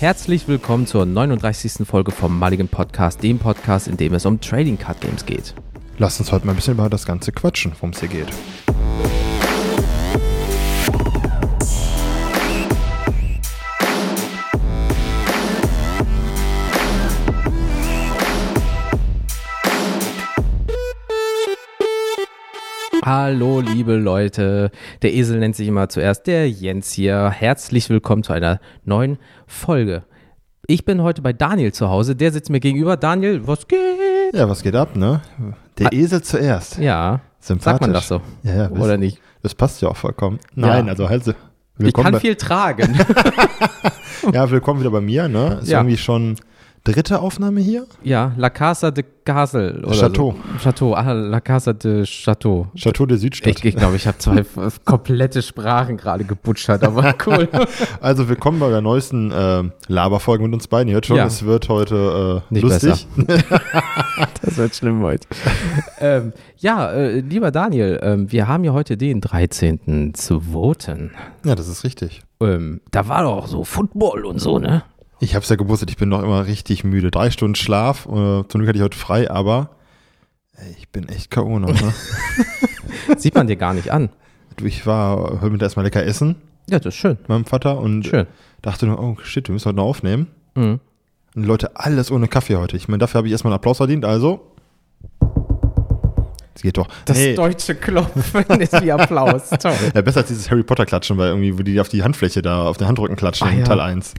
herzlich willkommen zur 39. Folge vom Mulligan Podcast, dem Podcast, in dem es um Trading Card Games geht. Lasst uns heute mal ein bisschen über das Ganze quatschen, worum es hier geht. Hallo, liebe Leute. Der Esel nennt sich immer zuerst der Jens hier. Herzlich willkommen zu einer neuen Folge. Ich bin heute bei Daniel zu Hause. Der sitzt mir gegenüber. Daniel, was geht? Ja, was geht ab, ne? Der Ah. Esel zuerst. Ja, Sympathisch. sagt man das so? Ja, ja. Oder nicht? Das passt ja auch vollkommen. Nein, Ja. also halt so. Ich Willkommen, kann bei, viel tragen. ja, willkommen wieder bei mir, ne? Ist Ja. irgendwie schon dritte Aufnahme hier? ja, La Casa de Castle. Oder Chateau. So. Chateau, ah, La Casa de Chateau. Chateau der Südstadt. Ich, ich glaube, ich habe zwei komplette Sprachen gerade gebutschert, aber cool. Also willkommen bei der neuesten äh, Laberfolge mit uns beiden. Ihr hört schon, Ja. es wird heute äh, Nicht lustig. Das wird schlimm heute. ähm, ja, äh, lieber Daniel, ähm, wir haben ja heute den 13.2. Ja, das ist richtig. Ähm, da war doch so Football und so, ne? Ich hab's ja gewusst, ich bin noch immer richtig müde. Drei Stunden Schlaf, äh, zum Glück hatte ich heute frei, aber ey, ich bin echt K.O. noch, ne? Sieht man dir gar nicht an. Du, ich war heute mit erstmal lecker essen Ja, das ist schön. mit meinem Vater und Schön. dachte nur, oh shit, wir müssen heute noch aufnehmen. Mhm. Und Leute, alles ohne Kaffee heute. Ich meine, dafür habe ich erstmal einen Applaus verdient, also. Das geht doch. Das nee, deutsche Klopfen ist wie Applaus. Toll. ja, besser als dieses Harry Potter klatschen, weil irgendwie, wo die auf die Handfläche da, auf den Handrücken klatschen Ah, in ja. Teil 1.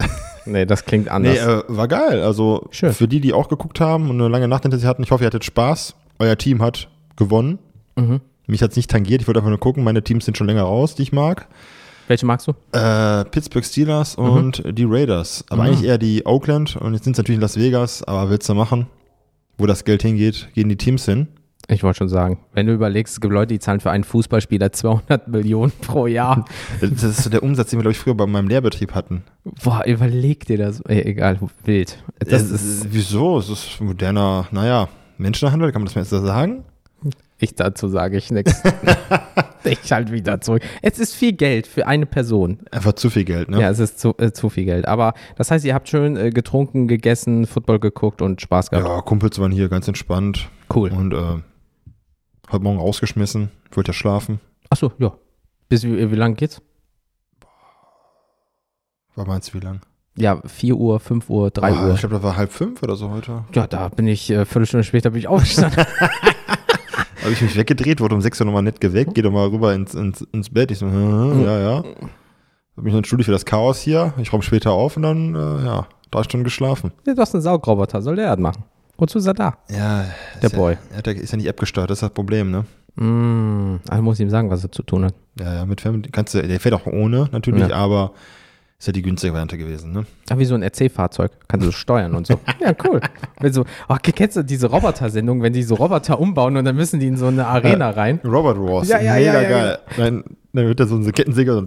Nee, das klingt anders. Nee, äh, war geil. Also Schön. für die, die auch geguckt haben und eine lange Nacht hinter sich hatten, ich hoffe, ihr hattet Spaß. Euer Team hat gewonnen. mhm. Mich hat es nicht tangiert, ich wollte einfach nur gucken. Meine Teams sind schon länger raus, die ich mag. Welche magst du? Äh, Pittsburgh Steelers und die Raiders. Aber Mhm. eigentlich eher die Oakland und jetzt sind es natürlich in Las Vegas, aber willst du machen? Wo das Geld hingeht, gehen die Teams hin. Ich wollte schon sagen, wenn du überlegst, es gibt Leute, die zahlen für einen Fußballspieler 200 Millionen pro Jahr. Das ist so der Umsatz, den wir, glaube ich, früher bei meinem Lehrbetrieb hatten. Boah, überleg dir das. Ey, egal, wild. Das Das ist, wieso? Es ist moderner, naja, Menschenhandel, kann man das mal jetzt sagen? ich dazu sage ich nichts. Ich halt wieder zurück. Es ist viel Geld für eine Person. Einfach zu viel Geld, ne? Ja, es ist zu, äh, zu viel Geld. Aber das heißt, ihr habt schön äh, getrunken, gegessen, Football geguckt und Spaß gehabt. Ja, Kumpels waren hier ganz entspannt Cool. und äh, heute Morgen rausgeschmissen. Wollte ja schlafen. Achso, ja. Bis wie, wie lange geht's? Was meinst du, wie lang? Ja, 4 Uhr, 5 Uhr, 3 Ah, Uhr. Ich glaube, das war halb fünf oder so heute. Ja, da bin ich, äh, Viertelstunde später bin ich aufgestanden. Habe ich mich weggedreht, wurde um sechs Uhr nochmal nett geweckt, geh doch mal rüber ins, ins, ins Bett. Ich so, hm, ja, ja. Hab mich entschuldigt für das Chaos hier. Ich räume später auf und dann, äh, ja, drei Stunden geschlafen. ja, du hast einen Saugroboter, soll der das machen? Wozu ist er da? Ja, Der Boy. Ja, der ist ja nicht App gesteuert, das ist das Problem, ne? Mm, also muss ich ihm sagen, was er zu tun hat. Ja, ja, mit Family kannst du, der fährt auch ohne, natürlich, Ja. aber ist ja die günstige Variante gewesen, ne? Ah, wie so ein RC-Fahrzeug. Kannst du steuern und so. ja, cool. Wenn so, oh, kennst du diese Roboter-Sendung, wenn die so Roboter umbauen und dann müssen die in so eine Arena rein? Robert Wars, Ja, ja, mega ja, ja, geil. Dann, dann wird da so ein Kettensäger so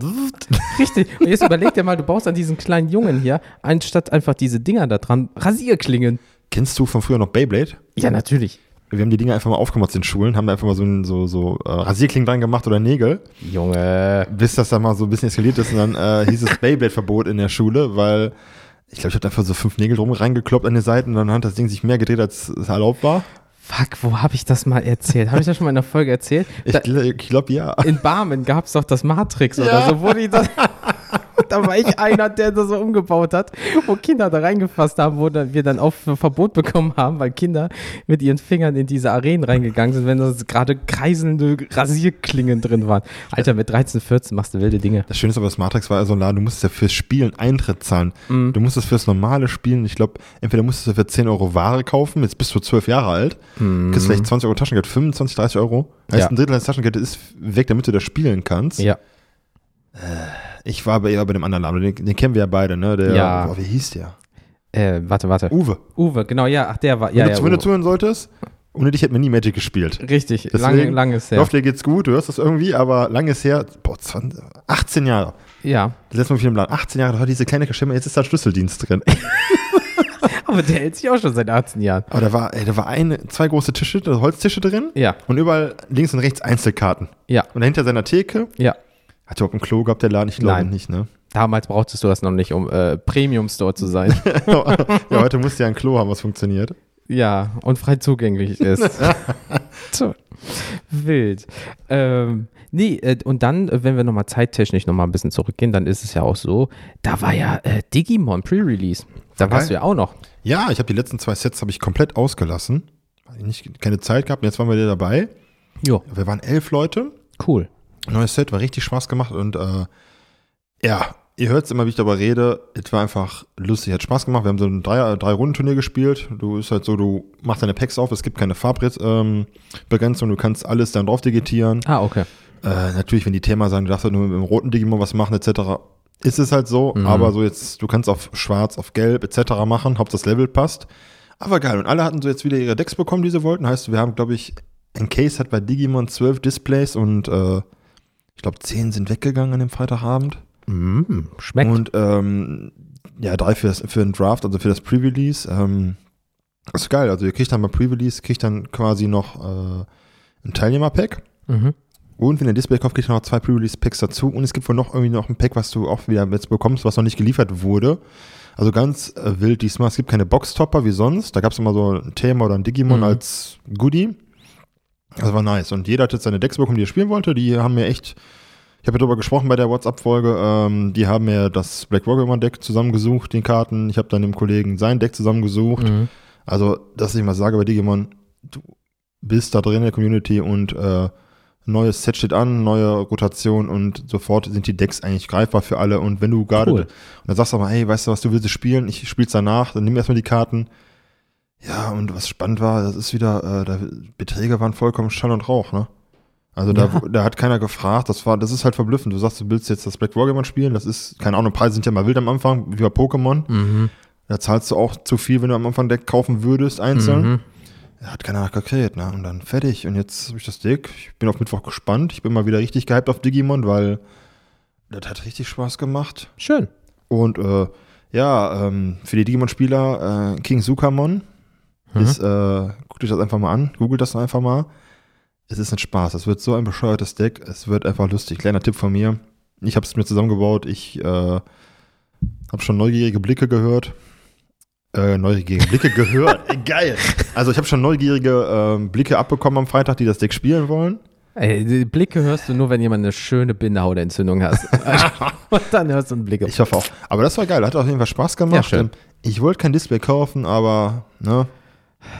Richtig. Und jetzt überleg dir mal, du baust an diesen kleinen Jungen hier, anstatt einfach diese Dinger da dran, Rasierklingen. Kennst du von früher noch Beyblade? Ja, natürlich. Wir haben die Dinger einfach mal aufgemacht in Schulen, haben da einfach mal so, ein, so, so äh, Rasierklingen dran gemacht oder Nägel, Junge. bis das dann mal so ein bisschen eskaliert ist und dann äh, hieß es Beyblade-Verbot in der Schule, weil ich glaube, ich habe einfach so fünf Nägel drum reingekloppt an die Seiten und dann hat das Ding sich mehr gedreht, als es erlaubt war. Fuck, wo habe ich das mal erzählt? Habe ich das schon mal in der Folge erzählt? Ich, Da, gl- ich glaube, ja. in Barmen gab es doch das Matrix oder Ja. so, wo die das. da war ich einer, der das so umgebaut hat, wo Kinder da reingefasst haben, wo wir dann auch Verbot bekommen haben, weil Kinder mit ihren Fingern in diese Arenen reingegangen sind, wenn das gerade kreiselnde Rasierklingen drin waren. Alter, mit 13, 14 machst du wilde Dinge. Das Schöne ist aber, das Matrix war ja so Laden, du musstest ja fürs Spielen Eintritt zahlen. Mhm. Du musstest fürs normale Spielen, ich glaube, entweder musstest du für 10 Euro Ware kaufen, jetzt bist du 12 Jahre alt, kriegst vielleicht 20 Euro Taschengeld, 25, 30 Euro. Heißt, Mhm. Ja. ein Drittel deines Taschengeldes ist weg, damit du das spielen kannst. Ja. Ich war bei, bei dem anderen Laden, den, den kennen wir ja beide, ne? Der, Ja. Boah, wie hieß der? Äh, warte, warte. Uwe. Uwe, genau, ja, ach, der war. Wenn, Ja, du, ja, wenn du zuhören solltest, ohne dich hätten wir nie Magic gespielt. Richtig, lange, lange ist Ich her. hoffe, dir geht's gut, du hörst das irgendwie, aber lange ist her, boah, 20, 18 Jahre. Ja. Das letzte Mal wieder im Laden. 18 Jahre, da war diese kleine Kaschemme, jetzt ist da ein Schlüsseldienst drin. Aber der hält sich auch schon seit 18 Jahren. Aber da war, ey, da war eine, zwei große Tische, Holztische drin Ja, und überall links und rechts Einzelkarten. ja, Und dahinter seiner Theke, ja. Hat er überhaupt ein Klo gehabt, der Laden? Ich glaube Nein. nicht, ne? Damals brauchtest du das noch nicht, um äh, Premium Store zu sein. ja, heute musst du ja ein Klo haben, was funktioniert. ja, und frei zugänglich ist. Wild. Ähm, nee, äh, und dann, äh, wenn wir nochmal zeittechnisch nochmal ein bisschen zurückgehen, dann ist es ja auch so, da war ja äh, Digimon Pre-Release. Da Voll warst du ja auch noch. Ja, ich habe die letzten zwei Sets habe ich komplett ausgelassen. Nicht, keine Zeit gehabt. Und jetzt waren wir wieder dabei. Jo, Wir waren elf Leute. cool. Neues Set, war richtig Spaß gemacht und äh, ja, ihr hört es immer, wie ich darüber rede. Es war einfach lustig, hat Spaß gemacht. Wir haben so ein drei, drei Rundenturnier gespielt. Du ist halt so, du machst deine Packs auf, es gibt keine Farbbegrenzung, ähm, du kannst alles dann drauf digitieren. Ah, okay. Äh, natürlich, wenn die Thema sagen, du darfst halt nur mit dem roten Digimon was machen, etc., ist es halt so. Mhm. Aber so jetzt, du kannst auf schwarz, auf gelb, etc. machen, Hauptsache das Level passt. Aber geil. Und alle hatten so jetzt wieder ihre Decks bekommen, die sie wollten. Heißt, wir haben, glaube ich, ein Case hat bei Digimon zwölf Displays und äh, ich glaube, zehn sind weggegangen an dem Freitagabend. Mm, schmeckt. Und ähm, ja, drei für, das, für den Draft, also für das Pre-Release. Ähm, das ist geil. Also ihr kriegt dann beim Pre-Release, kriegt dann quasi noch äh, ein Teilnehmer-Pack. mhm. Und wenn ihr Display kauft, kriegt ihr noch zwei Pre-Release-Packs dazu. Und es gibt wohl noch irgendwie noch ein Pack, was du auch wieder jetzt bekommst, was noch nicht geliefert wurde. Also ganz äh, wild diesmal. Es gibt keine Box-Topper wie sonst. Da gab es immer so ein Thema oder ein Digimon Mhm. als Goodie. Das war nice. Und jeder hat jetzt seine Decks bekommen, die er spielen wollte. Die haben mir echt, ich habe ja darüber gesprochen bei der WhatsApp-Folge, ähm, die haben mir das Black Warhammer-Deck zusammengesucht, den Karten. Ich habe dann dem Kollegen sein Deck zusammengesucht. Mhm. Also, dass ich mal sage bei Digimon, du bist da drin in der Community und äh, neues Set steht an, neue Rotation und sofort sind die Decks eigentlich greifbar für alle. Und wenn du gerade, Cool. und dann sagst du aber, hey, weißt du was, du willst es spielen, ich spiel's danach, dann nimm erstmal die Karten. Ja, und was spannend war, das ist wieder, äh, da, Beträge waren vollkommen Schall und Rauch, ne? Also da, Ja. da hat keiner gefragt, das war, das ist halt verblüffend. Du sagst, du willst jetzt das Black Wargamon spielen, das ist, keine Ahnung, Preise sind ja mal wild am Anfang, wie bei Pokémon. Mhm. Da zahlst du auch zu viel, wenn du am Anfang Deck kaufen würdest, einzeln. Mhm. Hat keiner nachgekriegt, ne? Und dann fertig. Und jetzt habe ich das Deck. Ich bin auf Mittwoch gespannt. Ich bin mal wieder richtig gehypt auf Digimon, weil das hat richtig Spaß gemacht. Schön. Und äh, ja, ähm, für die Digimon-Spieler, äh, King Sukamon Mhm. ist, äh, guckt euch das einfach mal an, googelt das einfach mal. Es ist ein Spaß. Es wird so ein bescheuertes Deck. Es wird einfach lustig. Kleiner Tipp von mir. Ich habe es mir zusammengebaut. Ich äh, habe schon neugierige Blicke gehört. Äh, neugierige Blicke gehört. Geil. Also ich habe schon neugierige ähm, Blicke abbekommen am Freitag, die das Deck spielen wollen. Ey, die Blicke hörst du nur, wenn jemand eine schöne Bindehautentzündung hast. Und dann hörst du einen Blick. Ich hoffe auch. Aber das war geil. Hat auf jeden Fall Spaß gemacht. Ja. Ähm, Ich wollte kein Display kaufen, aber ne,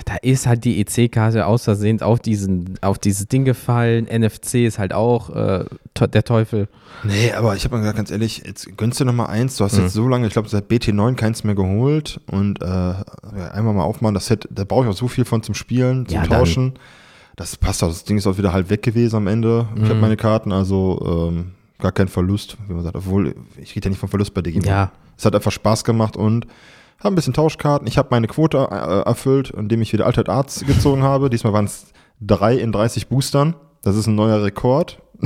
Da ist halt die EC-Karte aus Versehen auf, diesen, auf dieses Ding gefallen. NFC ist halt auch äh, der Teufel. Nee, aber ich habe mir gesagt, ganz ehrlich, jetzt gönnst du noch mal eins. Du hast Mhm. jetzt so lange, ich glaube, seit BT9 keins mehr geholt und äh, einmal mal aufmachen. Das Set, da brauche ich auch so viel von zum Spielen, zum Ja, dann- Tauschen. Das passt auch. Das Ding ist auch wieder halb weg gewesen am Ende. Ich habe Mhm. meine Karten, also ähm, gar kein Verlust, wie man sagt. Obwohl, ich rede ja nicht vom Verlust bei Digimon. Ja, Es hat einfach Spaß gemacht und habe ein bisschen Tauschkarten. Ich habe meine Quote äh, erfüllt, indem ich wieder Altered Arts gezogen habe. Diesmal waren es drei in 30 Boostern. Das ist ein neuer Rekord.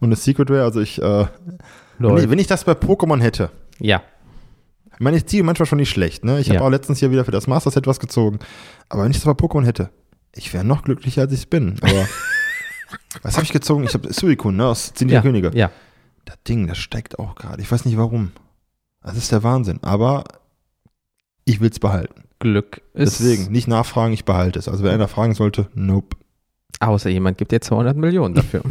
Und eine Secret Rare, also ich, äh, wenn ich, wenn ich das bei Pokémon hätte, ja. ich meine, ich ziehe manchmal schon nicht schlecht, ne? Ich habe Ja. auch letztens hier wieder für das Master Set was gezogen. Aber wenn ich das bei Pokémon hätte, ich wäre noch glücklicher, als ich bin. Aber was habe ich gezogen? Ich habe Suicune, ne? Aus Zehn Ja, Könige. ja. Das Ding, das steigt auch gerade. Ich weiß nicht warum. Das ist der Wahnsinn. Aber ich will es behalten. Glück ist. Deswegen, nicht nachfragen, ich behalte es. Also wenn einer fragen sollte, nope. Außer jemand gibt dir 200 Millionen dafür.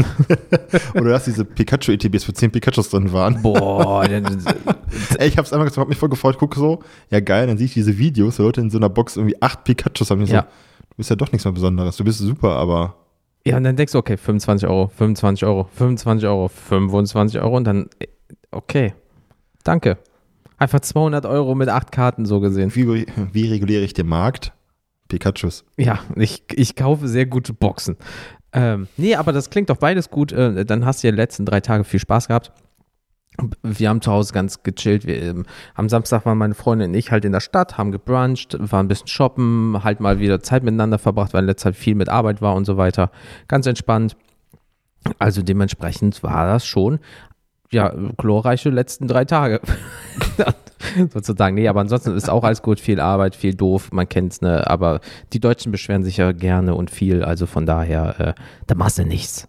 Oder dass diese Pikachu-ETBs für 10 Pikachus drin waren. Boah, dann- Ey, ich hab's einmal gezogen, hab mich voll gefreut, guck so, ja geil, dann sehe ich diese Videos, wo Leute in so einer Box irgendwie acht Pikachus haben. Ich Ja. so, du bist ja doch nichts mehr Besonderes, du bist super, aber ja, und dann denkst du, okay, 25 Euro, 25 Euro, 25 Euro, 25 Euro und dann, okay, danke. Einfach 200 Euro mit acht Karten so gesehen. wie, wie reguliere ich den Markt? Pikachus. Ja, ich, ich kaufe sehr gute Boxen. Ähm, nee, aber das klingt doch beides gut. Äh, dann hast du ja die letzten drei Tage viel Spaß gehabt. Wir haben zu Hause ganz gechillt. Wir, ähm, am Samstag waren meine Freundin und ich halt in der Stadt, haben gebruncht, waren ein bisschen shoppen, halt mal wieder Zeit miteinander verbracht, weil in letzter Zeit viel mit Arbeit war und so weiter. Ganz entspannt. Also dementsprechend war das schon, ja, glorreiche letzten drei Tage. Sozusagen. Nee, aber ansonsten ist auch alles gut. Viel Arbeit, viel doof, man kennt's, ne? Aber die Deutschen beschweren sich ja gerne und viel. Also von daher, äh, da machst du nichts.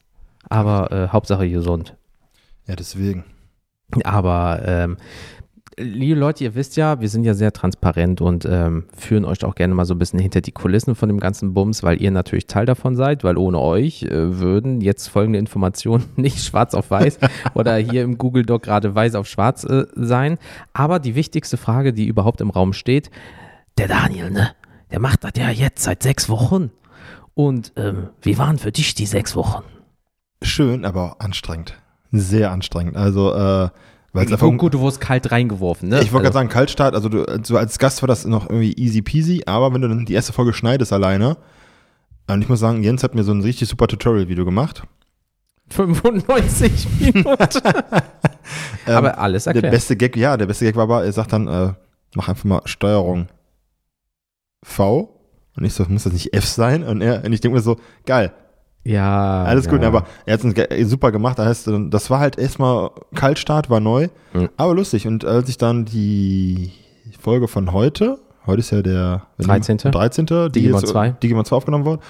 Aber äh, Hauptsache gesund. Ja, deswegen. Aber ähm, liebe Leute, ihr wisst ja, wir sind ja sehr transparent und ähm, führen euch auch gerne mal so ein bisschen hinter die Kulissen von dem ganzen Bums, weil ihr natürlich Teil davon seid, weil ohne euch äh, würden jetzt folgende Informationen nicht schwarz auf weiß oder hier im Google Doc gerade weiß auf schwarz äh, sein. Aber die wichtigste Frage, die überhaupt im Raum steht, der Daniel, ne? Der macht das ja jetzt seit sechs Wochen. Und ähm, wie waren für dich die sechs Wochen? Schön, aber anstrengend. Sehr anstrengend. Also, äh, weil es einfach. Gut, du wurdest kalt reingeworfen, ne? Ich wollte also, gerade sagen, Kaltstart, also du, so als Gast war das noch irgendwie easy peasy, aber wenn du dann die erste Folge schneidest alleine, und ich muss sagen, Jens hat mir so ein richtig super Tutorial-Video gemacht. 95 Minuten. Ähm, Aber alles Der erklärt. beste Gag, ja, der beste Gag war aber, er sagt dann, äh, mach einfach mal Steuerung V. Und ich so, muss das nicht F sein? Und er, und ich denke mir so, geil, Ja. alles ja. gut, aber er hat es super gemacht. Das heißt, das war halt erstmal Kaltstart, war neu, Mhm. aber lustig. Und als ich dann die Folge von heute, heute ist ja der 13.. 13. die Digimon jetzt, 2. Digimon 2 aufgenommen wurde.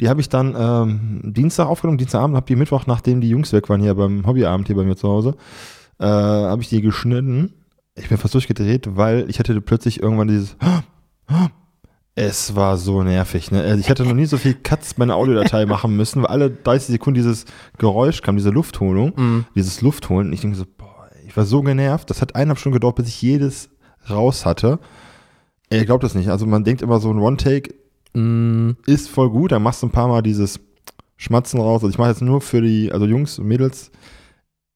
Die habe ich dann ähm, Dienstag aufgenommen, Dienstagabend, habe die Mittwoch, nachdem die Jungs weg waren hier beim Hobbyabend hier bei mir zu Hause, äh, habe ich die geschnitten. Ich bin fast durchgedreht, weil ich hatte plötzlich irgendwann dieses es war so nervig. Ne? Also ich hatte noch nie so viel Cuts bei einer Audiodatei machen müssen, weil alle 30 Sekunden dieses Geräusch kam, diese Luftholung, Mhm. dieses Luftholen. Ich denke so, boah, ich war so genervt. Das hat eineinhalb Stunden gedauert, bis ich jedes raus hatte. Ihr glaubt das nicht. Also man denkt immer so ein One-Take Mm, ist voll gut. Dann machst du ein paar Mal dieses Schmatzen raus. Also ich mache jetzt nur für die, also Jungs und Mädels,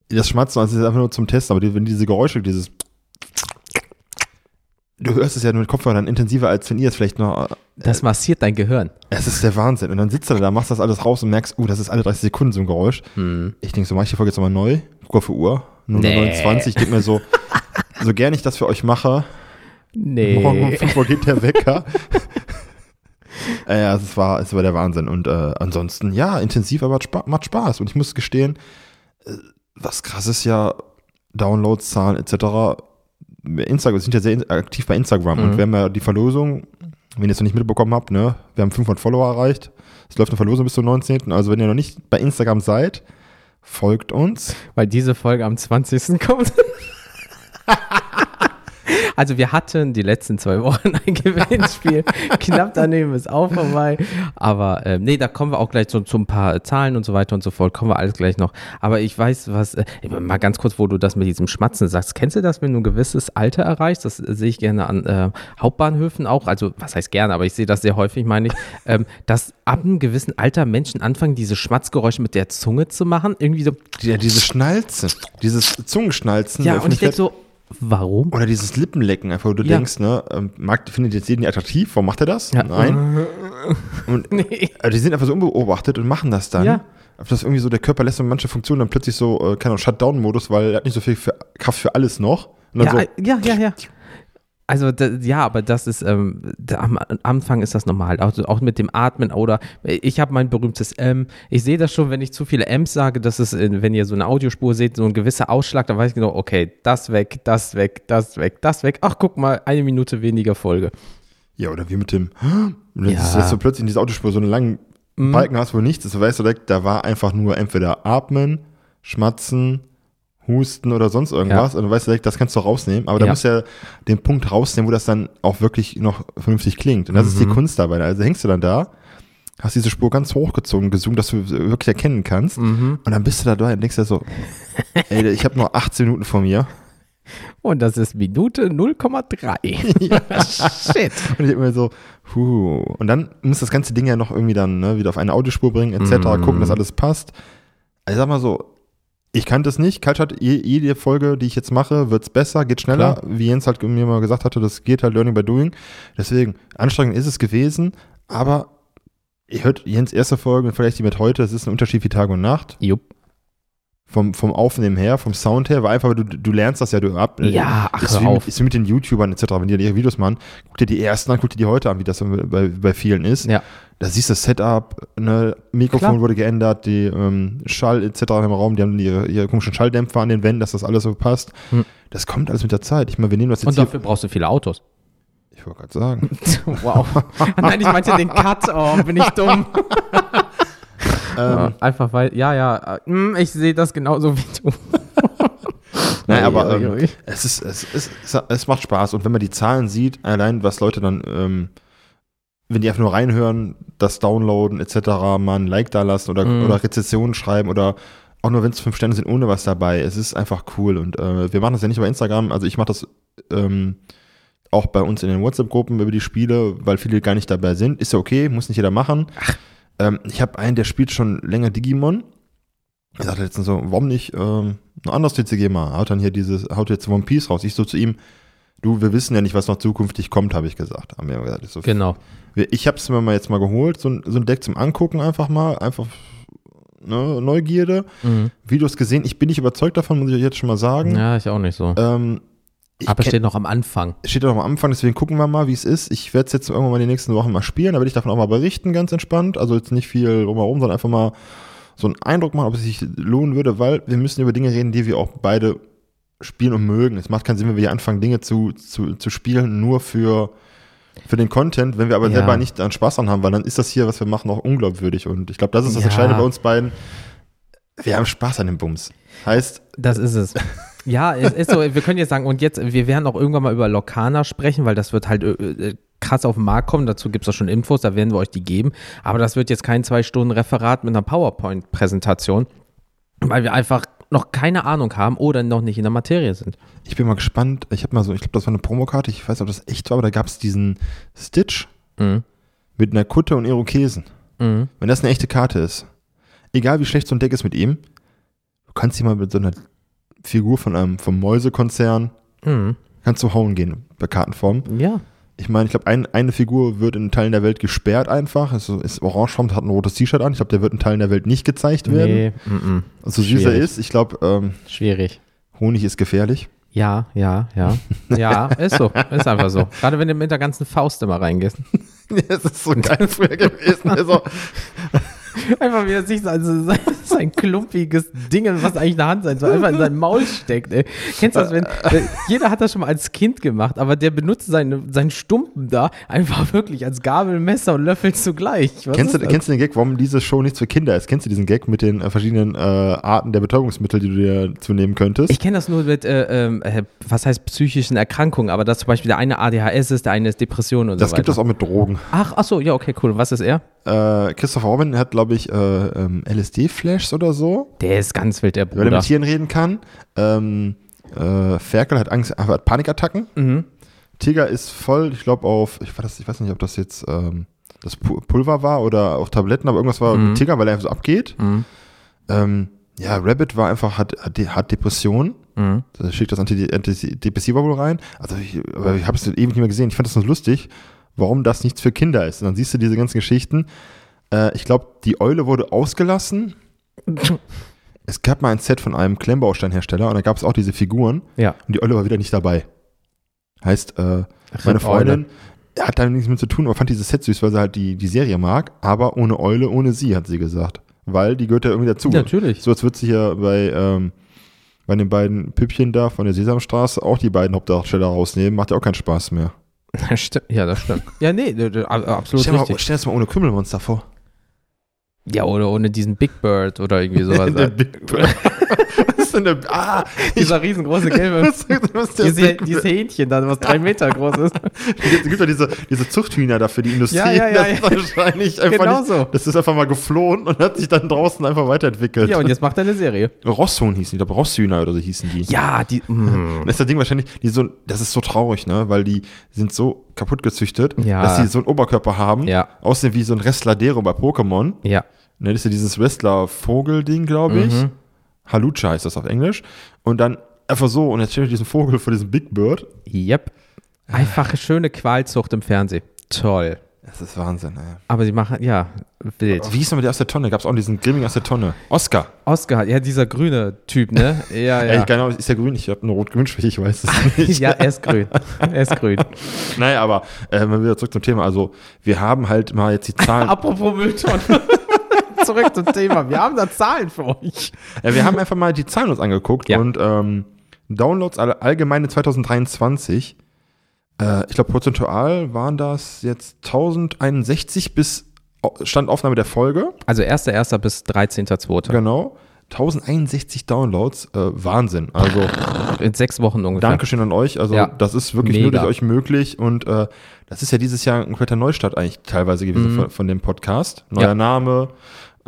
das Schmatzen, also das ist einfach nur zum Testen, aber die, wenn diese Geräusche, dieses Du hörst es ja nur mit Kopfhörern intensiver, als wenn ihr es vielleicht noch. das massiert dein Gehirn. Es ist der Wahnsinn. Und dann sitzt du da, machst das alles raus und merkst, uh, das ist alle 30 Sekunden so ein Geräusch. Mm. Ich denke so, mach ich die Folge jetzt nochmal neu, guck auf die Uhr, 0 Nee. 29, ich denk mir so, so gern ich das für euch mache, morgen um Nee. 5 Uhr geht der Wecker. äh, ja, es war, es war der Wahnsinn. Und äh, ansonsten, ja, intensiv, aber Spa macht Spaß. Und ich muss gestehen, äh, was krass ist ja, Downloads, Zahlen etc. Instagram, wir sind ja sehr aktiv bei Instagram Mhm. und wir haben ja die Verlosung, wenn ihr es noch nicht mitbekommen habt, ne, wir haben 500 Follower erreicht. Es läuft eine Verlosung bis zum 19. Also wenn ihr noch nicht bei Instagram seid, folgt uns. Weil diese Folge am 20. kommt. Also wir hatten die letzten zwei Wochen ein Gewinnspiel. Knapp daneben ist auch vorbei. Aber ähm, nee, da kommen wir auch gleich zu, zu ein paar Zahlen und so weiter und so fort. Kommen wir alles gleich noch. Aber ich weiß, was, äh, mal ganz kurz, wo du das mit diesem Schmatzen sagst. Kennst du das, wenn du ein gewisses Alter erreichst? Das äh, sehe ich gerne an äh, Hauptbahnhöfen auch. Also was heißt gerne, aber ich sehe das sehr häufig, meine ich, ähm, dass ab einem gewissen Alter Menschen anfangen, diese Schmatzgeräusche mit der Zunge zu machen. Irgendwie so, Ja, diese Schnalzen, dieses Zungenschnalzen. ja, und ich denke Öffentlichkeit- so, warum? Oder dieses Lippenlecken, einfach, wo du Ja. denkst, ne, ähm, Marc findet jetzt jeden attraktiv, warum macht er das? Ja. Nein. Und Nee. also die sind einfach so unbeobachtet und machen das dann. Ja. Das irgendwie so, der Körper lässt dann manche Funktionen dann plötzlich so, äh, keine Ahnung, Shutdown-Modus, weil er hat nicht so viel für, Kraft für alles noch. Ja, so, äh, ja, ja, ja. Also da, ja, aber das ist ähm, da, am Anfang ist das normal, auch, auch mit dem Atmen oder ich habe mein berühmtes M. Ich sehe das schon, wenn ich zu viele M's sage, dass es, wenn ihr so eine Audiospur seht, so ein gewisser Ausschlag, da weiß ich genau, okay, das weg, das weg, das weg, das weg. Ach, guck mal, eine Minute weniger Folge. ja, oder wie mit dem, und dann Ja. ist jetzt so plötzlich in dieser Autospur so einen langen Mhm. Balken hast, wo nichts ist, du weißt du direkt, da war einfach nur entweder atmen, schmatzen, husten oder sonst irgendwas. Und du weißt direkt, das kannst du rausnehmen. Aber da Ja. musst du ja den Punkt rausnehmen, wo das dann auch wirklich noch vernünftig klingt. Und das ist die Mhm. Kunst dabei. Also hängst du dann da, hast diese Spur ganz hochgezogen, gezoomt, dass du wirklich erkennen kannst. Mhm. Und dann bist du da da und denkst dir so, ey, ich habe noch 18 Minuten vor mir. Und das ist Minute 0,3. Shit. Und ich denke mir so, puh. Und dann muss das ganze Ding ja noch irgendwie dann ne, wieder auf eine Audiospur bringen, etc., Mhm. gucken, dass alles passt. Also sag mal so, ich kannte es nicht. Kaltschat, je- jede Folge, die ich jetzt mache, wird's besser, geht schneller. Klar. Wie Jens halt mir mal gesagt hatte, das geht halt Learning by Doing. Deswegen, anstrengend ist es gewesen, aber ihr hört Jens erste Folge und vielleicht die mit heute, es ist ein Unterschied wie Tag und Nacht. Jupp. Vom, vom Aufnehmen her, vom Sound her, weil einfach, du, du lernst das ja, du ab. Ja, ach, ist wie, auf. mit, ist wie mit den YouTubern etc. Wenn die ihre Videos machen, guck dir die ersten an, guck dir die heute an, wie das bei, bei vielen ist. Ja. Da siehst du das Setup, ne, Mikrofon Klar. wurde geändert, die ähm, Schall etc. im Raum, die haben ihre, ihre komischen Schalldämpfer an den Wänden, dass das alles so passt. Hm. Das kommt alles mit der Zeit. Ich meine, wir nehmen das jetzt Und dafür brauchst du viele Autos. Ich wollte gerade sagen. Wow. Nein, ich meinte den Cut. Oh, bin ich dumm. ähm, einfach weil, ja, ja, mm, ich sehe das genauso wie du. Nein, aber ähm, es, ist, es, ist, es, macht Spaß. Und wenn man die Zahlen sieht, allein was Leute dann, ähm, wenn die einfach nur reinhören, das downloaden etc., mal ein Like da lassen oder, Mhm. oder Rezensionen schreiben oder auch nur wenn es fünf Sterne sind, ohne was dabei. Es ist einfach cool. Und äh, wir machen das ja nicht bei Instagram. Also ich mache das ähm, auch bei uns in den WhatsApp-Gruppen über die Spiele, weil viele gar nicht dabei sind. Ist ja okay, muss nicht jeder machen. Ähm, ich habe einen, der spielt schon länger Digimon. Er sagte letztens so, warum nicht ähm, ein anderes TCG mal? Haut dann hier dieses, haut jetzt One Piece raus. Ich so zu ihm, du, wir wissen ja nicht, was noch zukünftig kommt, habe ich gesagt. Haben wir gesagt. Ich, so, Genau. ich habe es mir mal jetzt mal geholt, so ein, so ein Deck zum Angucken einfach mal, einfach ne, Neugierde. Mhm. Videos gesehen, ich bin nicht überzeugt davon, muss ich euch jetzt schon mal sagen. Ja, ich auch nicht so. Ähm, ich Aber kenn- steht noch am Anfang. steht noch am Anfang, deswegen gucken wir mal, wie es ist. Ich werde es jetzt irgendwann mal die nächsten Wochen mal spielen, da werde ich davon auch mal berichten, ganz entspannt. Also jetzt nicht viel drumherum, sondern einfach mal so einen Eindruck machen, ob es sich lohnen würde, weil wir müssen über Dinge reden, die wir auch beide spielen und mögen. Es macht keinen Sinn, wenn wir hier anfangen, Dinge zu, zu, zu spielen, nur für, für den Content, wenn wir aber Ja. selber nicht an Spaß dran haben, weil dann ist das hier, was wir machen, auch unglaubwürdig. Und ich glaube, das ist das Ja. Entscheidende bei uns beiden. Wir haben Spaß an dem Bums. Heißt, Das ist es. Ja, es ist so, wir können jetzt sagen, und jetzt, wir werden auch irgendwann mal über Lokana sprechen, weil das wird halt äh, äh, krass auf den Markt kommen. Dazu gibt es auch schon Infos, da werden wir euch die geben. Aber das wird jetzt kein zwei Stunden Referat mit einer PowerPoint-Präsentation, weil wir einfach noch keine Ahnung haben oder noch nicht in der Materie sind. Ich bin mal gespannt. Ich habe mal so, ich glaube, das war eine Promokarte. Ich weiß nicht, ob das echt war, aber da gab es diesen Stitch Mhm. mit einer Kutte und Irokesen. Mhm. Wenn das eine echte Karte ist, egal wie schlecht so ein Deck ist mit ihm, du kannst ihn mal mit so einer Figur von einem vom Mäusekonzern Mhm. kannst du hauen gehen bei Kartenform. Ja. Ich meine, ich glaube, ein, eine Figur wird in Teilen der Welt gesperrt einfach. Es ist, orangefarben, hat ein rotes T-Shirt an. Ich glaube, der wird in Teilen der Welt nicht gezeigt werden. Nee, mhm. So süß er ist. Ich glaube, ähm, schwierig. Honig ist gefährlich. Ja, ja, ja. Ja, ist so. Ist einfach so. Gerade wenn du mit der ganzen Faust immer reingehst. das ist so geil früher gewesen. Also, Einfach wie er sich sein, sein, sein klumpiges Ding, was eigentlich eine Hand sein soll, einfach in sein Maul steckt. Ey. Kennst du das, wenn, äh, jeder hat das schon mal als Kind gemacht, aber der benutzt seine, seinen Stumpen da einfach wirklich als Gabel, Messer und Löffel zugleich. Was kennst, du, das? kennst du den Gag, warum diese Show nichts für Kinder ist? Kennst du diesen Gag mit den äh, verschiedenen äh, Arten der Betäubungsmittel, die du dir zunehmen könntest? Ich kenne das nur mit, äh, ähm, äh, was heißt psychischen Erkrankungen, aber dass zum Beispiel der eine ADHS ist, der eine ist Depression und das so weiter. gibt es auch mit Drogen. Ach, ach so, ja, okay, cool. Was ist er? Äh, Christopher Robin hat, glaube ich, äh, ähm, LSD-Flashs oder so, Der ist ganz wild, der weil er mit Bruder. Tieren reden kann. Ähm, äh, Ferkel hat Angst, hat Panikattacken. Mhm. Tiger ist voll, ich glaube, auf, ich, das, ich weiß nicht, ob das jetzt ähm, das Pu- Pulver war oder auf Tabletten, aber irgendwas war Mhm. mit Tiger, weil er einfach so abgeht. Mhm. Ähm, ja, Rabbit war einfach, hat, hat, De- hat Depression. Mhm. Da schickt das Anti- Antidepressiva wohl rein. Also ich, aber ich habe es ewig nicht mehr gesehen. Ich fand das so lustig, warum das nichts für Kinder ist. Und dann siehst du diese ganzen Geschichten. Äh, ich glaube, die Eule wurde ausgelassen. Es gab mal ein Set von einem Klemmbausteinhersteller und da gab es auch diese Figuren Ja. und die Eule war wieder nicht dabei. Heißt, äh, meine Eule. Freundin hat da nichts mit zu tun, aber fand dieses Set süß, weil sie halt die, die Serie mag, aber ohne Eule, ohne sie, hat sie gesagt. Weil die gehört ja irgendwie dazu. Natürlich. So als würde sie hier bei, ähm, bei den beiden Püppchen da von der Sesamstraße auch die beiden Hauptdarsteller rausnehmen, macht ja auch keinen Spaß mehr. Ja, das stimmt. Ja, nee, absolut Stell, mal, richtig. stell das mal ohne Krümmelmonster vor. Ja, oder ohne diesen Big Bird oder irgendwie sowas. Der Big Bird. Was ist denn der Ah, Dieser riesengroße gelbe, was, was diese, Big dieses Hähnchen da, was drei Meter groß ist. Es gibt ja diese, diese Zuchthühner da für die Industrie. Ja, ja, ja, das ist wahrscheinlich einfach Genau nicht, so. Das ist einfach mal geflohen und hat sich dann draußen einfach weiterentwickelt. Ja, und jetzt macht er eine Serie. Rosshuhn hießen die, ich glaube Rosshühner oder so hießen die. Ja, die. Mm. Und das ist das Ding wahrscheinlich, die so, das ist so traurig, ne, weil die sind so kaputt gezüchtet, Ja. dass sie so einen Oberkörper haben, Ja. aussehen wie so ein Wrestler-Dero bei Pokémon. Ja. Ne, das ist ja dieses Wrestler-Vogel-Ding, glaube ich. Mhm. Halucha heißt das auf Englisch. Und dann einfach so, und jetzt stell dir diesen Vogel vor diesem Big Bird. Yep. Einfache, schöne Qualzucht im Fernsehen. Toll. Das ist Wahnsinn, ey. Aber sie machen, ja, wild. Wie hieß nochmal der aus der Tonne? Gab es auch diesen Grimming aus der Tonne? Oscar. Oscar, ja, dieser grüne Typ, ne? Ja, Ja. ja. Ey, Ahnung, ist der grün? Ich habe eine rot-grün-Schwäche, ich weiß es nicht. ja, er ist grün. Er ist grün. Naja, aber äh, mal wieder zurück zum Thema. Also, wir haben halt mal jetzt die Zahlen. Apropos Mülltonnen. Zurück zum Thema. Wir haben da Zahlen für euch. Ja, wir haben einfach mal die Zahlen uns angeguckt Ja. und ähm, Downloads alle, allgemeine 2023. Äh, ich glaube, prozentual waren das jetzt 1061 bis Au- Standaufnahme der Folge. Also 1.1. bis 13.2. Genau. 1061 Downloads, äh, Wahnsinn. Also In sechs Wochen ungefähr. Dankeschön an euch. Also Ja. das ist wirklich Mega. nur durch euch möglich und äh, das ist ja dieses Jahr ein kompletter Neustart eigentlich teilweise gewesen Mhm. von, von dem Podcast. Neuer Ja. Name,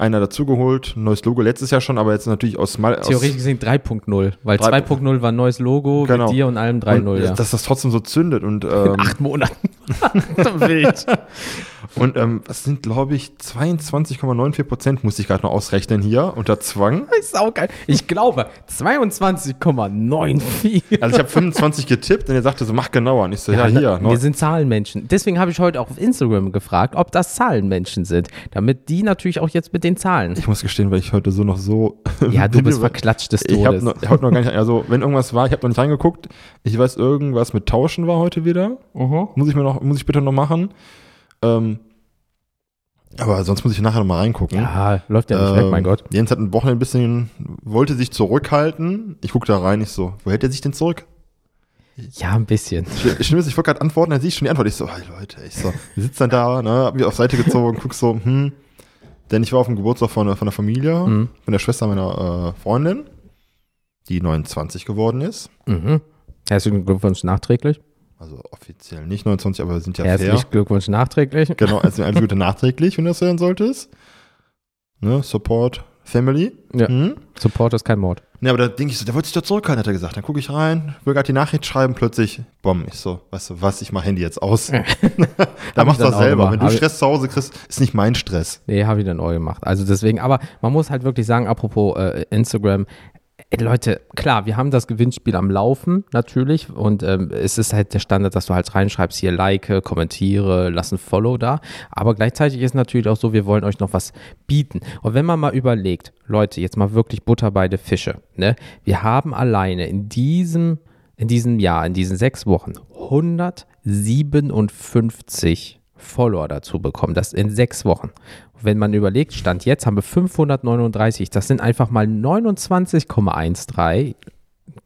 einer dazugeholt, neues Logo letztes Jahr schon, aber jetzt natürlich aus Mal aus, Theoretisch gesehen 3.0 weil Drei- 2.0 war ein neues Logo Genau. mit dir und allem und, 3.0, ja. dass das trotzdem so zündet und ähm, Acht Monaten. Wild. und ähm, das sind glaube ich 22,94 Prozent muss ich gerade noch ausrechnen hier unter Zwang. ist auch geil. Ich glaube, 22,94. Also ich habe 25 getippt und er sagte so mach genauer und ich so ja, ne, hier. wir sind Zahlenmenschen. Deswegen habe ich heute auch auf Instagram gefragt, ob das Zahlenmenschen sind, damit die natürlich auch jetzt mit den Zahlen. ich muss gestehen, weil ich heute so noch so Ja, du bist verklatscht des Ich habe Todes. noch, hab noch gar nicht, also wenn irgendwas war, ich habe noch nicht reingeguckt. Ich weiß, irgendwas mit Tauschen war heute wieder. Mhm. Muss ich mir noch, muss ich bitte noch machen. Ähm, aber sonst muss ich nachher noch mal reingucken. Ja, läuft ja nicht weg, Ähm, mein Gott. Jens hat ein Wochenende ein bisschen, wollte sich zurückhalten. Ich gucke da rein, ich so, wo hält er sich denn zurück? Ja, ein bisschen. Ich, Schlimm ist, ich wollte gerade antworten, dann sehe ich schon die Antwort. Ich so, hey Leute, ich so, wir sitzen dann da, ne, hab mich auf Seite gezogen, guck so, hm. Denn ich war auf dem Geburtstag von, der- von der Familie, Mhm. von der Schwester meiner äh, Freundin, die 29 geworden ist. Mhm. Herzlichen Glückwunsch nachträglich. Also offiziell nicht 29, aber wir sind ja Herzlichen fair. Glückwunsch nachträglich. Genau, also alles Gute nachträglich, wenn du das hören solltest. Ne, Support Family. Ja. Mhm. Support ist kein Mord. Ne, aber da denke ich so, der wollte sich doch zurückhalten, hat er gesagt. Dann gucke ich rein, will gerade die Nachricht schreiben, plötzlich, bumm, ich so, weißt du was, ich mach Handy jetzt aus. da machst du das selber. gemacht. Wenn du Hab Stress zu Hause kriegst, ist nicht mein Stress. Nee, habe ich dann auch gemacht. Also deswegen, aber man muss halt wirklich sagen, apropos äh, Instagram, äh, Leute, klar, wir haben das Gewinnspiel am Laufen, natürlich. Und ähm, es ist halt der Standard, dass du halt reinschreibst, hier like, kommentiere, lass ein Follow da. Aber gleichzeitig ist natürlich auch so, wir wollen euch noch was bieten. Und wenn man mal überlegt, Leute, jetzt mal wirklich Butter bei der Fische, ne? Wir haben alleine in diesem, in diesem Jahr, in diesen sechs Wochen 157 Follower dazu bekommen. Das in sechs Wochen. Wenn man überlegt, Stand jetzt haben wir 539. Das sind einfach mal 29,13.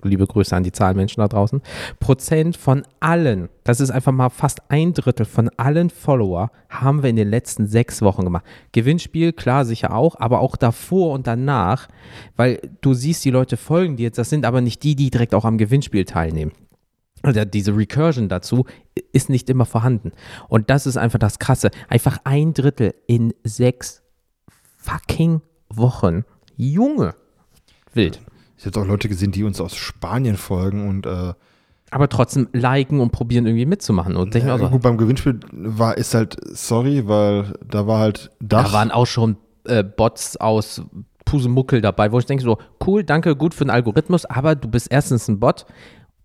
Liebe Grüße an die Zahlenmenschen da draußen. Prozent von allen, das ist einfach mal fast ein Drittel von allen Follower, haben wir in den letzten sechs Wochen gemacht. Gewinnspiel, klar, sicher auch, aber auch davor und danach, weil du siehst, die Leute folgen dir jetzt, das sind aber nicht die, die direkt auch am Gewinnspiel teilnehmen oder diese Recursion dazu ist nicht immer vorhanden. Und das ist einfach das Krasse. Einfach ein Drittel in sechs fucking Wochen. Junge. Wild. Ich habe auch Leute gesehen, die uns aus Spanien folgen und äh, Aber trotzdem liken und probieren irgendwie mitzumachen. Und denke ja, so, gut, beim Gewinnspiel war, ist halt, sorry, weil da war halt Dach. da waren auch schon äh, Bots aus Pusemuckel dabei, wo ich denke so, cool, danke, gut für den Algorithmus, aber du bist erstens ein Bot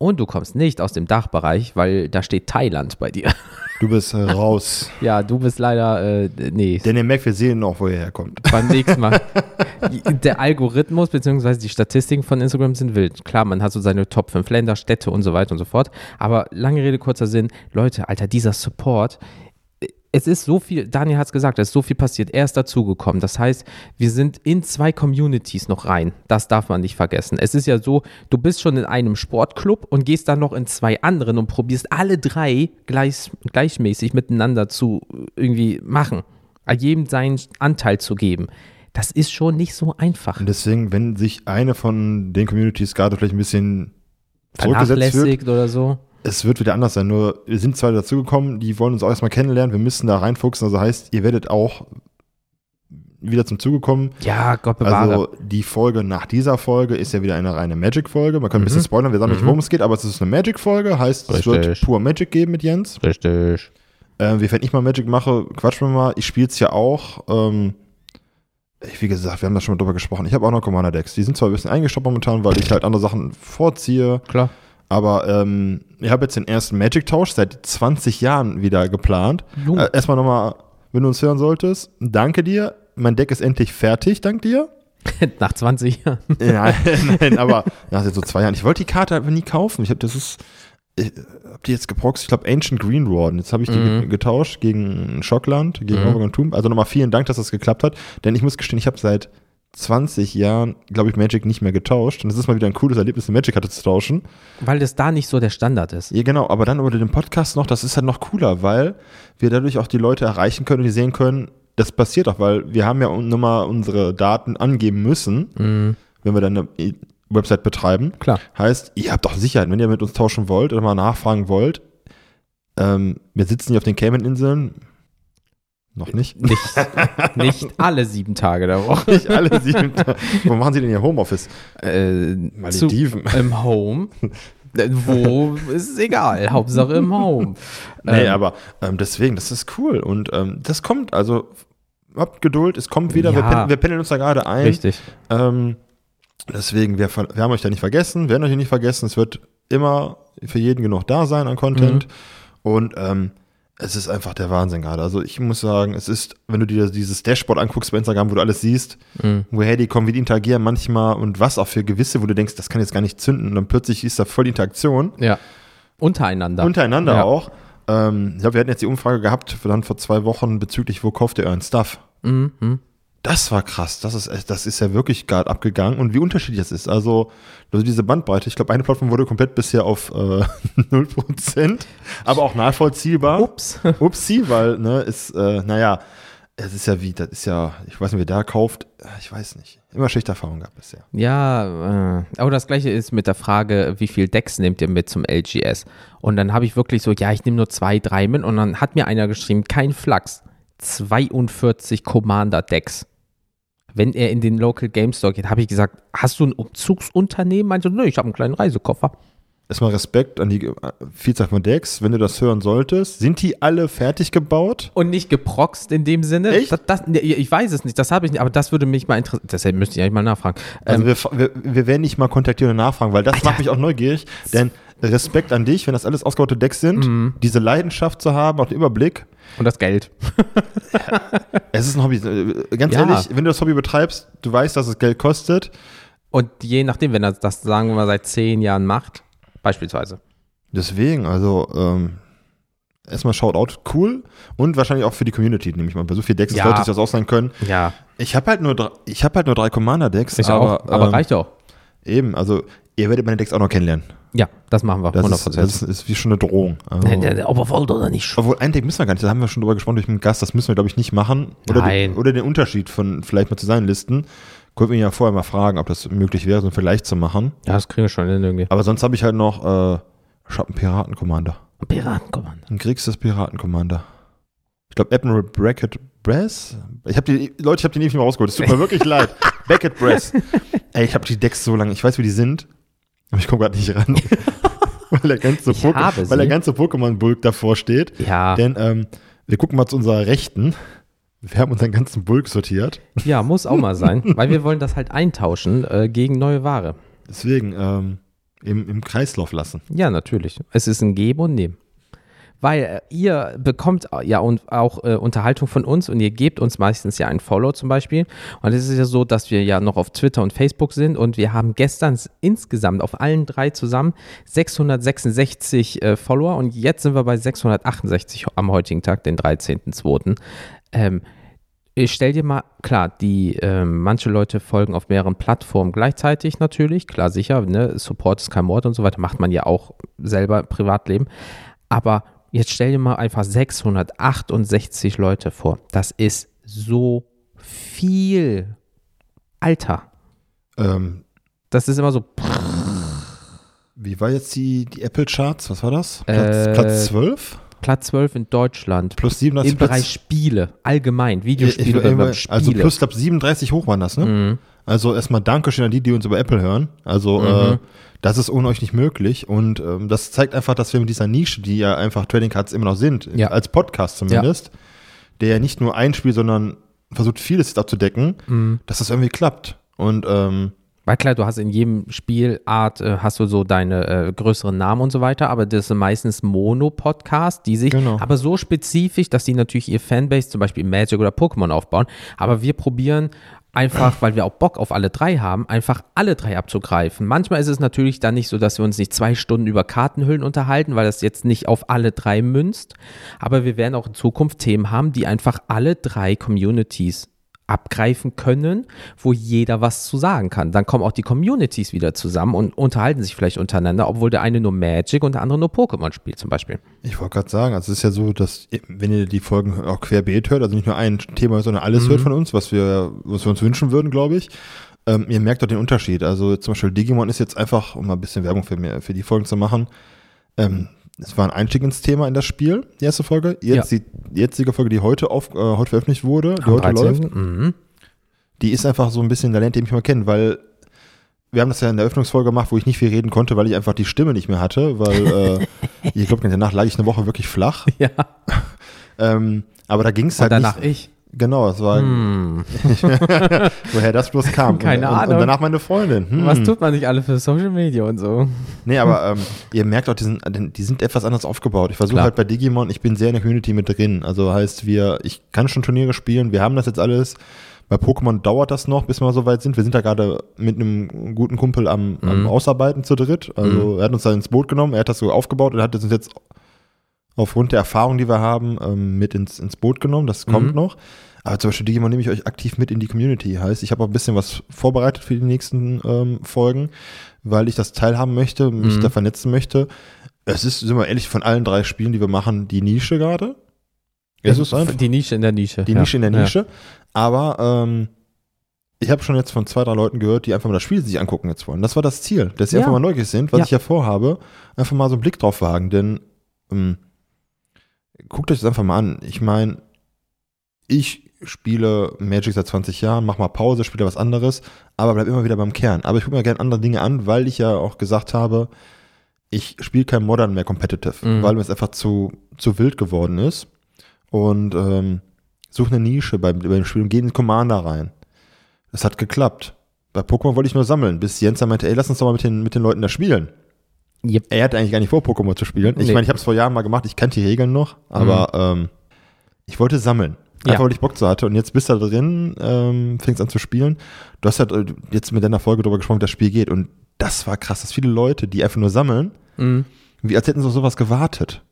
und du kommst nicht aus dem Dachbereich, weil da steht Thailand bei dir. du bist raus. ja, du bist leider, äh, nee, Denn ihr merkt, wir sehen auch, wo ihr herkommt. beim nächsten Mal. Der Algorithmus bzw. die Statistiken von Instagram sind wild. Klar, man hat so seine Top 5 Länder, Städte und so weiter und so fort. Aber lange Rede, kurzer Sinn, Leute, Alter, dieser Support. Es ist so viel, Daniel hat es gesagt, es ist so viel passiert. Er ist dazugekommen. Das heißt, wir sind in zwei Communities noch rein. Das darf man nicht vergessen. Es ist ja so, du bist schon in einem Sportclub und gehst dann noch in zwei anderen und probierst alle drei gleich, gleichmäßig miteinander zu irgendwie machen. Jedem seinen Anteil zu geben. Das ist schon nicht so einfach. Und deswegen, wenn sich eine von den Communities gerade vielleicht ein bisschen zurückgesetzt wird, Vernachlässigt oder so. Es wird wieder anders sein. Nur, wir sind zwei dazugekommen, die wollen uns auch erstmal kennenlernen, wir müssen da reinfuchsen. Also heißt, ihr werdet auch wieder zum Zuge kommen. Ja, Gott bewahre. Also die Folge nach dieser Folge ist ja wieder eine reine Magic-Folge. Man kann ein Mhm. bisschen spoilern, wir sagen nicht, Mhm. worum es geht, aber es ist eine Magic-Folge, heißt, es wird Richtig. pur Magic geben mit Jens. Richtig. Ähm, wenn ich mal Magic mache, quatschen wir mal. Ich spiele es ja auch. Ähm, wie gesagt, wir haben da schon mal drüber gesprochen. Ich habe auch noch Commander-Decks. Die sind zwar ein bisschen eingestoppt momentan, weil ich halt andere Sachen vorziehe. Klar. Aber ähm, ich habe jetzt den ersten Magic-Tausch seit 20 Jahren wieder geplant. Äh, erstmal nochmal, wenn du uns hören solltest, danke dir. Mein Deck ist endlich fertig, dank dir. Nach 20 Jahren. Nein, nein, aber nach jetzt so zwei Jahren. Ich wollte die Karte einfach nie kaufen. Ich habe das ist, ich habe die jetzt geproxt. Ich glaube Ancient Green Warden. Jetzt habe ich die Mhm. ge- getauscht gegen Schockland, gegen Mhm. Tomb. Also nochmal vielen Dank, dass das geklappt hat. Denn ich muss gestehen, ich habe seit 20 Jahren, glaube ich, Magic nicht mehr getauscht. Und es ist mal wieder ein cooles Erlebnis, eine Magic-Karte zu tauschen. Weil das da nicht so der Standard ist. Ja, genau, aber dann über den Podcast noch, das ist halt noch cooler, weil wir dadurch auch die Leute erreichen können und die sehen können, das passiert auch, weil wir haben ja nun mal unsere Daten angeben müssen, wenn wir dann eine E- Website betreiben. Klar. Heißt, ihr habt doch Sicherheit, wenn ihr mit uns tauschen wollt oder mal nachfragen wollt. Ähm, wir sitzen hier auf den Cayman-Inseln. Noch nicht. Nicht, nicht alle sieben Tage der Woche. Nicht alle sieben. Wo machen Sie denn Ihr Homeoffice? Äh, zu, Malediven. Im Home. Äh, Wo ist es egal. Hauptsache im Home. Nee, Ähm, aber ähm, deswegen, das ist cool. Und ähm, das kommt, also habt Geduld, es kommt wieder. Wir, Ja. pendeln, wir pendeln uns da gerade ein. Richtig. Ähm, deswegen, wir, wir haben euch da nicht vergessen, werden euch nicht vergessen. Es wird immer für jeden genug da sein an Content. Mhm. Und ähm, es ist einfach der Wahnsinn gerade. Also ich muss sagen, es ist, wenn du dir dieses Dashboard anguckst bei Instagram, wo du alles siehst, Mhm. woher die kommen, wie die interagieren manchmal und was auch für gewisse, wo du denkst, das kann jetzt gar nicht zünden. Und dann plötzlich ist da voll die Interaktion. Ja. Untereinander. Untereinander Ja. auch. Ähm, ich glaube, wir hatten jetzt die Umfrage gehabt, dann vor zwei Wochen bezüglich, wo kauft ihr euren Stuff? Mhm. Das war krass. Das ist, das ist ja wirklich gerade abgegangen und wie unterschiedlich das ist. Also, also diese Bandbreite. Ich glaube, eine Plattform wurde komplett bisher auf äh, 0%, aber auch nachvollziehbar. Ups. Upsi, weil, ne, ist, äh, naja, es ist ja wie, das ist ja, ich weiß nicht, wer da kauft, ich weiß nicht. Immer schlechte Erfahrungen gehabt bisher. Ja, äh, aber das gleiche ist mit der Frage, wie viel Decks nehmt ihr mit zum LGS? Und dann habe ich wirklich so, ja, ich nehme nur zwei, drei mit und dann hat mir einer geschrieben, kein Flachs, 42 Commander-Decks. Wenn er in den Local Game Store geht, habe ich gesagt, hast du ein Umzugsunternehmen? Meinte, nö, ich habe einen kleinen Reisekoffer. Erstmal Respekt an die äh, Vielzahl von Decks, wenn du das hören solltest. Sind die alle fertig gebaut? Und nicht geproxt in dem Sinne. Echt? Das, das, nee, ich weiß es nicht, das habe ich nicht, aber das würde mich mal interessieren. Deshalb müsste ich eigentlich mal nachfragen. Also Ähm, wir, wir, wir werden nicht mal kontaktieren und nachfragen, weil das macht mich auch neugierig. Denn Respekt an dich, wenn das alles ausgebaute Decks sind, Mhm. diese Leidenschaft zu haben, auch den Überblick. Und das Geld. Es ist ein Hobby. Äh, Ganz Ja. ehrlich, wenn du das Hobby betreibst, du weißt, dass es Geld kostet. Und je nachdem, wenn er das, sagen wir mal, seit zehn Jahren macht, beispielsweise. Deswegen, also ähm, erstmal Shoutout, cool. Und wahrscheinlich auch für die Community, nehme ich mal. Bei so viel Decks, dass Ja. Leute sich das ausleihen können. Ja, Ich habe halt nur ich habe halt nur drei Commander-Decks, ich aber, auch, aber ähm, reicht auch. eben, also ihr werdet meine Decks auch noch kennenlernen. Ja, das machen wir, Das, 100 ist, das ist, wie schon eine Drohung. Also, Ob er wollt oder nicht. Obwohl, ein Deck müssen wir gar nicht, da haben wir schon drüber gesprochen durch einen Gast, das müssen wir, glaube ich, nicht machen. Oder, Nein. Den, oder den Unterschied von vielleicht mal zu seinen Listen. Könnten wir ihn ja vorher mal fragen, ob das möglich wäre, so ein Vielleicht zu machen. Ja, das kriegen wir schon hin irgendwie. Aber sonst habe ich halt noch, äh, ich hab einen Piraten-Commander. Piratenkommando. Ein Kriegs Piraten-Commander. Ich glaube, Admiral Bracket Brass. Ich habe die, Leute, ich habe die nicht mehr rausgeholt. Es tut mir wirklich leid. Bracket Brass. Ey, ich habe die Decks so lange, ich weiß, wie die sind, aber ich komme gerade nicht ran. weil der ganze, weil der sie. ganze Pokémon-Bulk davor steht. Ja, Denn ähm, wir gucken mal zu unserer Rechten. Wir haben unseren ganzen Bulk sortiert. ja, muss auch mal sein, weil wir wollen das halt eintauschen äh, gegen neue Ware. Deswegen ähm, im, im Kreislauf lassen. Ja, natürlich. Es ist ein Geben und Nehmen. Weil äh, ihr bekommt ja und auch äh, Unterhaltung von uns und ihr gebt uns meistens ja ein Follow zum Beispiel. Und es ist ja so, dass wir ja noch auf Twitter und Facebook sind und wir haben gestern insgesamt auf allen drei zusammen 666 äh, Follower und jetzt sind wir bei 668 am heutigen Tag, den 13.02. Ähm, ich stell dir mal, klar, die ähm, manche Leute folgen auf mehreren Plattformen gleichzeitig natürlich, klar sicher, ne, Support ist kein Mord und so weiter, macht man ja auch selber im Privatleben. Aber jetzt stell dir mal einfach 668 Leute vor. Das ist so viel. Alter. Ähm, Das ist immer so. wie war jetzt die, die Apple Charts? Was war das? Platz, Äh, Platz 12? Platz 12 in Deutschland. Plus 37 Im Bereich Spiele, allgemein, Videospiele, Ich- ich- ich- Spiele. also plus glaub, 37 hoch waren das, ne? Mhm. Also erstmal Dankeschön an die, die uns über Apple hören. Also Mhm. äh, das ist ohne euch nicht möglich und ähm, das zeigt einfach, dass wir mit dieser Nische, die ja einfach Trading Cards immer noch sind, Ja. als Podcast zumindest, der ja nicht nur ein Spiel, sondern versucht vieles abzudecken, Mhm. dass das irgendwie klappt. Und ähm, Weil klar, du hast in jedem Spielart äh, hast du so deine äh, größeren Namen und so weiter, aber das sind meistens Mono-Podcasts, die sich Genau. aber so spezifisch, dass die natürlich ihr Fanbase zum Beispiel Magic oder Pokémon aufbauen. Aber wir probieren einfach, weil wir auch Bock auf alle drei haben, einfach alle drei abzugreifen. Manchmal ist es natürlich dann nicht so, dass wir uns nicht zwei Stunden über Kartenhüllen unterhalten, weil das jetzt nicht auf alle drei münzt. Aber wir werden auch in Zukunft Themen haben, die einfach alle drei Communities abgreifen können, wo jeder was zu sagen kann. Dann kommen auch die Communities wieder zusammen und unterhalten sich vielleicht untereinander, obwohl der eine nur Magic und der andere nur Pokémon spielt zum Beispiel. Ich wollte gerade sagen, also es ist ja so, dass wenn ihr die Folgen auch querbeet hört, also nicht nur ein Thema, sondern alles mhm. hört von uns, was wir, was wir uns wünschen würden, glaube ich, ähm, ihr merkt doch den Unterschied. Also zum Beispiel Digimon ist jetzt einfach, um mal ein bisschen Werbung für, mir, für die Folgen zu machen, ähm, es war ein Einstieg ins Thema in das Spiel, die erste Folge. Jetzt ja. die jetzige Folge, die heute, auf, äh, heute veröffentlicht wurde, die Am heute 13. läuft, mhm. die ist einfach so ein bisschen, da lernt ihr mich mal kennen, weil wir haben das ja in der Eröffnungsfolge gemacht, wo ich nicht viel reden konnte, weil ich einfach die Stimme nicht mehr hatte, weil äh, ich glaube, danach lag ich eine Woche wirklich flach. Ja. ähm, aber da ging es halt. Und danach nicht, ich. Genau, es war. Hm. woher das bloß kam. Keine und, Ahnung. Und danach meine Freundin. Hm. Was tut man nicht alle für Social Media und so? Nee, aber ähm, ihr merkt auch, die sind, die sind etwas anders aufgebaut. Ich versuche halt bei Digimon, ich bin sehr in der Community mit drin. Also heißt, wir, ich kann schon Turniere spielen, wir haben das jetzt alles. Bei Pokémon dauert das noch, bis wir so weit sind. Wir sind da gerade mit einem guten Kumpel am, mhm. am Ausarbeiten zu dritt. Also mhm. er hat uns da ins Boot genommen, er hat das so aufgebaut und hat uns jetzt aufgrund der Erfahrung, die wir haben, ähm, mit ins, ins Boot genommen. Das kommt mhm. noch. Aber zum Beispiel Digimon nehme ich euch aktiv mit in die Community. Heißt, ich habe auch ein bisschen was vorbereitet für die nächsten ähm, Folgen, weil ich das teilhaben möchte, mich mhm. da vernetzen möchte. Es ist, sind wir ehrlich, von allen drei Spielen, die wir machen, die Nische gerade. Es ist einfach. Die Nische in der Nische. Die ja. Nische in der Nische. Ja. Aber ähm, ich habe schon jetzt von zwei, drei Leuten gehört, die einfach mal das Spiel sich angucken jetzt wollen. Das war das Ziel, dass sie ja. einfach mal neugierig sind, was ich ja vorhabe, einfach mal so einen Blick drauf wagen. Denn ähm, guckt euch das einfach mal an. Ich meine, ich spiele Magic seit 20 Jahren, mach mal Pause, spiele was anderes, aber bleib immer wieder beim Kern. Aber ich gucke mir gerne andere Dinge an, weil ich ja auch gesagt habe, ich spiele kein Modern mehr Competitive, mhm. weil mir es einfach zu, zu wild geworden ist. Und ähm, suche eine Nische beim, beim Spiel und gehe in Commander rein. Das hat geklappt. Bei Pokémon wollte ich nur sammeln, bis Jens meinte, ey, lass uns doch mal mit den, mit den Leuten da spielen. Yep. Er hatte eigentlich gar nicht vor, Pokémon zu spielen. Ich nee. meine, ich habe es vor Jahren mal gemacht, ich kannte die Regeln noch, aber mhm. ähm, ich wollte sammeln. Einfach ja. weil ich Bock zu hatte. Und jetzt bist du da drin, ähm, fängst an zu spielen. Du hast halt äh, jetzt mit deiner Folge darüber gesprochen, wie das Spiel geht. Und das war krass, dass viele Leute, die einfach nur sammeln, mhm. wie als hätten sie auf sowas gewartet.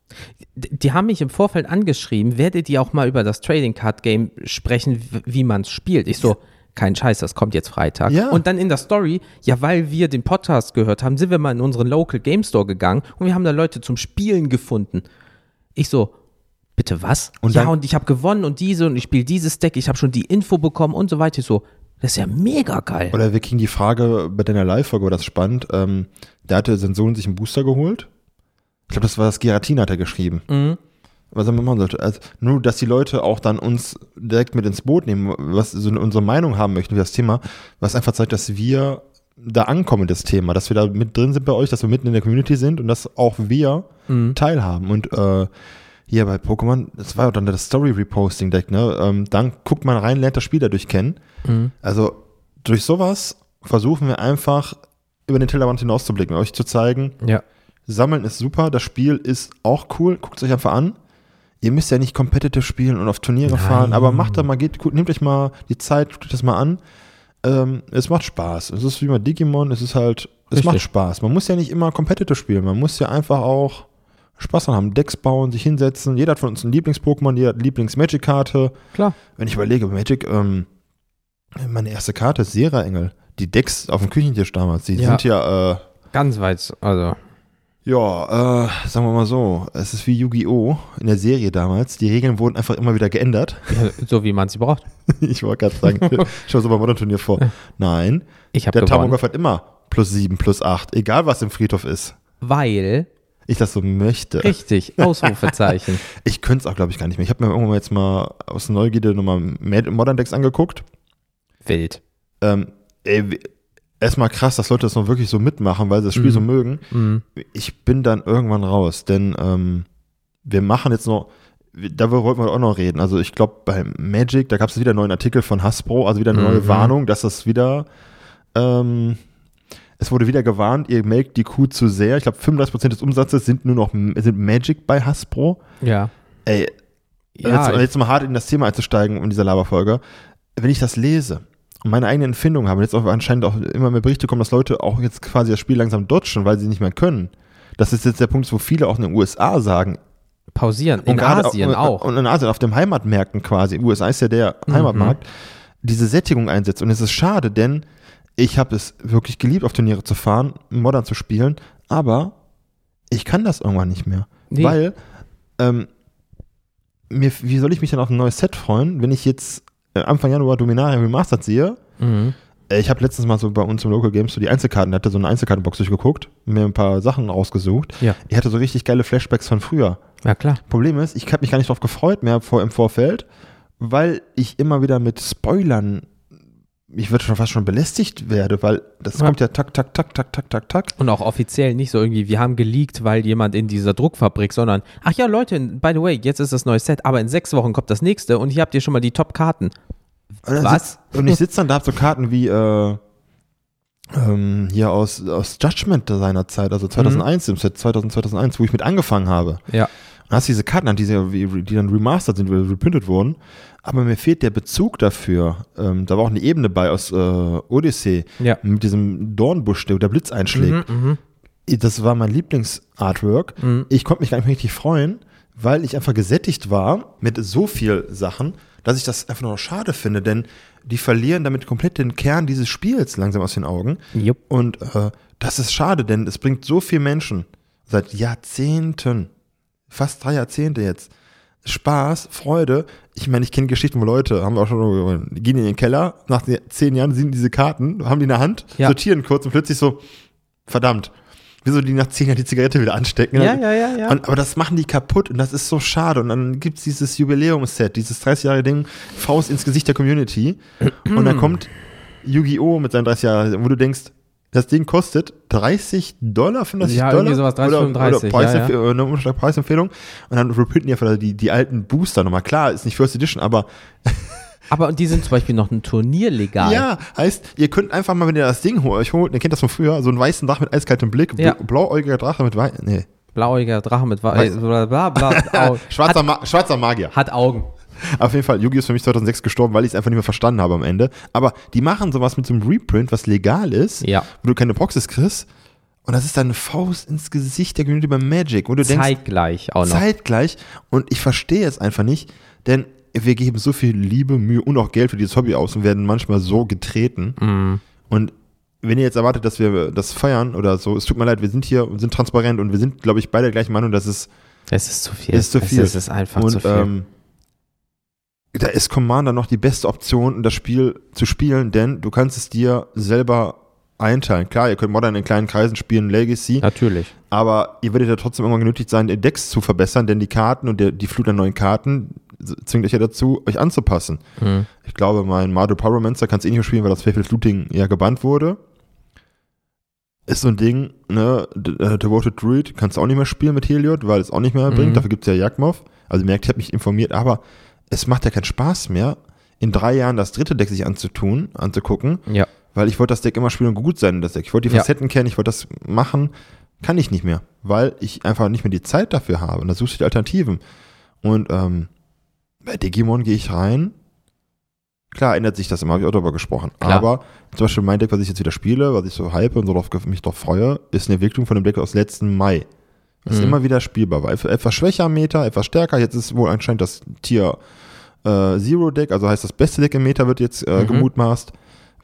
Die haben mich im Vorfeld angeschrieben, werdet ihr auch mal über das Trading Card Game sprechen, wie man es spielt? Ich so, kein Scheiß, das kommt jetzt Freitag. Ja. Und dann in der Story, ja, weil wir den Podcast gehört haben, sind wir mal in unseren Local Game Store gegangen und wir haben da Leute zum Spielen gefunden. Ich so, bitte was? Und ja, und ich habe gewonnen und diese und ich spiele dieses Deck, ich habe schon die Info bekommen und so weiter. So, das ist ja mega geil. Oder wir kriegen die Frage bei deiner Live-Folge, war das spannend. Ähm, der hatte seinen Sohn sich einen Booster geholt. Ich glaube, das war das Geratin, hat er geschrieben. Mhm. Was er machen sollte. Also, nur, dass die Leute auch dann uns direkt mit ins Boot nehmen, was so unsere Meinung haben möchten für das Thema, was einfach zeigt, dass wir da ankommen, das Thema, dass wir da mit drin sind bei euch, dass wir mitten in der Community sind und dass auch wir mhm. teilhaben. Und äh, hier bei Pokémon, das war ja dann das Story-Reposting-Deck, ne? Ähm, dann guckt man rein, lernt das Spiel dadurch kennen. Mhm. Also durch sowas versuchen wir einfach über den Tellerrand hinauszublicken, euch zu zeigen, ja. Sammeln ist super, das Spiel ist auch cool, guckt es euch einfach an. Ihr müsst ja nicht competitive spielen und auf Turniere Nein. fahren, aber macht da mal, geht, nehmt euch mal die Zeit, guckt euch das mal an. Ähm, es macht Spaß. Es ist wie bei Digimon, es ist halt, es Richtig. macht Spaß. Man muss ja nicht immer competitive spielen, man muss ja einfach auch Spaß dran haben, Decks bauen, sich hinsetzen. Jeder hat von uns ein Lieblings-Pokémon, jeder hat Lieblings-Magic-Karte. Klar. Wenn ich überlege, Magic, ähm, meine erste Karte ist Sera-Engel. Die Decks auf dem Küchentisch damals, die ja. sind ja, äh, Ganz weit, also. Ja, äh, sagen wir mal so, es ist wie Yu-Gi-Oh! in der Serie damals. Die Regeln wurden einfach immer wieder geändert. Ja, so wie man sie braucht. ich wollte gerade sagen, schau so beim Modern-Turnier vor. Nein, ich der Tamogolf hat immer plus sieben, plus acht, egal was im Friedhof ist. Weil ich das so möchte. Richtig, Ausrufezeichen. ich könnte es auch, glaube ich, gar nicht mehr. Ich habe mir irgendwann jetzt mal aus Neugierde nochmal Modern Decks angeguckt. Wild. Ähm, ey, erstmal krass, dass Leute das noch wirklich so mitmachen, weil sie das Spiel mhm. so mögen. Mhm. Ich bin dann irgendwann raus, denn ähm, wir machen jetzt noch, darüber wollten wir auch noch reden. Also ich glaube, bei Magic, da gab es wieder einen neuen Artikel von Hasbro, also wieder eine neue mhm. Warnung, dass das wieder ähm, es wurde wieder gewarnt, ihr melkt die Kuh zu sehr. Ich glaube, 35% des Umsatzes sind nur noch sind Magic bei Hasbro. Ja. Ey, ja, jetzt, jetzt mal hart in das Thema einzusteigen in dieser Laberfolge. Wenn ich das lese meine eigene Empfindung habe, jetzt auch anscheinend auch immer mehr Berichte kommen, dass Leute auch jetzt quasi das Spiel langsam dodgen, weil sie nicht mehr können. Das ist jetzt der Punkt, wo viele auch in den USA sagen, pausieren. In Asien auch. Und in Asien, auf den Heimatmärkten quasi. USA ist ja der mhm. Heimatmarkt diese Sättigung einsetzt. Und es ist schade, denn ich habe es wirklich geliebt, auf Turniere zu fahren, Modern zu spielen, aber ich kann das irgendwann nicht mehr. Nee. Weil, ähm, mir, wie soll ich mich dann auf ein neues Set freuen, wenn ich jetzt äh, Anfang Januar Dominaria Remastered sehe? Mhm. Äh, Ich habe letztens mal so bei uns im Local Games so die Einzelkarten, hatte so eine Einzelkartenbox durchgeguckt, mir ein paar Sachen rausgesucht. Ja. Ich hatte so richtig geile Flashbacks von früher. Ja, klar. Problem ist, ich habe mich gar nicht darauf gefreut mehr vor, im Vorfeld, weil ich immer wieder mit Spoilern, ich würde schon fast schon belästigt werde, weil das Ja. kommt ja tak, tak, tak, tak, tak, tak, tak. Und auch offiziell nicht so irgendwie, wir haben geleakt, weil jemand in dieser Druckfabrik, sondern, ach ja, Leute, by the way, jetzt ist das neue Set, aber in sechs Wochen kommt das nächste und hier habt ihr schon mal die Top-Karten. Was? Sitz, und ich sitze dann da, hab so Karten wie äh, ähm, hier aus, aus Judgment seiner Zeit, also 2001, im Set 2000, 2001, wo ich mit angefangen habe. Ja. Und hast diese Karten an, die, die dann remastered sind, reprintet wurden. Aber mir fehlt der Bezug dafür. Ähm, da war auch eine Ebene bei aus äh, Odyssey Ja. mit diesem Dornbusch, der, der Blitz einschlägt. Mhm, mhm. Das war mein Lieblingsartwork. Mhm. Ich konnte mich gar nicht richtig freuen, weil ich einfach gesättigt war mit so viel Sachen, dass ich das einfach nur noch schade finde, denn die verlieren damit komplett den Kern dieses Spiels langsam aus den Augen. Jupp. Und äh, das ist schade, denn es bringt so viel Menschen seit Jahrzehnten, fast drei Jahrzehnte jetzt, Spaß, Freude. Ich meine, ich kenne Geschichten, wo Leute haben wir auch schon, die gehen in den Keller, nach zehn Jahren sehen diese Karten, haben die in der Hand, Ja. sortieren kurz und plötzlich so, verdammt, wieso die nach zehn Jahren die Zigarette wieder anstecken. Ja, ja, ja, ja. Und, aber das machen die kaputt und das ist so schade. Und dann gibt's dieses Jubiläumsset, dieses 30-jährige Ding, Faust ins Gesicht der Community. und dann kommt Yu-Gi-Oh! mit seinen 30 Jahren, wo du denkst, das Ding kostet 30 Dollar, 35 Ja, Dollar. irgendwie sowas, 30, oder, 35, oder Preisempfe- ja, eine Umschlag- Preisempfehlung. Und dann reprinten die einfach die, die alten Booster nochmal. Klar, ist nicht First Edition, aber Aber und die sind zum Beispiel noch ein Turnier legal. ja, heißt, ihr könnt einfach mal, wenn ihr das Ding holt, euch holt, ihr kennt das von früher, so einen weißen Drache mit eiskaltem Blick, Ja. blau- blauäugiger Drache mit weiß, nee, Blauäugiger Drache mit Weiß- äh, bla bla bla. Au- schwarzer, Ma schwarzer Magier. hat Augen. Auf jeden Fall, Yu-Gi-Oh! ist für mich 2006 gestorben, weil ich es einfach nicht mehr verstanden habe am Ende. Aber die machen sowas mit so einem Reprint, was legal ist, Ja. wo du keine Proxys kriegst. Und das ist dann eine Faust ins Gesicht der Community bei Magic, wo du denkst, Zeitgleich auch noch. zeitgleich. Und ich verstehe es einfach nicht, denn wir geben so viel Liebe, Mühe und auch Geld für dieses Hobby aus und werden manchmal so getreten. Mhm. Und wenn ihr jetzt erwartet, dass wir das feiern oder so, es tut mir leid, wir sind hier und sind transparent und wir sind, glaube ich, beide der gleichen Meinung, dass es Es ist zu viel. Ist zu viel. Es ist, es ist einfach und zu viel. ähm, da ist Commander noch die beste Option, das Spiel zu spielen, denn du kannst es dir selber einteilen. Klar, ihr könnt Modern in kleinen Kreisen spielen, Legacy, Natürlich. aber ihr werdet ja trotzdem irgendwann genötigt sein, den Decks zu verbessern, denn die Karten und der, die Flut an neuen Karten zwingt euch ja dazu, euch anzupassen. Mhm. Ich glaube, mein Mardu Pyromancer kannst du eh nicht mehr spielen, weil das Faithful Looting ja gebannt wurde. Ist so ein Ding, ne, äh, Devoted Druid kannst du auch nicht mehr spielen mit Heliod, weil es auch nicht mehr Mhm. bringt. Dafür gibt es ja Jagdmoth. Also ihr merkt, ich habe mich informiert, aber es macht ja keinen Spaß mehr, in drei Jahren das dritte Deck sich anzutun, anzugucken, Ja. weil ich wollte das Deck immer spielen und gut sein in das Deck. Ich wollte die Ja. Facetten kennen, ich wollte das machen, kann ich nicht mehr, weil ich einfach nicht mehr die Zeit dafür habe. Und da suchst du die Alternativen. Und ähm, bei Digimon gehe ich rein. Klar ändert sich das immer, habe ich auch darüber gesprochen. Klar. Aber zum Beispiel mein Deck, was ich jetzt wieder spiele, was ich so hype und so drauf, mich drauf freue, ist eine Entwicklung von dem Deck aus letzten Mai. Was Mhm. immer wieder spielbar war. Etwas schwächer am Meter, etwas stärker. Jetzt ist wohl anscheinend das Tier äh, Zero Deck, also heißt das beste Deck im Meter wird jetzt äh, Mhm. gemutmaßt.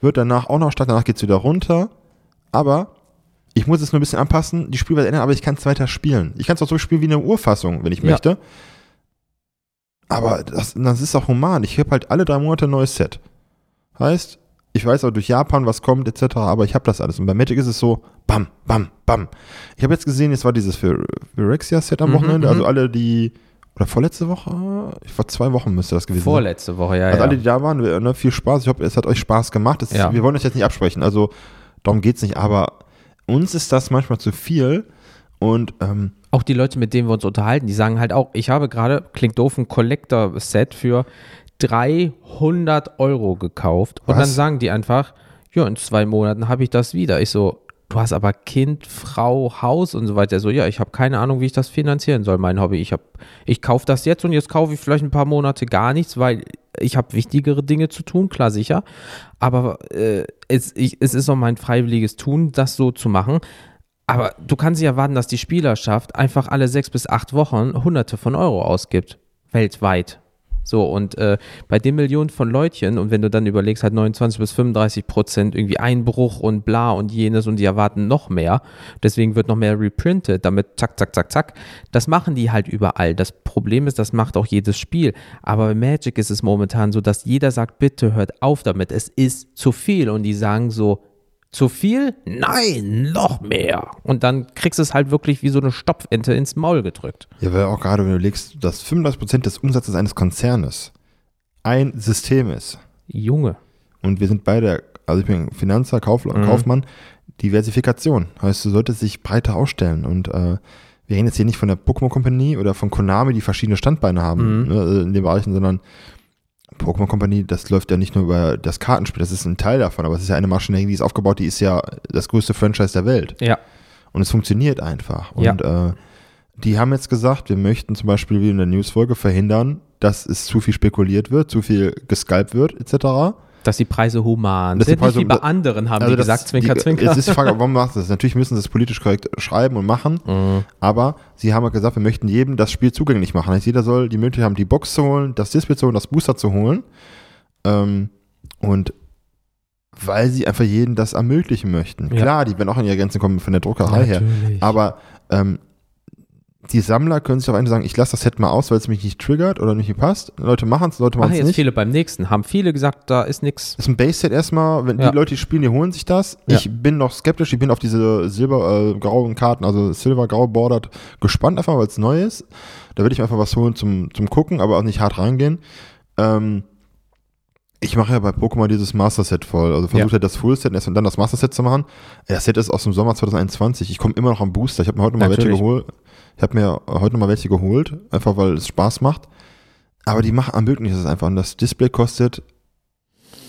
Wird danach auch noch stark, danach geht es wieder runter. Aber ich muss es nur ein bisschen anpassen, die Spielweise ändern, aber ich kann es weiter spielen. Ich kann es auch so spielen wie eine Urfassung, wenn ich Ja. möchte. Aber das, das ist auch human. Ich habe halt alle drei Monate ein neues Set. Heißt, ich weiß auch durch Japan, was kommt, etc., aber ich habe das alles. Und bei Magic ist es so, bam, bam, bam. Ich habe jetzt gesehen, jetzt war dieses Virexia-Set am Mhm, Wochenende, mhm. also alle, die, oder vorletzte Woche? Vor zwei Wochen müsste das gewesen sein. Vorletzte Woche, ja. Also ja. alle, die da waren, ne, viel Spaß. Ich hoffe, es hat euch Spaß gemacht. Es, Ja. Wir wollen das jetzt nicht absprechen, also darum geht's nicht. Aber uns ist das manchmal zu viel. Und ähm, auch die Leute, mit denen wir uns unterhalten, die sagen halt auch, ich habe gerade, klingt doof, ein Collector-Set für 300 Euro gekauft. Und Was? dann sagen die einfach, ja, in zwei Monaten habe ich das wieder. Ich so, du hast aber Kind, Frau, Haus und so weiter. So, ja, ich habe keine Ahnung, wie ich das finanzieren soll, mein Hobby. Ich, ich kaufe das jetzt und jetzt kaufe ich vielleicht ein paar Monate gar nichts, weil ich habe wichtigere Dinge zu tun, klar, sicher. Aber äh, es, ich, es ist auch mein freiwilliges Tun, das so zu machen. Aber du kannst nicht erwarten, dass die Spielerschaft einfach alle sechs bis acht Wochen Hunderte von Euro ausgibt. Weltweit. So, und äh, bei den Millionen von Leutchen, und wenn du dann überlegst, halt 29 bis 35 Prozent irgendwie Einbruch und bla und jenes und die erwarten noch mehr, deswegen wird noch mehr reprintet, damit zack, zack, zack, zack. Das machen die halt überall. Das Problem ist, das macht auch jedes Spiel. Aber bei Magic ist es momentan so, dass jeder sagt, bitte hört auf damit, es ist zu viel. Und die sagen so, zu viel? Nein, noch mehr. Und dann kriegst du es halt wirklich wie so eine Stopfente ins Maul gedrückt. Ja, weil auch gerade, wenn du legst, dass 35% des Umsatzes eines Konzernes ein System ist. Junge. Und wir sind beide, also ich bin Finanzer, Kauf, Mhm. Kaufmann, Diversifikation. Heißt, du solltest dich breiter aufstellen. Und äh, wir reden jetzt hier nicht von der Pokémon Company oder von Konami, die verschiedene Standbeine haben Mhm. ne, in den Bereichen, sondern Pokémon Company, das läuft ja nicht nur über das Kartenspiel, das ist ein Teil davon, aber es ist ja eine Maschinerie, die ist aufgebaut, die ist ja das größte Franchise der Welt. Ja. Und es funktioniert einfach. Ja. Und äh, die haben jetzt gesagt, wir möchten zum Beispiel wie in der Newsfolge verhindern, dass es zu viel spekuliert wird, zu viel gescalpt wird, etc. Dass die Preise human Dass die sind, Preise- nicht wie bei anderen, haben die das- gesagt, Zwinker, die, Zwinker. Es ist die Frage, warum machst du das? Natürlich müssen sie es politisch korrekt schreiben und machen, Mhm. aber sie haben ja gesagt, wir möchten jedem das Spiel zugänglich machen. Heißt, jeder soll die Möglichkeit haben, die Box zu holen, das Display zu holen, das Booster zu holen. Ähm, und weil sie einfach jedem das ermöglichen möchten. Ja. Klar, die werden auch in ihre Grenzen kommen von der Druckerei her. Natürlich. Aber ähm, die Sammler können sich auf einen sagen, ich lasse das Set mal aus, weil es mich nicht triggert oder nicht passt. Leute machen es, Leute machen es jetzt nicht. viele beim nächsten. Haben viele gesagt, da ist nichts. ist ein Base-Set erstmal, wenn Ja. die Leute die spielen, die holen sich das. Ja. Ich bin noch skeptisch, ich bin auf diese silber-grauen Karten, also silber-grau bordered, gespannt einfach, weil es neu ist. Da würde ich mir einfach was holen zum, zum Gucken, aber auch nicht hart reingehen. Ähm, ich mache ja bei Pokémon dieses Master-Set voll. Also versuche Ja. ja. das Full-Set erst und dann das Master-Set zu machen. Das Set ist aus dem Sommer 2021. Ich komme immer noch am Booster. Ich habe mir heute mal welche Natürlich. geholt. Ich habe mir heute noch mal welche geholt, einfach weil es Spaß macht. Aber die machen ermöglichen es einfach. Und das Display kostet,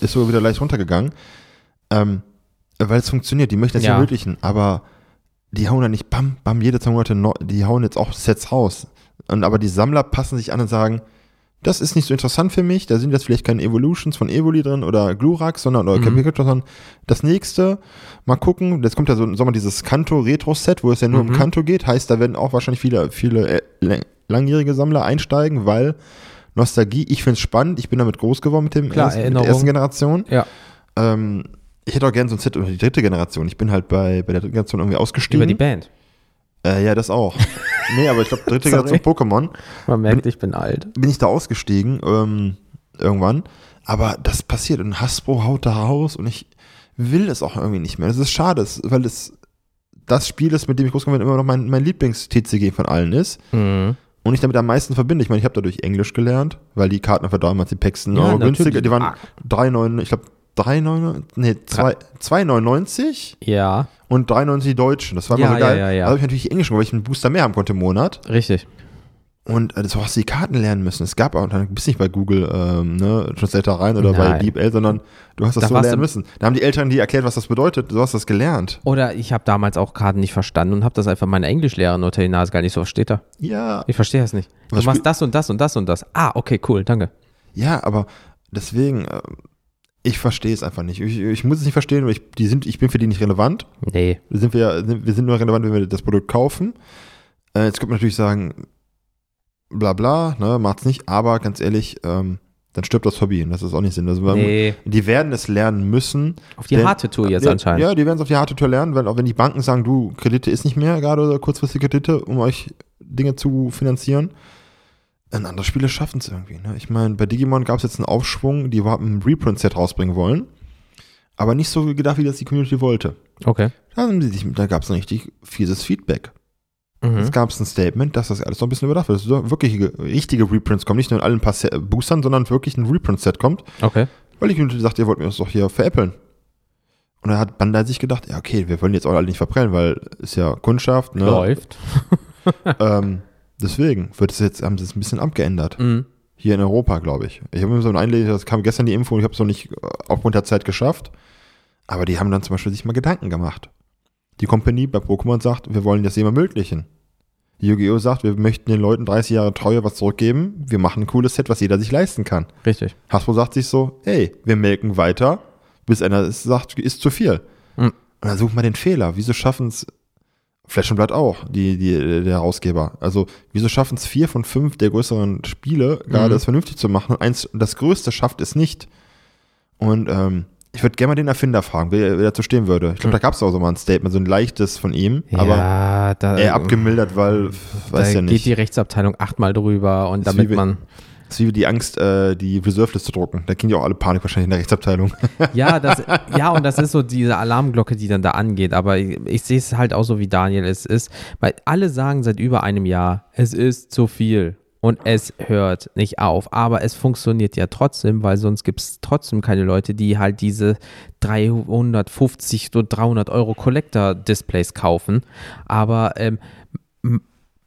ist sogar wieder leicht runtergegangen. Ähm, weil es funktioniert. Die möchten es Ja. ermöglichen. Aber die hauen ja nicht bam, bam, jede zwei Monate, neu, die hauen jetzt auch Sets raus. Und aber die Sammler passen sich an und sagen, das ist nicht so interessant für mich, da sind jetzt vielleicht keine Evolutions von Evoli drin oder Glurax, sondern oder Mhm. Sondern das nächste, mal gucken, jetzt kommt ja so im Sommer dieses Kanto Retro Set, wo es ja nur Mhm. um Kanto geht, heißt, da werden auch wahrscheinlich viele, viele äh, lang- langjährige Sammler einsteigen, weil Nostalgie, ich finde es spannend, ich bin damit groß geworden mit, dem Klar, ersten, mit der ersten Generation. Ja. Ähm, ich hätte auch gerne so ein Set über die dritte Generation. Ich bin halt bei, bei der dritten Generation irgendwie ausgestiegen. Über die Band. Äh, ja, das auch. nee, aber ich glaube, dritte. Generation Pokémon Man merkt, ich bin alt. bin ich da ausgestiegen ähm, irgendwann. Aber das passiert und Hasbro haut da raus und ich will es auch irgendwie nicht mehr. Das ist schade, weil es das Spiel ist, mit dem ich groß geworden bin, immer noch mein, mein Lieblings-TCG von allen ist Mhm. und ich damit am meisten verbinde. Ich meine, ich habe dadurch Englisch gelernt, weil die Karten einfach damals die Packs Ja, günstiger, die waren Ah. 3,9, ich glaube 3,9, nee, zwei- 2,99 Ja, und 3,99 die Deutschen. Das war immer Ja, so geil. ja, ja, ja. Da habe ich natürlich Englisch, weil ich einen Booster mehr haben konnte im Monat. richtig. Und äh, so hast du die Karten lernen müssen. Es gab auch, dann bist nicht bei Google ähm, ne, Translator rein oder bei Nein. DeepL, sondern du hast das Da so lernen du- müssen. Da haben die Eltern dir erklärt, was das bedeutet. Du hast das gelernt. Oder ich habe damals auch Karten nicht verstanden und habe das einfach meiner Englischlehrerin unter die Nase gar nicht so, was steht da? Ja. Ich verstehe das nicht. Du Was machst das und das und das und das. Ah, okay, cool, danke. Ja, aber deswegen, äh, ich verstehe es einfach nicht. Ich, ich muss es nicht verstehen, weil ich, die sind, ich bin für die nicht relevant. Nee. Wir sind, wir, wir sind nur relevant, wenn wir das Produkt kaufen. Äh, jetzt könnte man natürlich sagen, bla bla, ne, macht's nicht, aber ganz ehrlich, ähm, dann stirbt das Hobby. Und das ist auch nicht Sinn. Also, Nee. Die werden es lernen müssen. Auf die Denn- harte Tour jetzt ja, anscheinend. Ja, die werden es auf die harte Tour lernen, weil auch wenn die Banken sagen, du, Kredite ist nicht mehr gerade oder kurzfristige Kredite, um euch Dinge zu finanzieren. Dann andere Spiele schaffen es irgendwie. Ne? Ich meine, bei Digimon gab es jetzt einen Aufschwung, die überhaupt ein Reprint-Set rausbringen wollen, aber nicht so gedacht, wie das die Community wollte. Okay. Da, da gab es ein richtig fieses Feedback. Mhm. Es gab ein Statement, dass das alles noch ein bisschen überdacht wird. Dass wirklich richtige Reprints kommen, nicht nur in allen paar Se- Boostern, sondern wirklich ein Reprint-Set kommt. Okay. Weil die Community sagt, ihr wollt mir das doch hier veräppeln. Und da hat Bandai sich gedacht, ja, okay, wir wollen jetzt auch alle nicht verprellen, weil ist ja Kundschaft, ne? Läuft. ähm, deswegen wird es jetzt, haben sie es ein bisschen abgeändert. Mhm. Hier in Europa, glaube ich. Ich habe mir so ein Einlesen, das kam gestern die Info und ich habe es noch nicht äh, aufgrund der Zeit geschafft. Aber die haben dann zum Beispiel sich mal Gedanken gemacht. Die Company bei Pokémon sagt, wir wollen das jedem ermöglichen. Yu-Gi-Oh! sagt, wir möchten den Leuten 30 Jahre Treue was zurückgeben. Wir machen ein cooles Set, was jeder sich leisten kann. Richtig. Hasbro sagt sich so, hey, wir melken weiter, bis einer es sagt, ist zu viel. Mhm. Und dann sucht man den Fehler. Wieso schaffen es Flash und Blood auch, die, die, der Herausgeber. Also, wieso schaffen es vier von fünf der größeren Spiele, gerade Mhm. das vernünftig zu machen? Und eins, das größte schafft es nicht. Und ähm, ich würde gerne mal den Erfinder fragen, wer, wer dazu stehen würde. Ich glaube, da gab es auch so mal ein Statement, so ein leichtes von ihm, aber ja, da, eher abgemildert, weil, da weiß ja geht nicht. die Rechtsabteilung achtmal drüber und damit man. Das ist wie die Angst, äh, die Reserve-List zu drucken. Da kriegen die auch alle Panik wahrscheinlich in der Rechtsabteilung. Ja, das, ja, und das ist so diese Alarmglocke, die dann da angeht. Aber ich, ich sehe es halt auch so, wie Daniel es ist. Weil alle sagen seit über einem Jahr, es ist zu viel. Und es hört nicht auf. Aber es funktioniert ja trotzdem, weil sonst gibt es trotzdem keine Leute, die halt diese 350 oder 300 Euro Collector-Displays kaufen. Aber ähm,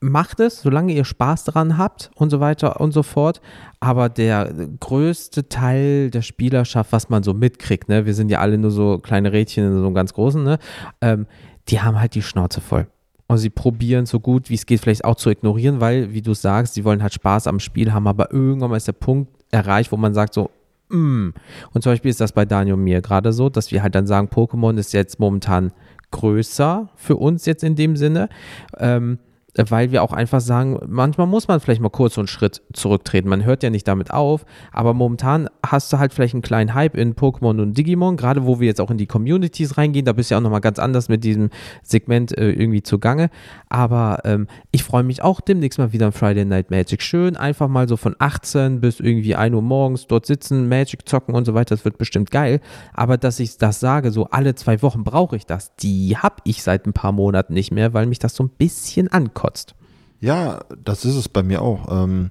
macht es, solange ihr Spaß daran habt und so weiter und so fort. Aber der größte Teil der Spielerschaft, was man so mitkriegt, ne, wir sind ja alle nur so kleine Rädchen in so einem ganz großen, ne, ähm, die haben halt die Schnauze voll. Und sie probieren so gut wie es geht, vielleicht auch zu ignorieren, weil, wie du sagst, sie wollen halt Spaß am Spiel haben, aber irgendwann ist der Punkt erreicht, wo man sagt so, mm. Und zum Beispiel ist das bei Daniel und mir gerade so, dass wir halt dann sagen, Pokémon ist jetzt momentan größer für uns jetzt in dem Sinne. Ähm, weil wir auch einfach sagen, manchmal muss man vielleicht mal kurz so einen Schritt zurücktreten. Man hört ja nicht damit auf, aber momentan hast du halt vielleicht einen kleinen Hype in Pokémon und Digimon, gerade wo wir jetzt auch in die Communities reingehen, da bist du ja auch nochmal ganz anders mit diesem Segment äh, irgendwie zugange. Aber ähm, ich freue mich auch demnächst mal wieder am Friday Night Magic. Schön einfach mal so von 18 bis irgendwie 1 Uhr morgens dort sitzen, Magic zocken und so weiter, das wird bestimmt geil. Aber dass ich das sage, so alle zwei Wochen brauche ich das, die habe ich seit ein paar Monaten nicht mehr, weil mich das so ein bisschen ankotzt. Ja, das ist es bei mir auch. Ähm,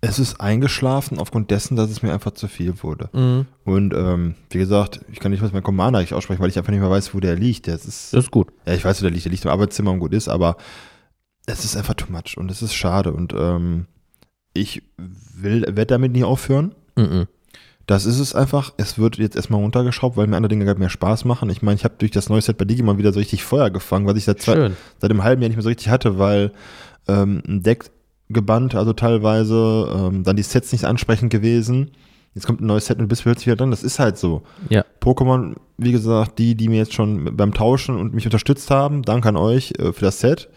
es ist eingeschlafen aufgrund dessen, dass es mir einfach zu viel wurde. Mhm. Und ähm, wie gesagt, ich kann nicht was mein Commander nicht aussprechen, weil ich einfach nicht mehr weiß, wo der liegt. Das ist, Das ist gut. ja, ich weiß, wo der liegt. Der liegt im Arbeitszimmer und gut ist, aber es ist einfach too much und es ist schade. Und ähm, ich will, werde damit nie aufhören. Mhm. Das ist es einfach. Es wird jetzt erstmal runtergeschraubt, weil mir andere Dinge gerade mehr Spaß machen. Ich meine, ich habe durch das neue Set bei Digimon wieder so richtig Feuer gefangen, was ich seit, zwei, seit einem halben Jahr nicht mehr so richtig hatte, weil ähm, ein Deck gebannt, also teilweise, ähm, dann die Sets nicht ansprechend gewesen. Jetzt kommt ein neues Set und du bist plötzlich wieder dran. Das ist halt so. Ja. Pokémon, wie gesagt, die, die mir jetzt schon beim Tauschen und mich unterstützt haben, danke an euch äh, für das Set.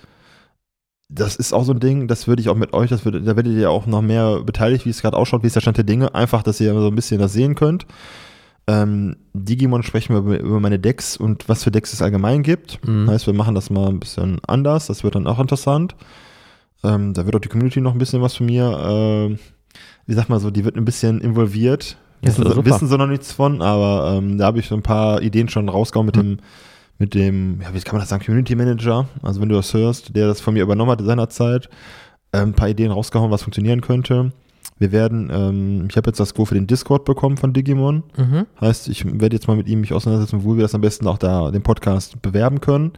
Das ist auch so ein Ding, das würde ich auch mit euch, das würde, da werdet ihr ja auch noch mehr beteiligt, wie es gerade ausschaut, wie ist der Stand der Dinge. Einfach, dass ihr so ein bisschen das sehen könnt. Ähm, Digimon sprechen wir über, über meine Decks und was für Decks es allgemein gibt. Mhm. Heißt, wir machen das mal ein bisschen anders, das wird dann auch interessant. Ähm, da wird auch die Community noch ein bisschen was von mir, ähm, wie sag mal so, die wird ein bisschen involviert. Wissen, wissen sie noch nichts von, aber ähm, da habe ich so ein paar Ideen schon rausgehauen mit dem, mit dem, ja, wie kann man das sagen, Community Manager. Also wenn du das hörst, der das von mir übernommen hat seinerzeit, ähm, ein paar Ideen rausgehauen, was funktionieren könnte. Wir werden, ähm, ich habe jetzt das Go für den Discord bekommen von Digimon. Mhm. Heißt, ich werde jetzt mal mit ihm mich auseinandersetzen, wo wir das am besten auch da, den Podcast bewerben können.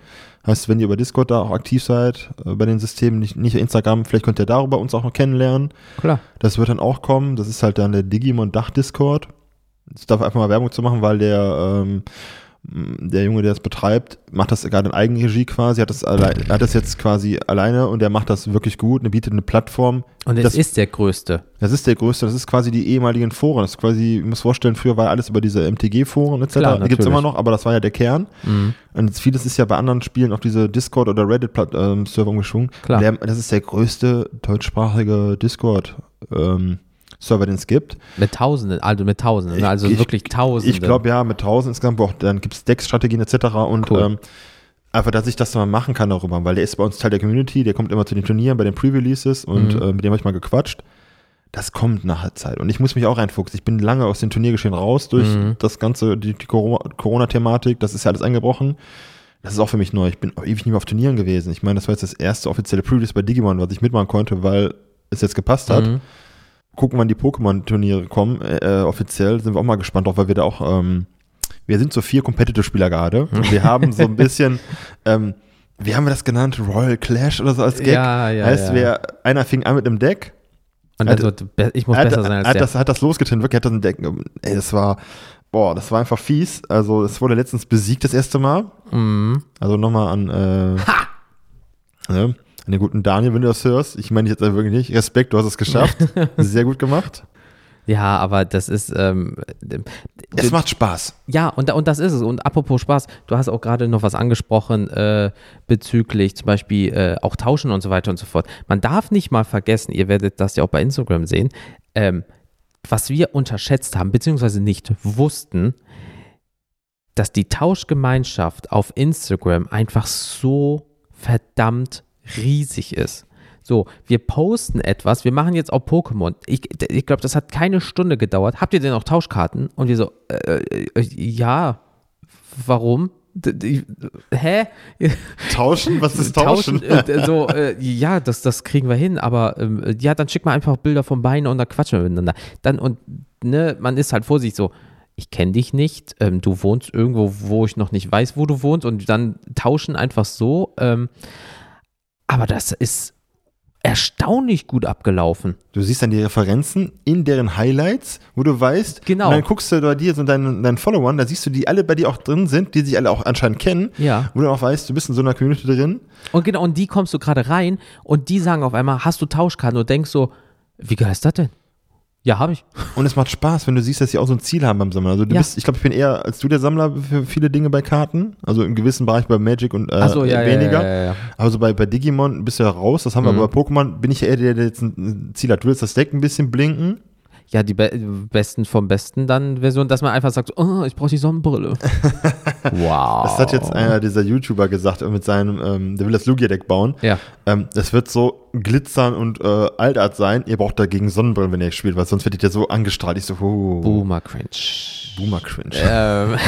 Heißt, wenn ihr über Discord da auch aktiv seid, äh, bei den Systemen, nicht, nicht Instagram, vielleicht könnt ihr darüber uns auch noch kennenlernen. Klar. Das wird dann auch kommen. Das ist halt dann der Digimon Dach Discord. Ich darf einfach mal Werbung zu machen, weil der, ähm, der Junge, der das betreibt, macht das gerade in Eigenregie quasi, hat das, allein, hat das jetzt quasi alleine und der macht das wirklich gut. Er bietet eine Plattform. Und es Das- ist der größte. Das ist der größte, das ist quasi die ehemaligen Foren. Das ist quasi, ich muss vorstellen, früher war alles über diese MTG-Foren etc. Klar, die gibt's natürlich. immer noch, aber das war ja der Kern. Mhm. Und vieles ist ja bei anderen Spielen auf diese Discord- oder Reddit-Server umgeschwungen. Klar. Der, das ist der größte deutschsprachige Discord-Server, den es gibt. Mit Tausenden, also mit Tausenden, Ich- also ich- wirklich Tausende. Ich glaube ja, mit 1000 insgesamt, auch, dann gibt es Deck-Strategien etc. Und Cool. ähm, einfach, dass ich das mal machen kann darüber, weil der ist bei uns Teil der Community, der kommt immer zu den Turnieren, bei den Pre-Releases und Mhm. äh, mit dem habe ich mal gequatscht. Das kommt nach der Zeit. Und ich muss mich auch reinfuchsen. Ich bin lange aus dem Turniergeschehen raus durch Mhm. das ganze, die, die Coro- Corona-Thematik. Das ist ja alles eingebrochen. Das ist auch für mich neu. Ich bin auch ewig nicht mehr auf Turnieren gewesen. Ich meine, das war jetzt das erste offizielle Pre-Release bei Digimon, was ich mitmachen konnte, weil es jetzt gepasst hat Mhm. Gucken, wann die Pokémon-Turniere kommen. Äh, offiziell sind wir auch mal gespannt, auch weil wir da auch, ähm, wir sind so vier Competitive-Spieler gerade. Wir haben so ein bisschen, ähm, wie haben wir das genannt? Royal Clash oder so als Gag? Ja, ja, heißt, ja. wer, einer fing an mit einem Deck. Und hat- wird, ich muss hat, besser sein als hat, der. das, hat das losgetreten, wirklich, hat das ein Deck. Ey, das war, boah, das war einfach fies. Also, es wurde letztens besiegt das erste Mal. Mhm. Also nochmal an, äh, ne, an den guten Daniel, wenn du das hörst. Ich meine jetzt wirklich nicht. Respekt, du hast es geschafft. Sehr gut gemacht. Ja, aber das ist, ähm, Es macht Spaß. ja, und, und das ist es. Und apropos Spaß, du hast auch gerade noch was angesprochen äh, bezüglich zum Beispiel äh, auch Tauschen und so weiter und so fort. Man darf nicht mal vergessen, ihr werdet das ja auch bei Instagram sehen, ähm, was wir unterschätzt haben, beziehungsweise nicht wussten, dass die Tauschgemeinschaft auf Instagram einfach so verdammt riesig ist. So, wir posten etwas, wir machen jetzt auch Pokémon. Ich, ich glaube, das hat keine Stunde gedauert. Habt ihr denn auch Tauschkarten? Und wir so, äh, äh, ja, warum? Hä? Tauschen? Was ist Tauschen? äh, so, äh, ja, das, das kriegen wir hin, aber ähm, äh, ja, dann schick mal einfach Bilder vom Bein und dann quatschen wir miteinander. Dann und ne, man ist halt vorsichtig so, ich kenne dich nicht, ähm, du wohnst irgendwo, wo ich noch nicht weiß, wo du wohnst und dann tauschen einfach so. Ähm, aber das ist erstaunlich gut abgelaufen. Du siehst dann die Referenzen in deren Highlights, wo du weißt, Genau. und dann guckst du bei dir so deinen, deinen Followern, da siehst du, die alle bei dir auch drin sind, die sich alle auch anscheinend kennen, Ja. wo du auch weißt, du bist in so einer Community drin. Und genau, und die kommst du gerade rein und die sagen auf einmal, hast du Tauschkarten und denkst so, wie geil ist das denn? Ja, habe ich. Und es macht Spaß, wenn du siehst, dass sie auch so ein Ziel haben beim Sammeln. Also du Ja. bist, ich glaube, ich bin eher als du der Sammler für viele Dinge bei Karten. Also im gewissen Bereich bei Magic und äh, so, ja, weniger. ja, ja. Also bei, bei Digimon bist du ja raus, das haben wir, Mhm. aber bei Pokémon bin ich eher der, der jetzt ein Ziel hat. Du willst das Deck ein bisschen blinken. Ja, die Be besten vom Besten dann Version, dass man einfach sagt, oh, ich brauche die Sonnenbrille. wow. Das hat jetzt einer dieser YouTuber gesagt mit seinem, ähm, der will das Lugia-Deck bauen. Ja. Ähm, das wird so glitzern und äh, Altart sein. Ihr braucht dagegen Sonnenbrillen, wenn ihr spielt, weil sonst werdet ihr so angestrahlt. Ich so, oh, Boomer Cringe. Boomer Cringe. Ähm,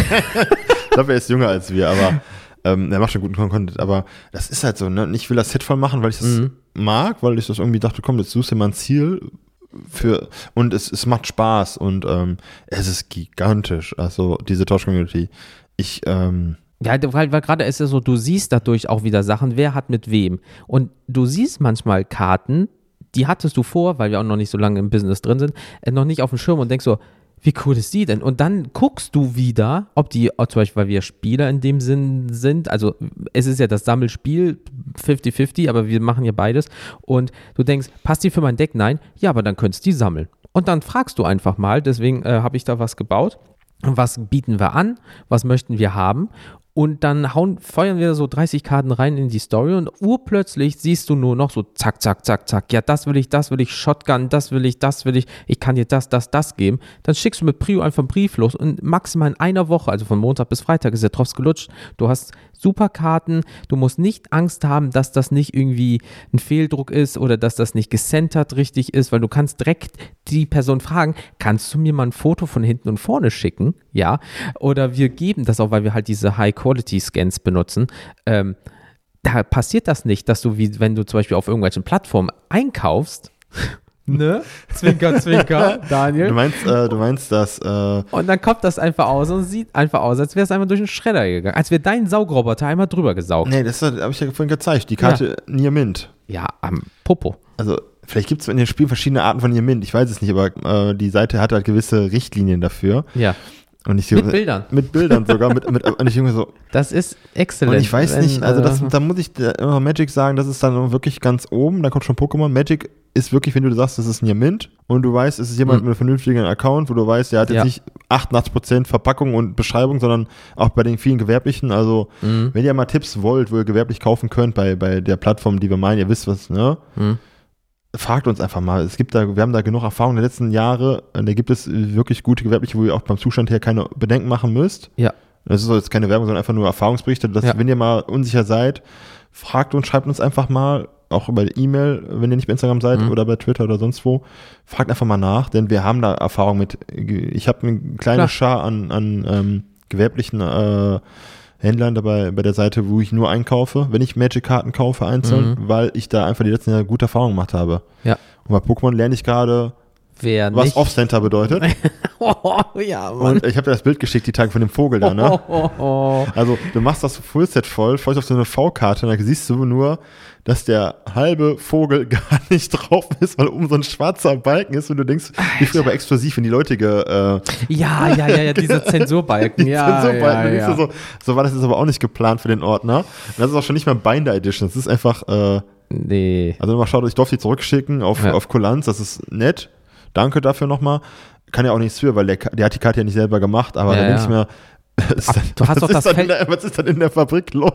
Ich glaube, er ist jünger als wir, aber ähm, er macht schon guten Content. Aber das ist halt so, ne? Und Ich will das Set voll machen, weil ich das Mhm. mag, weil ich das irgendwie dachte, komm, jetzt suchst du mal ein Ziel für und es, es macht Spaß und ähm, es ist gigantisch. Also diese Tausch-Community. Ich, ähm, ja, weil, weil gerade ist ja so, du siehst dadurch auch wieder Sachen, wer hat mit wem. Und du siehst manchmal Karten, die hattest du vor, weil wir auch noch nicht so lange im Business drin sind, äh, noch nicht auf dem Schirm und denkst so, wie cool ist die denn? Und dann guckst du wieder, ob die, zum Beispiel, weil wir Spieler in dem Sinn sind, also es ist ja das Sammelspiel 50-50, aber wir machen ja beides. Und du denkst, passt die für mein Deck? Nein. Ja, aber dann könntest du die sammeln. Und dann fragst du einfach mal, deswegen äh, habe ich da was gebaut. Was bieten wir an? Was möchten wir haben? Und dann hauen, feuern wir so 30 Karten rein in die Story und urplötzlich siehst du nur noch so zack, zack, zack, zack. Ja, das will ich, das will ich, Shotgun, das will ich, das will ich, ich kann dir das, das, das geben. Dann schickst du mit Prio einfach einen Brief los und maximal in einer Woche, also von Montag bis Freitag, ist der Drops gelutscht. Du hast super Karten, du musst nicht Angst haben, dass das nicht irgendwie ein Fehldruck ist oder dass das nicht gecentert richtig ist, weil du kannst direkt die Person fragen, kannst du mir mal ein Foto von hinten und vorne schicken? Ja. Oder wir geben das auch, weil wir halt diese High-Quality-Scans benutzen. Ähm, da passiert das nicht, dass du, wie wenn du zum Beispiel auf irgendwelchen Plattformen einkaufst, ne? Zwinker, zwinker, du Daniel. meinst, äh, du meinst, dass äh, Und dann kommt das einfach aus und sieht einfach aus, als wäre es einfach durch den Schredder gegangen. Als wäre dein Saugroboter einmal drüber gesaugt. Nee, das habe ich ja vorhin gezeigt. Die Karte Nier Mint. Ja, am Popo. Also, vielleicht gibt es in dem Spiel verschiedene Arten von Nier Mint. Ich weiß es nicht, aber äh, die Seite hat halt gewisse Richtlinien dafür. Ja. Und ich, Mit Bildern. Mit Bildern sogar. mit, mit, und ich irgendwie so. Das ist exzellent. Und ich weiß Wenn, nicht, also das, äh, da muss ich immer Magic sagen, das ist dann wirklich ganz oben. Da kommt schon Pokémon. Magic ist wirklich, wenn du sagst, das ist Nier Mint und du weißt, es ist jemand Mhm. mit einem vernünftigen Account, wo du weißt, der hat jetzt Ja. nicht 88% Verpackung und Beschreibung, sondern auch bei den vielen Gewerblichen. Also, Mhm. wenn ihr mal Tipps wollt, wo ihr gewerblich kaufen könnt bei, bei der Plattform, die wir meinen, ihr wisst was, ne? Mhm. Fragt uns einfach mal. Es gibt da, wir haben da genug Erfahrung in den letzten Jahren. Da gibt es wirklich gute Gewerbliche, wo ihr auch beim Zustand her keine Bedenken machen müsst. Ja. Das ist jetzt keine Werbung, sondern einfach nur Erfahrungsberichte. Dass, Ja. wenn ihr mal unsicher seid, fragt uns, schreibt uns einfach mal, auch über E-Mail, wenn ihr nicht bei Instagram seid Mhm. oder bei Twitter oder sonst wo. Fragt einfach mal nach, denn wir haben da Erfahrung mit. Ich habe eine kleine Klar. Schar an, an ähm, gewerblichen äh, Händlern dabei bei der Seite, wo ich nur einkaufe, wenn ich Magic-Karten kaufe einzeln, Mhm. weil ich da einfach die letzten Jahre gute Erfahrungen gemacht habe. Ja. Und bei Pokémon lerne ich gerade, Wer was. Off-Center bedeutet. Oh, ja, Mann. Und ich habe dir das Bild geschickt, die Tage von dem Vogel da, ne? Oh, oh, oh. Also du machst das Fullset voll, folgst auf so eine V-Karte und da siehst du nur, dass der halbe Vogel gar nicht drauf ist, weil oben so ein schwarzer Balken ist und du denkst, wie früher bei Explosiv, wenn die Leute ge, äh, Ja, ja, ja, ja, diese Zensurbalken. die ja, Zensurbalken, ja, du denkst ja. so, so war das jetzt aber auch nicht geplant für den Ordner. Und das ist auch schon nicht mehr Binder Edition, das ist einfach, äh, Nee. also mal schaut, ich durfte die zurückschicken auf, Ja. auf Kulanz, das ist nett. danke dafür nochmal. Kann ja auch nichts für, weil der, der hat die Karte ja nicht selber gemacht, aber Ja, denke ja. ich mir, dann- du hast was doch ist das Feld- der, Was ist dann in der Fabrik los?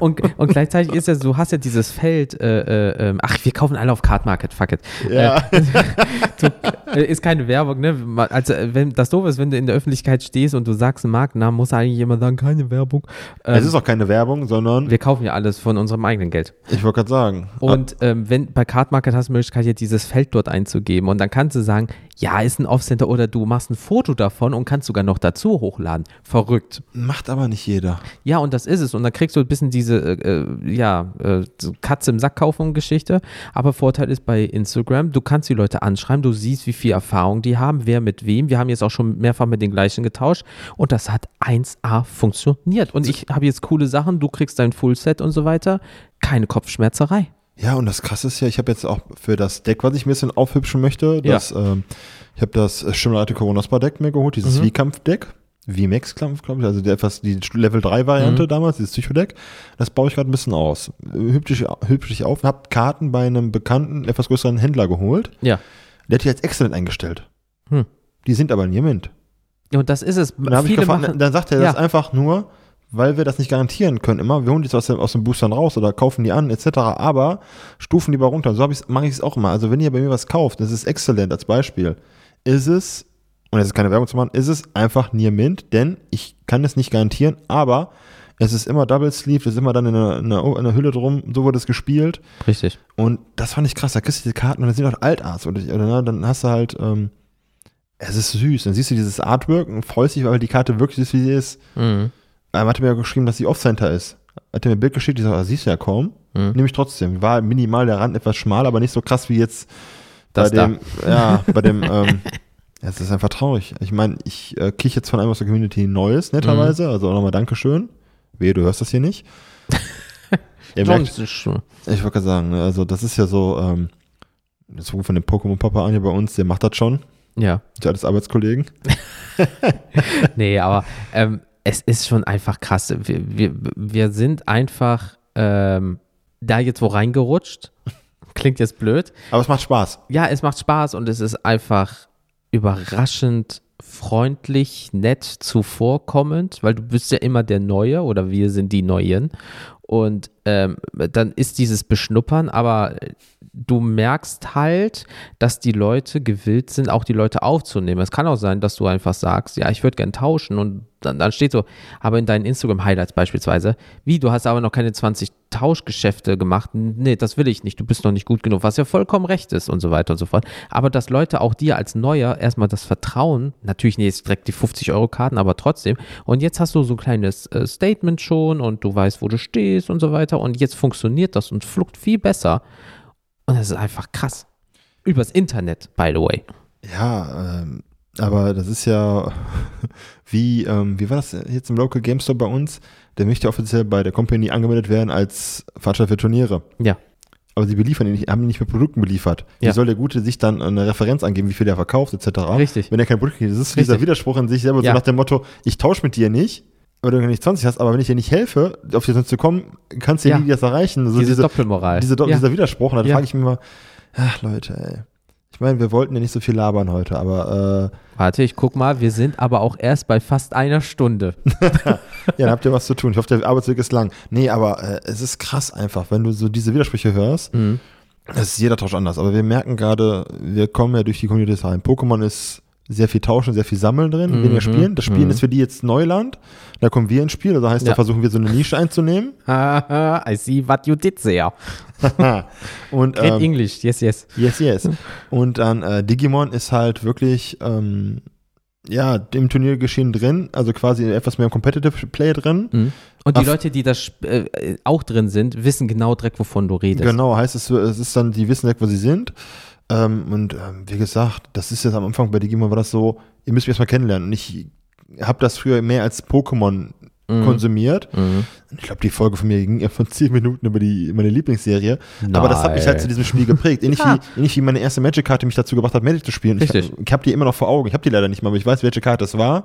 Und, und gleichzeitig ist ja, du hast ja dieses Feld, äh, äh, ähm, ach, wir kaufen alle auf Card Market, fuck it. Ja. Äh, du, äh, ist keine Werbung, ne? Also, äh, wenn das doof ist, wenn du in der Öffentlichkeit stehst und du sagst einen Markennamen, muss eigentlich jemand sagen, keine Werbung. Ähm, es ist auch keine Werbung, sondern, wir kaufen ja alles von unserem eigenen Geld. ich wollte gerade sagen, Und ähm, wenn bei Card Market hast du die Möglichkeit, jetzt dieses Feld dort einzugeben und dann kannst du sagen, ja, ist ein Off-Center oder du machst ein Foto davon und kannst sogar noch dazu hochladen. Verrückt. macht aber nicht jeder. Ja, und das ist es. Und dann kriegst du ein bisschen diese, äh, äh, ja, äh, so Katze im Sack kaufen Geschichte. Aber Vorteil ist bei Instagram, du kannst die Leute anschreiben, du siehst, wie viel Erfahrung die haben, wer mit wem. Wir haben jetzt auch schon mehrfach mit den gleichen getauscht und das hat 1A funktioniert. Und ich habe jetzt coole Sachen, du kriegst dein Fullset und so weiter. Keine Kopfschmerzerei. Ja, und das krasse ist ja, ich habe jetzt auch für das Deck, was ich mir ein bisschen aufhübschen möchte, Ja. das, ähm, ich habe das Schimmelreite Coronospa-Deck mir geholt, dieses Mhm. V-Kampf-Deck. VMAX-Kampf, glaube ich, also der etwas, die Level 3-Variante Mhm. damals, dieses Psycho-Deck. Das baue ich gerade ein bisschen aus. Hübsch, hübsch ich auf, habe Karten bei einem bekannten, etwas größeren Händler geholt. Ja. Der hat die als Excellent eingestellt. Hm. Die sind aber nie Mint. Ja, Und das ist es. Dann, hab ich Viele gefragt, machen, dann sagt er das Ja. einfach nur, weil wir das nicht garantieren können immer. Wir holen die aus, dem- aus den Boostern raus oder kaufen die an, etc. Aber stufen die mal runter. So mache ich es auch immer. Also wenn ihr bei mir was kauft, das ist exzellent als Beispiel, ist es, und es ist keine Werbung zu machen, ist es einfach Near Mint, denn ich kann es nicht garantieren, aber es ist immer Double Sleeve, es ist immer dann in einer, in einer, in einer Hülle drum, so wurde es gespielt. Richtig. Und das fand ich krass. Da kriegst du diese Karten und dann sind auch Altarts. Oder, oder ne, dann hast du halt, ähm, es ist süß. Dann siehst du dieses Artwork und freust dich, weil die Karte wirklich ist, wie sie ist. Mhm. Er hatte mir ja geschrieben, dass sie Off-Center ist. Hat er mir ein Bild geschickt, ich sag, ah, siehst du ja kaum. Mhm. Nehme ich trotzdem. War minimal der Rand etwas schmal, aber nicht so krass wie jetzt Das bei dem, ja, bei dem, ähm, ja, es ist einfach traurig. Ich meine, ich äh, kriege jetzt von einem aus der Community Neues, netterweise, Mhm. also auch nochmal Dankeschön. Wehe, du hörst das hier nicht. Ihr merkt, ich wollte gerade sagen, ne, also das ist ja so, ähm, das ruft von dem Pokémon-Papa an hier bei uns, der macht das schon. Ja. Die alles Arbeitskollegen. Nee, aber ähm, es ist schon einfach krass. Wir, wir, wir sind einfach ähm, da jetzt wo reingerutscht. Klingt jetzt blöd. Aber es macht Spaß. Ja, es macht Spaß und es ist einfach überraschend freundlich, nett, zuvorkommend, weil du bist ja immer der Neue oder wir sind die Neuen. Und ähm, dann ist dieses Beschnuppern, aber du merkst halt, dass die Leute gewillt sind, auch die Leute aufzunehmen. Es kann auch sein, dass du einfach sagst, ja, ich würde gern tauschen und dann, dann steht so, aber in deinen Instagram-Highlights beispielsweise, wie, du hast aber noch keine 20 Tauschgeschäfte gemacht. Nee, das will ich nicht, du bist noch nicht gut genug, was ja vollkommen recht ist und so weiter und so fort. Aber dass Leute auch dir als Neuer erstmal das Vertrauen, natürlich nicht jetzt direkt die 50-Euro-Karten, aber trotzdem. Und jetzt hast du so ein kleines äh, Statement schon und du weißt, wo du stehst und so weiter. Und jetzt funktioniert das und flugt viel besser. Und das ist einfach krass. Übers Internet, by the way. Ja, ähm, aber das ist ja wie, ähm, wie war das jetzt im Local Game Store bei uns? Der möchte offiziell bei der Company angemeldet werden als Veranstalter für Turniere. Ja. Aber sie beliefern ihn nicht, haben ihn nicht mit Produkten beliefert. Wie Ja. soll der Gute sich dann eine Referenz angeben, wie viel der verkauft, etc.? Richtig. Wenn er kein Produkt kriegt. Das ist Richtig. dieser Widerspruch in sich selber, Ja. so nach dem Motto, ich tausche mit dir nicht, weil du nicht 20 hast, aber wenn ich dir nicht helfe, auf die sonst zu kommen, kannst du Ja. nie das erreichen. So Diese diese, Doppelmoral. diese, Do- ja. dieser Widerspruch. Und dann Ja. frage ich mich immer, ach Leute, ey. Ich meine, wir wollten ja nicht so viel labern heute, aber äh, Warte, ich guck mal, wir sind aber auch erst bei fast einer Stunde. ja, dann habt ihr was zu tun. Ich hoffe, der Arbeitsweg ist lang. Nee, aber äh, es ist krass einfach, wenn du so diese Widersprüche hörst. Mhm. Es ist jeder Tausch anders. Aber wir merken gerade, wir kommen ja durch die Communities rein. Pokémon ist sehr viel Tauschen, sehr viel Sammeln drin, Mhm, weniger Spielen. Das Spielen mhm. ist für die jetzt Neuland. Da kommen wir ins Spiel. Also heißt, da Ja. versuchen wir so eine Nische einzunehmen. Haha, I see what you did there. Und In ähm, English, yes, yes. Yes, yes. Und dann äh, Digimon ist halt wirklich ähm, ja, im Turniergeschehen drin, also quasi etwas mehr im Competitive Play drin. Mhm. Und die Ach. Leute, die da äh, auch drin sind, wissen genau direkt, wovon du redest. Genau, heißt es, es ist dann, die wissen direkt, wo sie sind. Ähm, und ähm, wie gesagt, das ist jetzt am Anfang bei Digimon war das so, ihr müsst mich erstmal kennenlernen. Und ich habe das früher mehr als Pokémon konsumiert. Mhm. Ich glaube, die Folge von mir ging ja von 10 Minuten über die, meine Lieblingsserie. Aber das hat mich halt zu diesem Spiel geprägt. Ähnlich, Ja. wie, ähnlich wie meine erste Magic-Karte mich dazu gebracht hat, Magic zu spielen. Richtig. Ich, ich habe die immer noch vor Augen. Ich habe die leider nicht mehr, aber ich weiß, welche Karte es war.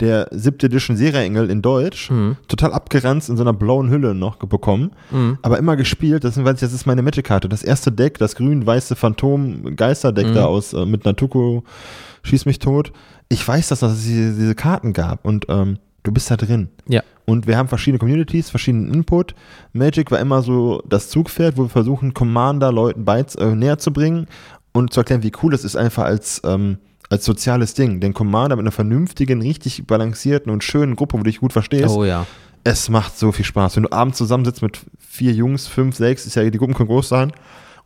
Der siebte Edition Serienengel in Deutsch. Mhm. Total abgeranzt in so einer blauen Hülle noch bekommen. Mhm. Aber immer gespielt. Deswegen weiß ich, das ist meine Magic-Karte. Das erste Deck, das grün-weiße Phantom-Geister-Deck Mhm. da aus äh, mit Natuko Schieß mich tot. Ich weiß, dass es diese, diese Karten gab und ähm, du bist da drin. Ja. Und wir haben verschiedene Communities, verschiedenen Input. Magic war immer so das Zugpferd, wo wir versuchen, Commander Leuten beiz, äh, näher zu bringen und zu erklären, wie cool es ist, einfach als, ähm, als soziales Ding. Den Commander mit einer vernünftigen, richtig balancierten und schönen Gruppe, wo du dich gut verstehst, Oh ja. es macht so viel Spaß. Wenn du abends zusammensitzt mit vier Jungs, fünf, sechs, ist ja, die Gruppen können groß sein,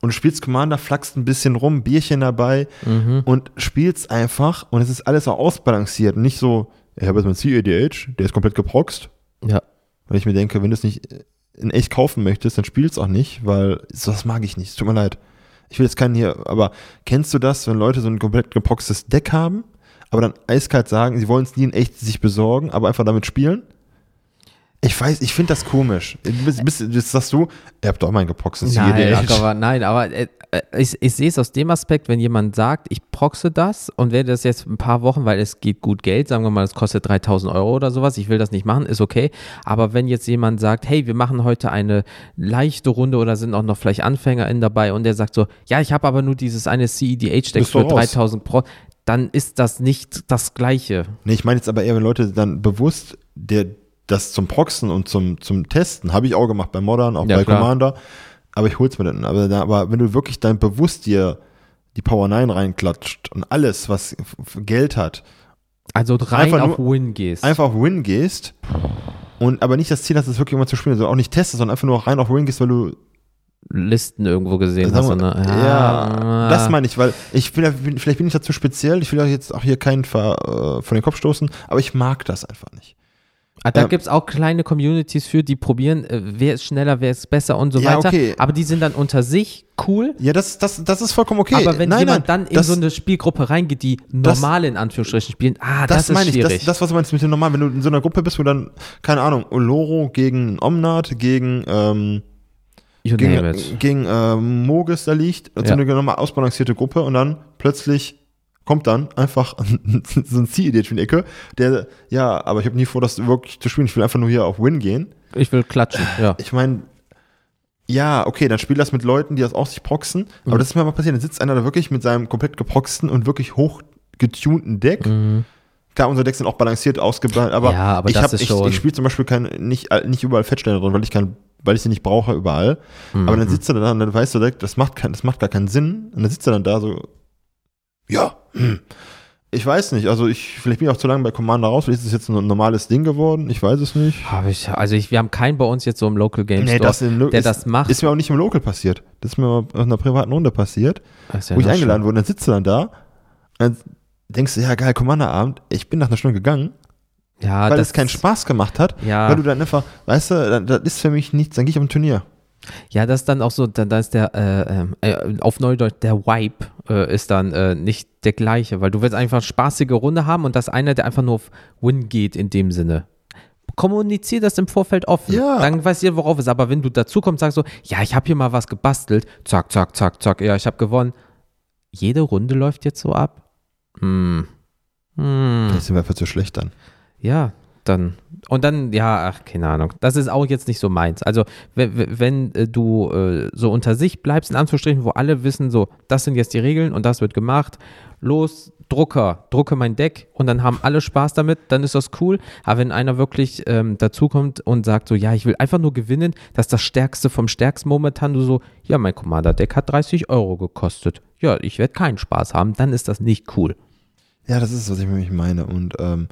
und du spielst Commander, flackst ein bisschen rum, Bierchen dabei Mhm. und spielst einfach und es ist alles so ausbalanciert und nicht so, ich habe jetzt meinen CADH, der ist komplett geproxt. Ja. Weil ich mir denke, wenn du es nicht in echt kaufen möchtest, dann spiel's auch nicht, weil so das mag ich nicht. Es tut mir leid. Ich will jetzt keinen hier, aber kennst du das, wenn Leute so ein komplett geproxtes Deck haben, aber dann eiskalt sagen, sie wollen es nie in echt sich besorgen, aber einfach damit spielen? Ich weiß, ich finde das komisch. Bist, bist, das sagst du, ihr habt doch mal ein geproxtes Nein, aber, nein, aber äh, äh, ich, ich sehe es aus dem Aspekt, wenn jemand sagt, ich proxe das und werde das jetzt ein paar Wochen, weil es geht gut Geld, sagen wir mal, es kostet 3000 Euro oder sowas, ich will das nicht machen, ist okay. Aber wenn jetzt jemand sagt, hey, wir machen heute eine leichte Runde oder sind auch noch vielleicht AnfängerInnen dabei und der sagt so, ja, ich habe aber nur dieses eine CEDH-Deck Bist für raus. 3000 Pro, dann ist das nicht das Gleiche. Nee, ich meine jetzt aber eher, wenn Leute dann bewusst der, das zum Proxen und zum, zum Testen, habe ich auch gemacht bei Modern, auch Ja, bei klar. Commander, aber ich hol's mir dann. Aber, aber wenn du wirklich dann bewusst dir die Power 9 reinklatscht und alles, was Geld hat, Also rein Einfach auf nur- Win gehst. einfach auf Win gehst und aber nicht das Ziel hast, es wirklich immer zu spielen, also auch nicht testest, sondern einfach nur rein auf Win gehst, weil du Listen irgendwo gesehen hast. wir- und, ne? ja, das meine ich, weil ich will, vielleicht bin ich dazu speziell, ich will euch jetzt auch hier keinen ver, äh, von den Kopf stoßen, aber ich mag das einfach nicht. Ah, da Ähm, gibt es auch kleine Communities für, die probieren, äh, wer ist schneller, wer ist besser und so Ja, weiter. okay. Aber die sind dann unter sich cool. Ja, das, das, das ist vollkommen okay. aber wenn nein, jemand nein, dann in das, so eine Spielgruppe reingeht, die normal in Anführungsstrichen spielen, ah, das, das, ist meine ich, schwierig. das, das, was du meinst mit dem Normal, wenn du in so einer Gruppe bist, wo dann, keine Ahnung, Oloro gegen Omnat, gegen, ähm, gegen, gegen ähm, Mogis da liegt, so Ja. eine normal ausbalancierte Gruppe und dann plötzlich kommt dann einfach so ein C-Idiot in die Ecke, der, ja, aber ich habe nie vor, das wirklich zu spielen, ich will einfach nur hier auf Win gehen. Ich will klatschen, ja. Ich meine, ja, okay, dann spiel das mit Leuten, die das auch sich proxen, aber Mhm. das ist mir mal passiert, dann sitzt einer da wirklich mit seinem komplett geproxten und wirklich hochgetunten Deck, Mhm. Klar, unsere Decks sind auch balanciert ausgebalanciert, aber, Ja, aber ich, hab, ich, ich spiele zum Beispiel kein, nicht, nicht überall Fettsteine drin, weil ich, kein, weil ich sie nicht brauche überall. Mhm. Aber dann sitzt er da und dann weißt du direkt, das macht, kein, das macht gar keinen Sinn. Und dann sitzt er dann da so, ja, hm. ich weiß nicht, also ich, vielleicht bin ich auch zu lange bei Commander raus, vielleicht ist es jetzt ein normales Ding geworden, ich weiß es nicht. Hab ich, also ich, wir haben keinen bei uns jetzt so im Local Game Nee, Store, das in- der ist- das macht. Ist mir auch nicht im Local passiert. Das ist mir auf einer privaten Runde passiert, ja wo ich eingeladen schlimmer. wurde. Dann sitzt du dann da und dann denkst du, ja geil, Commander-Abend. Ich bin nach einer Stunde gegangen, Ja, weil das es keinen Spaß gemacht hat. Ja. Weil du dann einfach, weißt du, das ist für mich nichts, dann gehe ich auf ein Turnier. Ja, das ist dann auch so, dann da ist der, äh, ähm, äh, auf Neudeutsch, der Vibe äh, ist dann äh, nicht der gleiche, weil du willst einfach eine spaßige Runde haben und das einer, der einfach nur auf Win geht in dem Sinne. Kommunizier das im Vorfeld offen. Ja. Dann weiß jeder, worauf es ist. Aber wenn du dazu kommst, sagst so, ja, ich habe hier mal was gebastelt, zack, zack, zack, zack, ja, ich habe gewonnen. Jede Runde läuft jetzt so ab. Hm. Hm. Vielleicht sind wir einfach zu schlecht dann. Ja, dann. Und dann, ja, ach, keine Ahnung. Das ist auch jetzt nicht so meins. Also, wenn, wenn äh, du äh, so unter sich bleibst, in Anführungsstrichen, wo alle wissen, so, das sind jetzt die Regeln und das wird gemacht. Los, Drucker, drucke mein Deck und dann haben alle Spaß damit, dann ist das cool. Aber wenn einer wirklich ähm, dazukommt und sagt so, ja, ich will einfach nur gewinnen, das ist das Stärkste vom Stärksten momentan, du so, ja, mein Commander-Deck hat 30 Euro gekostet. Ja, ich werde keinen Spaß haben, dann ist das nicht cool. Ja, das ist, was ich nämlich meine. Und ähm,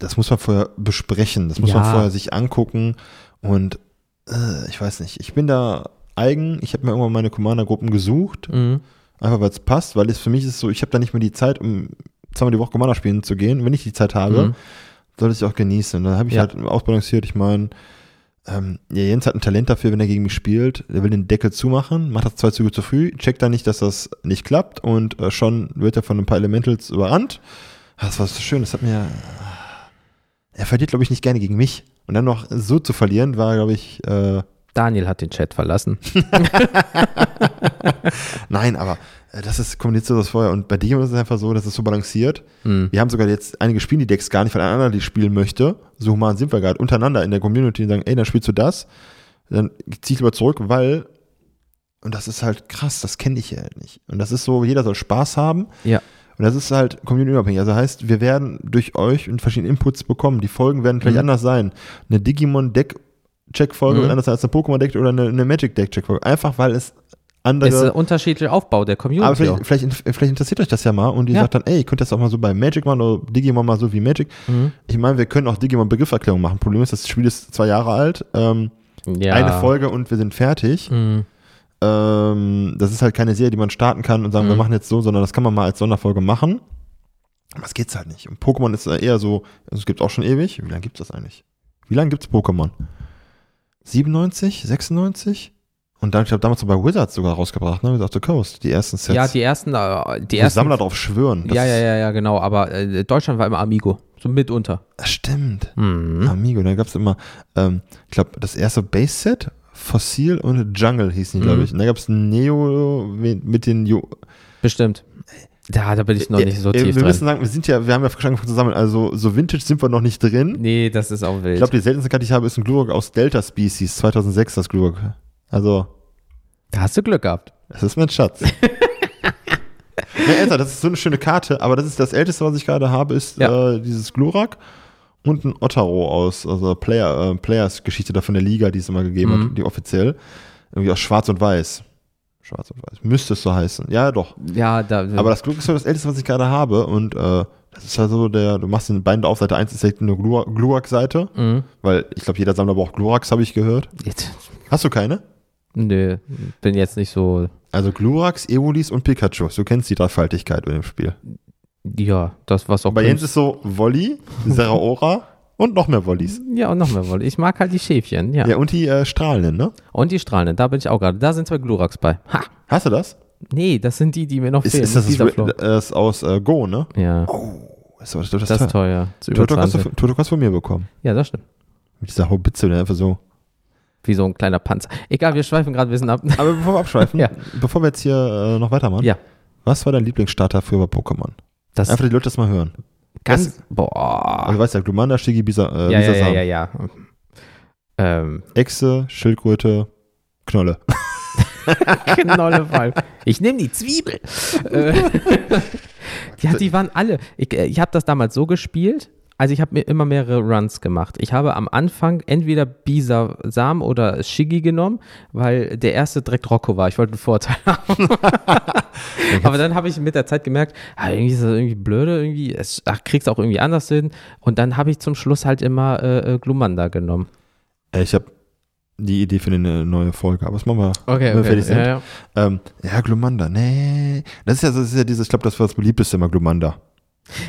das muss man vorher besprechen. Das muss Ja. man vorher sich angucken. Und äh, ich weiß nicht, ich bin da eigen. Ich habe mir irgendwann meine Commander-Gruppen gesucht. Mhm. Einfach weil es passt, weil es für mich ist so, ich habe da nicht mehr die Zeit, um zweimal die Woche Commander spielen zu gehen. Wenn ich die Zeit habe, Mhm. soll ich auch genießen. Dann habe ich Ja. halt ausbalanciert. Ich meine, ähm, ja, Jens hat ein Talent dafür, wenn er gegen mich spielt. Der will den Deckel zumachen, macht das zwei Züge zu früh, checkt dann nicht, dass das nicht klappt und äh, schon wird er von ein paar Elementals überrannt. Ah, Das war so schön, das hat mir. Er verliert, glaube ich, nicht gerne gegen mich. Und dann noch so zu verlieren, war, glaube ich, äh, Daniel hat den Chat verlassen. nein, aber äh, das ist kommuniziert das vorher. Und bei Digimon ist es einfach so, dass es so balanciert. Hm. Wir haben sogar jetzt einige spielen die Decks gar nicht, weil ein anderer die spielen möchte. So human sind wir gerade untereinander in der Community und sagen, ey, dann spielst du das. Dann zieh ich lieber zurück, weil, und das ist halt krass, das kenne ich ja halt nicht. Und das ist so, jeder soll Spaß haben. Ja. Und das ist halt community-unabhängig. Also heißt, wir werden durch euch und verschiedene Inputs bekommen. Die Folgen werden vielleicht Mhm. anders sein. Eine Digimon-Deck-Check-Folge Mhm. wird anders als eine Pokémon-Deck oder eine, eine Magic-Deck-Check-Folge. Einfach, weil es andere Es ist ein unterschiedlicher Aufbau der Community. aber vielleicht, vielleicht, vielleicht interessiert euch das ja mal und ihr Ja. sagt dann, ey, ihr könnt das auch mal so bei Magic machen oder Digimon mal so wie Magic. Mhm. Ich meine, wir können auch Digimon Begriffserklärung machen. Problem ist, das Spiel ist zwei Jahre alt, ähm, Ja. eine Folge und wir sind fertig. Mhm. Ähm, das ist halt keine Serie, die man starten kann und sagen, Mhm. wir machen jetzt so, sondern das kann man mal als Sonderfolge machen. Aber es geht's halt nicht. Und Pokémon ist eher so, also es gibt auch schon ewig. Wie lange gibt's das eigentlich? Wie lange gibt's Pokémon? 97? 96? Und dann, ich glaube, damals so bei Wizards sogar rausgebracht, ne? Wizards of the Coast, die ersten Sets. Ja, die ersten, äh, die wo ersten. Sammler drauf schwören. Das ja, ja, ja, ja, genau. Aber äh, Deutschland war immer Amigo. So mitunter. Das stimmt. Mhm. Amigo, da gab es immer, ähm, ich glaube, das erste Base-Set, Fossil und Jungle hießen die, glaube Mhm. ich. Und da gab es Neo mit den jo Bestimmt. Da, da bin ich noch nicht so Äh, tief Wir drin. müssen sagen, wir sind ja, wir haben ja angefangen zu sammeln, also so Vintage sind wir noch nicht drin. Nee, das ist auch wild. Ich glaube, die seltenste Karte, die ich habe, ist ein Glurak aus Delta Species, 2006 das Glurak. Also, da hast du Glück gehabt. das ist mein Schatz. nee, Alter, das ist so eine schöne Karte, aber das ist das älteste, was ich gerade habe, ist Ja. äh, dieses Glurak und ein Ottero aus, also Player, äh, Players Geschichte da von der Liga, die es immer gegeben Mhm. hat, die offiziell. Irgendwie aus Schwarz und Weiß. Schwarz und Weiß. Müsste es so heißen. Ja, doch. Ja, da. Aber das Glück ist so das älteste, was ich gerade habe. Und äh, das ist halt so, der, du machst den Bein auf Seite 1 ist direkt eine Glurak-Seite. Mhm. Weil ich glaube, jeder Sammler braucht Gluraks, habe ich gehört. Jetzt, Hast du keine? nö, bin jetzt nicht so. Also Gluraks, Evolis und Pikachu. Du kennst die Dreifaltigkeit in dem Spiel. Ja, das was auch. Bei Jens ist so Wolli, Zeraora und noch mehr Wollis. ja, und noch mehr wohl. Ich mag halt die Schäfchen, ja. Ja, und die äh, Strahlenden, ne? Und die Strahlenden, da bin ich auch gerade. Da sind zwei Gluraks bei. Ha! Hast du das? Nee, das sind die, die mir noch Ist, fehlen. ist das, das, Flow. das aus äh, Go, ne? Ja, Ist das, das, das ist teuer. Das über Turtok hast, du, 20. Turtok hast du von mir bekommen. Ja, das stimmt. Mit dieser Haubitze, der einfach so. Wie so ein kleiner Panzer. Egal, wir schweifen gerade ein bisschen ab. Aber bevor wir abschweifen, Ja. bevor wir jetzt hier äh, noch weitermachen, Ja. was war dein Lieblingsstarter für bei Pokémon? Das Einfach die Leute das mal hören. ganz. Boah. Also du weißt ja, Glumanda, Shigi, Bisa, äh, ja, ja, ja, ja, ja. Ähm, Echse, Schildkröte, Knolle. Knollefall. Ich nehme die Zwiebel. Äh, ja, die waren alle. Ich, äh, ich habe das damals so gespielt. Also ich habe mir immer mehrere Runs gemacht. Ich habe am Anfang entweder Bisasam oder Shiggy genommen, weil der erste direkt Rocco war. Ich wollte einen Vorteil haben. Aber dann habe ich mit der Zeit gemerkt, ah, irgendwie ist das irgendwie blöde, irgendwie, es, ach, kriegst auch irgendwie anders hin. Und dann habe ich zum Schluss halt immer äh, äh, Glumanda genommen. Äh, ich habe die Idee für eine neue Folge, aber das machen wir, Okay, wenn wir fertig sind. Ja, ja. Ähm, ja, Glumanda, nee. Das ist ja, das ist ja dieses, ich glaube, das war das beliebteste immer, Glumanda.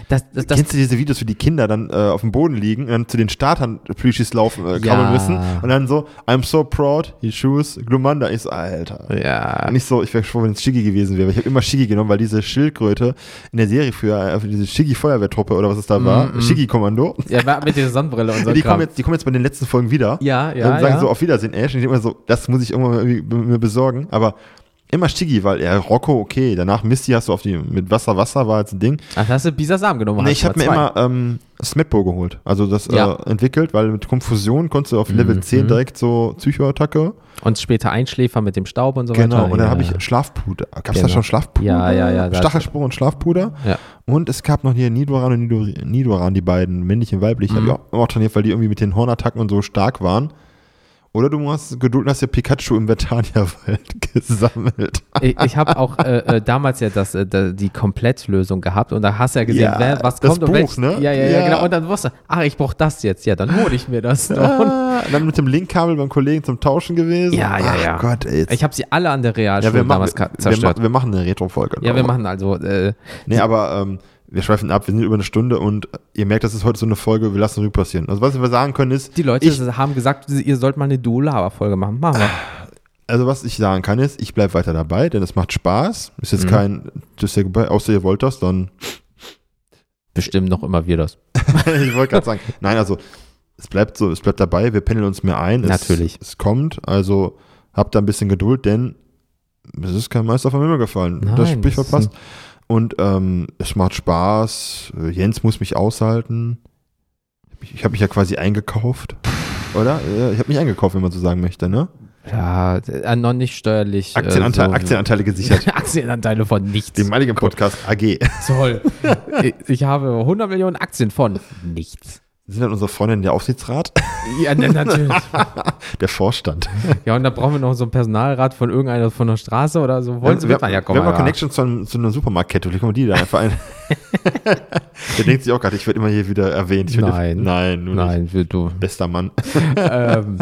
Das, das, das, Kennst du diese Videos, wie die Kinder dann äh, auf dem Boden liegen und dann zu den Startern Plüschis laufen, äh, Ja. müssen und dann so, I'm so proud, he choose Glumanda. So, Alter. ja. Nicht so, ich wäre froh, wenn es Shiggy gewesen wäre. Ich habe immer Shiggy genommen, weil diese Schildkröte in der Serie früher, äh, diese Shiggy-Feuerwehrtruppe oder was es da war, Mm, mm. Shiggy-Kommando, Ja, mit dieser Sonnenbrille und so. die, Kram. kommen jetzt, die kommen jetzt bei den letzten Folgen wieder. ja, ja, und sagen ja. so, auf Wiedersehen, Ash. Und ich denke immer so, das muss ich irgendwann mir besorgen. Aber immer Shiggy, weil er Rocco, okay, danach Misty hast du auf die, mit Wasser, Wasser war jetzt ein Ding. Ach, hast du Bisasam genommen? Nee, ich habe mir immer ähm, Smetbo geholt. Also das Ja. äh, entwickelt, weil mit Konfusion konntest du auf Level Mhm. 10 direkt so Psychoattacke. Und später Einschläfer mit dem Staub und so Genau, weiter. und dann ja. habe ich Schlafpuder. Gab es da Genau. schon Schlafpuder? Ja, ja, ja, da- Stachelspur und Schlafpuder. Ja. Und es gab noch hier Nidoran und Nido, Nidoran, die beiden, männlich und weiblich. Mhm. Hab ich auch immer trainiert, weil die irgendwie mit den Hornattacken und so stark waren. Oder du hast Geduld und hast ja Pikachu im Vertania-Wald gesammelt. Ich, ich habe auch äh, äh, damals ja das, äh, die Komplettlösung gehabt und da hast du ja gesehen, Ja, wer, was das kommt und Buch, welches- ne? Ja, ja, ja, Ja. genau. Und dann wusste, ach, ich brauche das jetzt. Ja, dann hole ich mir das. Und Ah, dann mit dem Linkkabel beim Kollegen zum Tauschen gewesen. Ja, ja, Ach ja. Gott, ey. Ich habe sie alle an der Realschule ja, wir machen, damals wir, zerstört. ma- wir machen eine Retro-Folge. ja, wir machen also, äh, Nee, aber ähm, wir schweifen ab, wir sind über eine Stunde und ihr merkt, das ist heute so eine Folge, wir lassen Revue passieren. Also was wir sagen können ist, die Leute ich, haben gesagt, ihr sollt mal eine Duo-Lava-Folge machen. Machen wir. also was ich sagen kann ist, ich bleibe weiter dabei, denn es macht Spaß. Ist jetzt Mhm. kein, das ist ja, vorbei, außer ihr wollt das, dann, Bestimmt noch immer wir das. ich wollte gerade sagen, nein, also es bleibt so, es bleibt dabei, wir pendeln uns mehr ein. Es, Natürlich. Es kommt, also habt da ein bisschen Geduld, denn es ist kein Meister vom Himmel gefallen. das Nein, Sprichwort das ist passt. Und ähm, es macht Spaß. Äh, Jens muss mich aushalten. Ich, habe mich ja quasi eingekauft. Oder? Äh, Ich habe mich eingekauft, wenn man so sagen möchte, ne? Ja, äh, noch nicht steuerlich. Aktienanteil, äh, so- Aktienanteile gesichert. Aktienanteile von nichts. Dem meinigen Podcast AG. Toll. ich, ich habe 100 Millionen Aktien von nichts. Sind dann unsere Freundinnen der Aufsichtsrat? Ja, natürlich. Der Vorstand. Ja, und da brauchen wir noch so einen Personalrat von irgendeiner von der Straße oder so. Wollen Sie wir, mit? Ah, Ja, komm wir haben mal. Connections zu, zu einer Supermarktkette. Vielleicht kommen die da einfach ein. der denkt sich auch gerade, ich werde immer hier wieder erwähnt. Nein. Nein, Nein, wir, du. Bester Mann. ähm,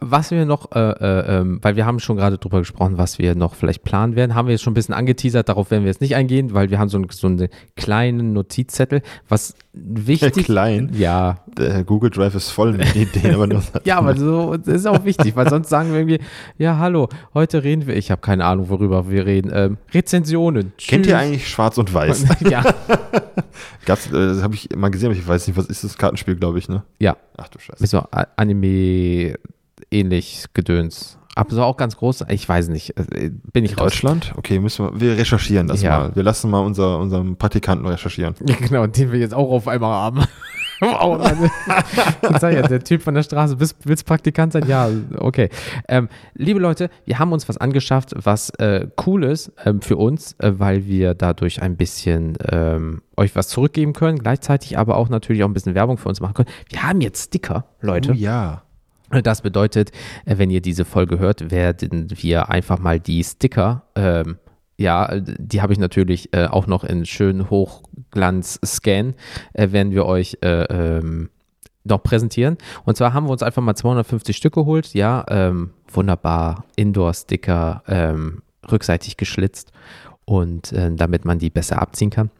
was wir noch, äh, äh, ähm, weil wir haben schon gerade drüber gesprochen, was wir noch vielleicht planen werden, haben wir jetzt schon ein bisschen angeteasert, darauf werden wir jetzt nicht eingehen, weil wir haben so, einen- so einen kleinen Notizzettel, was wichtig Klein. Ja, Der Google Drive ist voll mit Ideen, aber nur ja, aber so das ist auch wichtig, weil sonst sagen wir irgendwie, ja, hallo, heute reden wir, ich habe keine Ahnung, worüber wir reden, ähm, Rezensionen. Kennt ihr Tschüss. eigentlich Schwarz und Weiß? ja, Gab's, äh, das habe ich mal gesehen, aber ich weiß nicht, was ist das Kartenspiel, glaube ich, ne? ja, Ach du Scheiße. mit so Anime ähnlich Gedöns. Aber so auch ganz groß, ich weiß nicht, äh, bin ich raus. Deutschland? Okay, müssen wir, wir recherchieren das Ja. mal. Wir lassen mal unser, unseren Praktikanten recherchieren. Ja, genau, den wir jetzt auch auf einmal haben. also, ich sag ja, der Typ von der Straße, bist, willst Praktikant sein? Ja, okay. Ähm, liebe Leute, wir haben uns was angeschafft, was äh, cool ist ähm, für uns, äh, weil wir dadurch ein bisschen ähm, euch was zurückgeben können, gleichzeitig aber auch natürlich auch ein bisschen Werbung für uns machen können. Wir haben jetzt Sticker, Leute. Oh ja. Das bedeutet, äh, wenn ihr diese Folge hört, werden wir einfach mal die Sticker, ähm, ja, die habe ich natürlich äh, auch noch in schön Hochglanz-Scan, äh, werden wir euch äh, ähm, noch präsentieren. Und zwar haben wir uns einfach mal 250 Stück geholt, ja, ähm, wunderbar, Indoor-Sticker, ähm, rückseitig geschlitzt und äh, damit man die besser abziehen kann.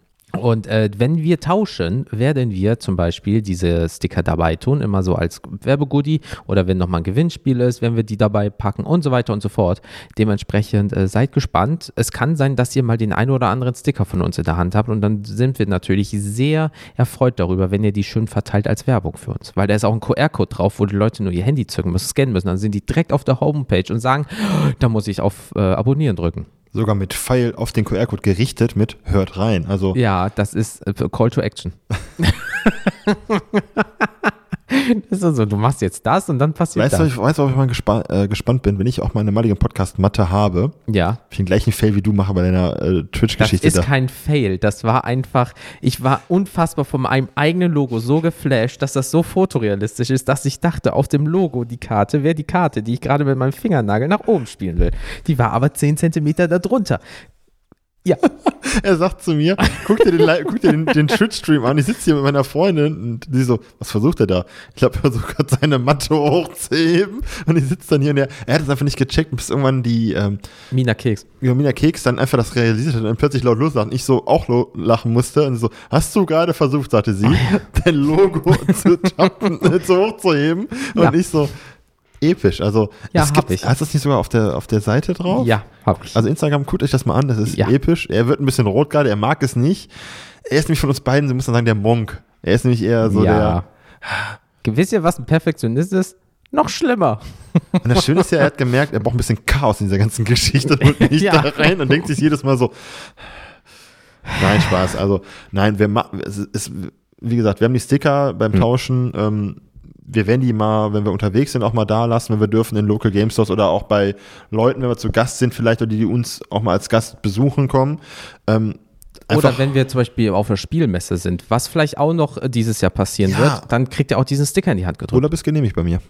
Und äh, wenn wir tauschen, werden wir zum Beispiel diese Sticker dabei tun, immer so als Werbegoodie oder wenn nochmal ein Gewinnspiel ist, werden wir die dabei packen und so weiter und so fort. Dementsprechend äh, seid gespannt. Es kann sein, dass ihr mal den einen oder anderen Sticker von uns in der Hand habt und dann sind wir natürlich sehr erfreut darüber, wenn ihr die schön verteilt als Werbung für uns. Weil da ist auch ein QR-Code drauf, wo die Leute nur ihr Handy zücken müssen, scannen müssen. Dann sind die direkt auf der Homepage und sagen, "Oh, da muss ich auf äh, Abonnieren drücken. Sogar mit Pfeil auf den QR-Code gerichtet mit hört rein. Also Ja, das ist äh, Call to Action. das ist also, du machst jetzt das und dann passiert Weißt du, das. ich weiß, ob ich mal gespa äh, gespannt bin, wenn ich auch meine malige Podcast-Matte habe. Ja, Ich den gleichen Fail wie du mache bei deiner äh, das Twitch-Geschichte ist da. kein Fail. Das war einfach, ich war unfassbar von meinem eigenen Logo so geflasht, dass das so fotorealistisch ist, dass ich dachte, auf dem Logo die Karte wäre die Karte, die ich gerade mit meinem Fingernagel nach oben spielen will. Die war aber 10 Zentimeter darunter. Ja, Er sagt zu mir, guck dir den, guck dir den, den Twitch-Stream an. Ich sitze hier mit meiner Freundin und die so, was versucht er da? Ich glaube, er versucht gerade seine Matte hochzuheben. Und ich sitze dann hier und er, er hat es einfach nicht gecheckt, bis irgendwann die ähm, Mina Keks. Jomina Keks dann einfach das realisiert hat und dann plötzlich laut loslachen. Ich so auch lachen musste und so, hast du gerade versucht, sagte sie, dein Logo zu, tappen, äh, zu hochzuheben? Und Ja. ich so, episch. Also, Ja, es gibt, ich. hast du das nicht sogar auf der, auf der Seite drauf? Ja, hab ich. Also Instagram, guckt euch das mal an, das ist Ja. episch. Er wird ein bisschen rot gerade, er mag es nicht. Er ist nämlich von uns beiden, so muss man sagen, der Monk. Er ist nämlich eher so ja. Wisst ihr, was ein Perfektionist ist? Noch schlimmer. der. Und das Schöne ist ja, er hat gemerkt, er braucht ein bisschen Chaos in dieser ganzen Geschichte und mich Ja. da rein und denkt sich jedes Mal so. Nein, Spaß. Also, nein, wir machen, es wie gesagt, wir haben die Sticker beim Hm. Tauschen. Ähm, wir werden die mal, wenn wir unterwegs sind, auch mal da lassen, wenn wir dürfen, in Local Game Stores oder auch bei Leuten, wenn wir zu Gast sind, vielleicht, oder die, die uns auch mal als Gast besuchen kommen. Ähm, Oder wenn wir zum Beispiel auf einer Spielmesse sind, was vielleicht auch noch äh, dieses Jahr passieren Ja. wird, dann kriegt ihr auch diesen Sticker in die Hand gedrückt. Urlaub ist genehmigt bei mir.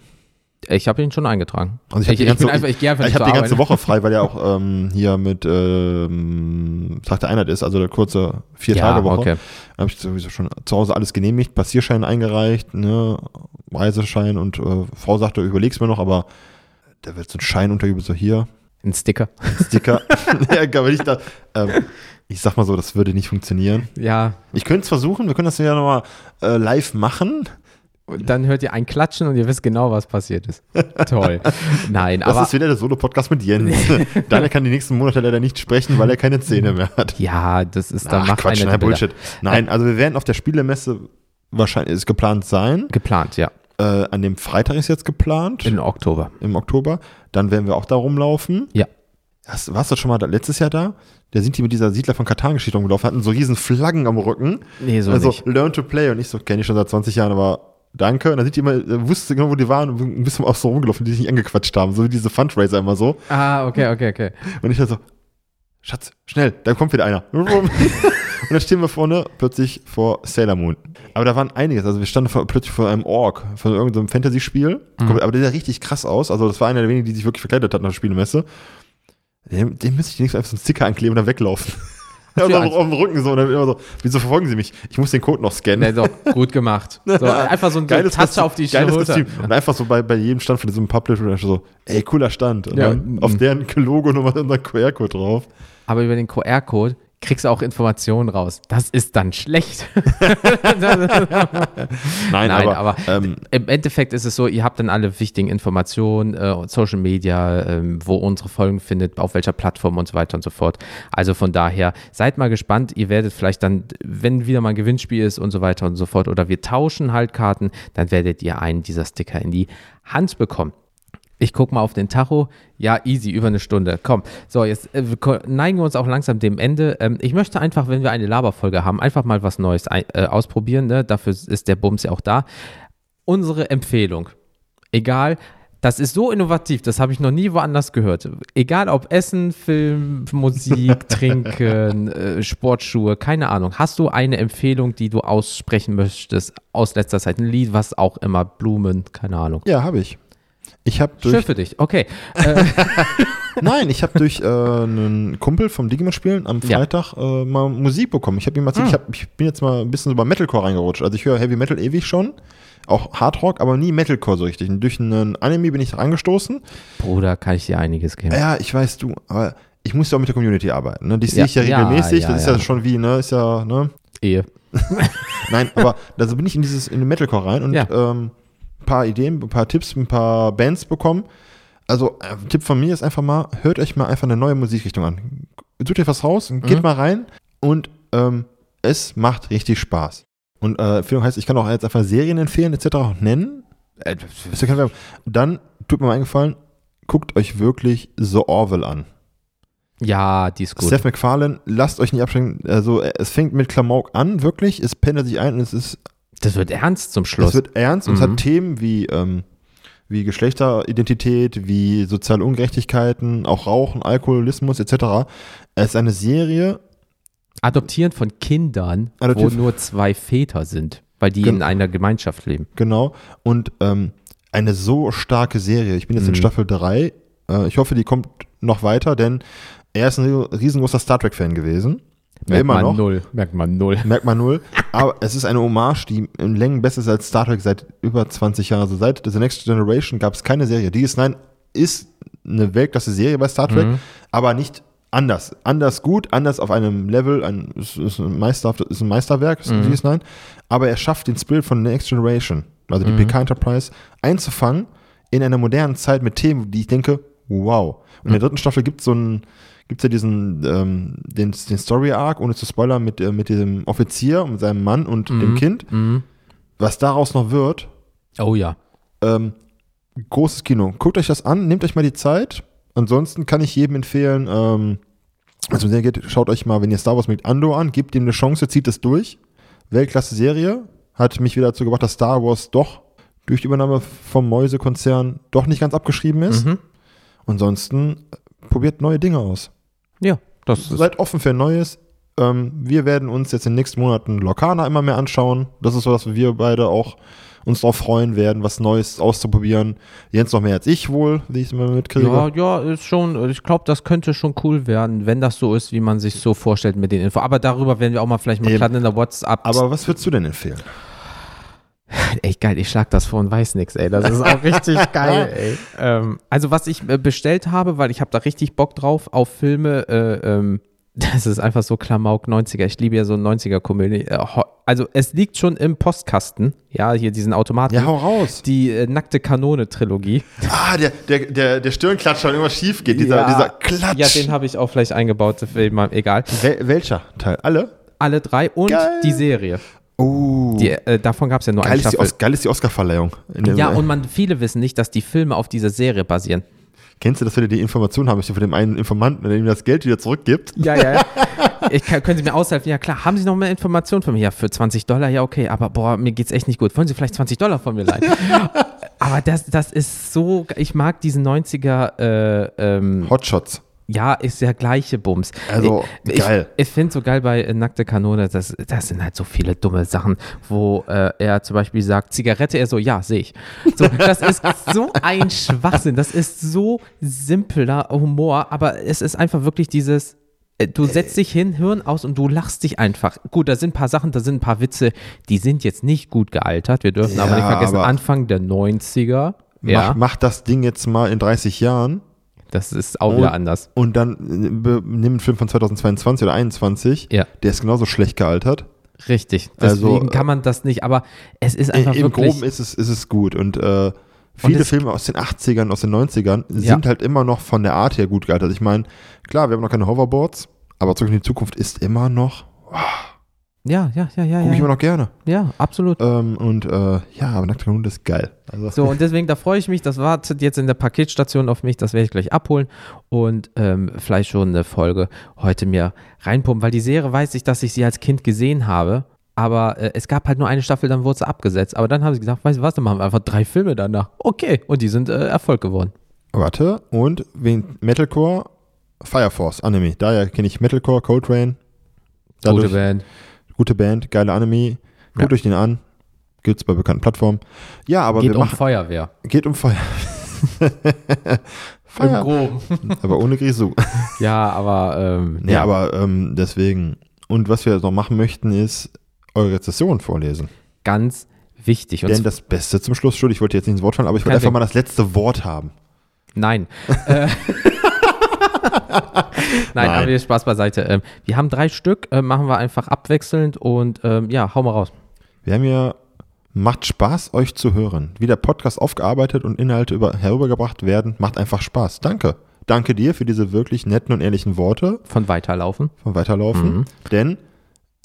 Ich habe ihn schon eingetragen. Also ich, hab die ganze, einfach, ich ich nicht hab zur die ganze Arbeit. Woche frei, weil ja auch ähm, hier mit ähm, Tag der Einheit ist, also der kurze vier Ja, Tage Woche. okay. habe ich sowieso schon zu Hause alles genehmigt, Passierschein eingereicht, ne, Reiseschein und äh, Frau sagte, überleg's mir noch, aber da wird so ein Schein untergeübt, so hier, Ein Sticker. Sticker. ja, aber ich da, ähm, ich sag mal so, das würde nicht funktionieren. Ja, Ich könnte es versuchen, wir können das ja nochmal äh, live machen. Und dann hört ihr ein Klatschen und ihr wisst genau, was passiert ist. Toll. Nein, Das aber ist wieder der Solo-Podcast mit Jens. Daniel kann die nächsten Monate leider nicht sprechen, weil er keine Zähne mehr hat. ja, das ist dann Ach, macht Quatsch, nein. Bullshit. Nein, also wir werden auf der Spielemesse wahrscheinlich ist geplant sein. Geplant, ja. Äh, an dem Freitag ist jetzt geplant, In Oktober. im Oktober. Dann werden wir auch da rumlaufen. Ja. Hast, warst du schon mal da, letztes Jahr da? Da sind die mit dieser Siedler von Katan-Geschichte rumgelaufen, hatten so riesen Flaggen am Rücken. Nee, so also nicht. Learn to Play und ich so, kenne ich schon seit 20 Jahren, aber danke. Und dann sind die immer, äh, wusste genau, wo die waren und ein bisschen auch so rumgelaufen, die sich nicht angequatscht haben. So wie diese Fundraiser immer so. Ah, okay, okay, okay. Und ich dann so, Schatz, schnell, da kommt wieder einer. und dann stehen wir vorne plötzlich vor Sailor Moon. Aber da waren einiges. Also wir standen vor, plötzlich vor einem Ork, von irgendeinem Fantasy-Spiel. Aber der sah richtig krass aus. Also das war einer der wenigen, die sich wirklich verkleidet hat nach der Spielemesse. Dem, dem müsste ich Mal einfach so einen Sticker ankleben und dann weglaufen. Ja, dann auf dem Rücken so. Und dann immer so, wieso verfolgen sie mich? Ich muss den Code noch scannen. Nee, doch, gut gemacht. So, einfach so ein so Geiles Touch auf die geiles Schulter. Und einfach so bei, bei jedem Stand von diesem Publisher so, ey, cooler Stand. Und Ja, dann auf deren Logo nochmal unser QR-Code drauf. Aber über den QR-Code kriegst du auch Informationen raus. Das ist dann schlecht. Nein, Nein, aber, aber, ähm, im Endeffekt ist es so, ihr habt dann alle wichtigen Informationen, äh, Social Media, ähm, wo unsere Folgen findet, auf welcher Plattform und so weiter und so fort. Also von daher, seid mal gespannt. Ihr werdet vielleicht dann, wenn wieder mal ein Gewinnspiel ist und so weiter und so fort, oder wir tauschen halt Karten, dann werdet ihr einen dieser Sticker in die Hand bekommen. Ich gucke mal auf den Tacho. Ja, easy, über eine Stunde. Komm. So, jetzt äh, neigen wir uns auch langsam dem Ende. Ähm, ich möchte einfach, wenn wir eine Laberfolge haben, einfach mal was Neues ein, äh, ausprobieren. Ne? Dafür ist der Bums ja auch da. Unsere Empfehlung. Egal. Das ist so innovativ, das habe ich noch nie woanders gehört. Egal ob Essen, Film, Musik, Trinken, äh, Sportschuhe, keine Ahnung. Hast du eine Empfehlung, die du aussprechen möchtest aus letzter Zeit? Ein Lied, was auch immer, Blumen, keine Ahnung. ja, habe ich. Ich habe Schön durch, für dich, okay. Äh, nein, ich habe durch äh, einen Kumpel vom Digimon spielen am Ja. Freitag äh, mal Musik bekommen. Ich habe ihm erzählt, Ah. ich, hab, ich bin jetzt mal ein bisschen so bei Metalcore reingerutscht. Also ich höre Heavy Metal ewig schon, auch Hardrock, aber nie Metalcore so richtig. Und durch einen Anime bin ich angestoßen. Bruder, kann ich dir einiges geben. Ja, ich weiß du, aber ich muss ja auch mit der Community arbeiten. Ne? Die sehe Ja, ich ja ja, regelmäßig. ja, das ist ja. ja schon wie, ne, ist ja, ne, Ehe. Nein, aber da bin ich in dieses in den Metalcore rein und Ja. ähm, ein paar Ideen, ein paar Tipps, ein paar Bands bekommen. Also äh, ein Tipp von mir ist einfach mal, hört euch mal einfach eine neue Musikrichtung an. Sucht euch was raus, geht Mhm. mal rein und ähm, es macht richtig Spaß. Und äh, Empfehlung heißt, ich kann auch jetzt einfach Serien empfehlen etc. auch nennen. Äh. Dann tut mir mal eingefallen, guckt euch wirklich The Orville an. Ja, die ist gut. Seth MacFarlane, lasst euch nicht abschrecken. Also äh, es fängt mit Klamauk an, wirklich. Es pendelt sich ein und es ist Das wird ernst zum Schluss. es wird ernst und es Mhm. hat Themen wie, ähm, wie Geschlechteridentität, wie soziale Ungerechtigkeiten, auch Rauchen, Alkoholismus etc. Es ist eine Serie, Adoptieren von Kindern, Adoptieren wo nur zwei Väter sind, weil die Gen- in einer Gemeinschaft leben. genau, und ähm, eine so starke Serie. Ich bin jetzt in Mhm. Staffel 3. Äh, ich hoffe, die kommt noch weiter, denn er ist ein riesengroßer Star Trek-Fan gewesen. Merkt Immer man noch. null. Merkt man null. Merkt man null. Aber es ist eine Hommage, die in Längen besser ist als Star Trek seit über 20 Jahren. Also seit The Next Generation gab es keine Serie. DS9 ist eine Weltklasse-Serie bei Star Trek, Mhm. aber nicht anders. Anders gut, anders auf einem Level. Ein, es ist, ein Meister, ist ein Meisterwerk, ist Mhm. DS9. Aber er schafft den Spirit von Next Generation, also die Mhm. PK Enterprise, einzufangen in einer modernen Zeit mit Themen, die ich denke, wow. Und in der dritten Staffel gibt es so einen gibt es ja diesen ähm, den, den Story Arc, ohne zu spoilern, mit, äh, mit diesem Offizier und seinem Mann und dem Kind. Mhm. Was daraus noch wird, Oh ja. ähm, großes Kino. Guckt euch das an, nehmt euch mal die Zeit. Ansonsten kann ich jedem empfehlen, ähm, also sehr geht, schaut euch mal, wenn ihr Star Wars mit Andor an, gebt ihm eine Chance, zieht es durch. Weltklasse Serie. Hat mich wieder dazu gebracht, dass Star Wars doch durch die Übernahme vom Mäusekonzern doch nicht ganz abgeschrieben ist. Mhm. Ansonsten probiert neue Dinge aus. Ja, das ist. Seid offen für Neues. Ähm, wir werden uns jetzt in den nächsten Monaten Lokana immer mehr anschauen. Das ist so, dass wir beide auch uns darauf freuen werden, was Neues auszuprobieren. Jens noch mehr als ich wohl, wie ich es immer mitkriege. Ja, ja, ist schon, ich glaube, das könnte schon cool werden, wenn das so ist, wie man sich so vorstellt mit den Infos. Aber darüber werden wir auch mal vielleicht mal Eben. platt in der WhatsApp. Aber was würdest du denn empfehlen? Ey, geil, ich schlag das vor und weiß nix, ey. Das ist auch richtig geil, ey. Ähm, also, was ich äh, bestellt habe, weil ich habe da richtig Bock drauf auf Filme, äh, ähm, das ist einfach so Klamauk 90er. Ich liebe ja so 90er-Komödie. Äh, also, es liegt schon im Postkasten, ja, hier diesen Automaten. Ja, hau raus. Die äh, nackte Kanone-Trilogie. Ah, der, der, der, der Stirnklatscher, wenn irgendwas schief geht. Dieser, ja, dieser Klatsch. Ja, den habe ich auch vielleicht eingebaut, egal. Wel welcher Teil? Alle? Alle drei und Geil. die Serie. Oh. Die, äh, davon gab es ja nur Geil eine ist, Staffel. Os geil ist die Oscarverleihung. Ja, und man, viele wissen nicht, dass die Filme auf dieser Serie basieren. Kennst du, dass wir die Information haben, von dem einen Informanten, der ihm das Geld wieder zurückgibt? Ja, ja, ja. Ich kann, können Sie mir aushelfen? Ja, klar. Haben Sie noch mehr Informationen von mir? Ja, für 20 Dollar, ja, okay. Aber boah, mir geht's echt nicht gut. Wollen Sie vielleicht 20 Dollar von mir leihen? aber das, das ist so, ich mag diesen 90er, äh, ähm, Hotshots. Ja, ist der gleiche Bums. Also, ich, geil. Ich, ich finde so geil bei äh, Nackte Kanone, das, das sind halt so viele dumme Sachen, wo äh, er zum Beispiel sagt, Zigarette, er so, ja, sehe ich. So, das ist so ein Schwachsinn, das ist so simpler Humor, aber es ist einfach wirklich dieses, äh, du setzt dich hin, Hirn aus und du lachst dich einfach. Gut, da sind ein paar Sachen, da sind ein paar Witze, die sind jetzt nicht gut gealtert, wir dürfen aber Ja, nicht vergessen, aber- Anfang der 90er, Mach, ja, mach das Ding jetzt mal in 30 Jahren das ist auch wieder anders. und dann äh, nimm einen Film von 2022 oder 2021, Ja. der ist genauso schlecht gealtert. Richtig, Also, deswegen kann man das nicht, aber es ist einfach Im wirklich. Groben ist es, ist es gut. Und äh, viele es- Filme aus den 80ern, aus den 90ern Ja. sind halt immer noch von der Art her gut gealtert. Ich meine, klar, wir haben noch keine Hoverboards, aber zurück in die Zukunft ist immer noch, Ja, ja, ja, ja, gucke ich ja. immer noch gerne. Ja, absolut. Ähm, und äh, ja, aber Nackte Kanone ist geil. Also, So, und deswegen, da freue ich mich, das wartet jetzt in der Paketstation auf mich, das werde ich gleich abholen und ähm, vielleicht schon eine Folge heute mir reinpumpen, weil die Serie weiß ich, dass ich sie als Kind gesehen habe, aber äh, es gab halt nur eine Staffel, dann wurde sie abgesetzt. Aber dann haben sie gesagt, weißt du was, dann machen wir einfach drei Filme danach. Okay, und die sind äh, Erfolg geworden. Warte, und wegen Metalcore, Fire Force, Anime. Daher kenne ich Metalcore, Coltrane. Dadurch- Gute Band. Gute Band, geile Anime. Guckt Ja. euch den an. Gibt's bei bekannten Plattformen. Ja, aber Geht wir um machen, Feuerwehr. geht um Feuer. Im Feuer. Groben. aber ohne Grisou. ja, aber ähm, Ja, aber ähm, deswegen. Und was wir jetzt noch machen möchten, ist eure Rezession vorlesen. ganz wichtig. Und Denn das Beste zum Schluss, Entschuldigung, ich wollte jetzt nicht ins Wort fallen, aber ich wollte einfach mal das letzte Wort haben. Nein. Nein, Nein. aber jetzt Spaß beiseite. Ähm, wir haben drei Stück, äh, machen wir einfach abwechselnd und ähm, ja, hau mal raus. Wir haben hier, macht Spaß, euch zu hören. Wie der Podcast aufgearbeitet und Inhalte über, herübergebracht werden, macht einfach Spaß. Danke. Danke dir für diese wirklich netten und ehrlichen Worte Von weiterlaufen. vom Weiterlaufen. Mhm. Denn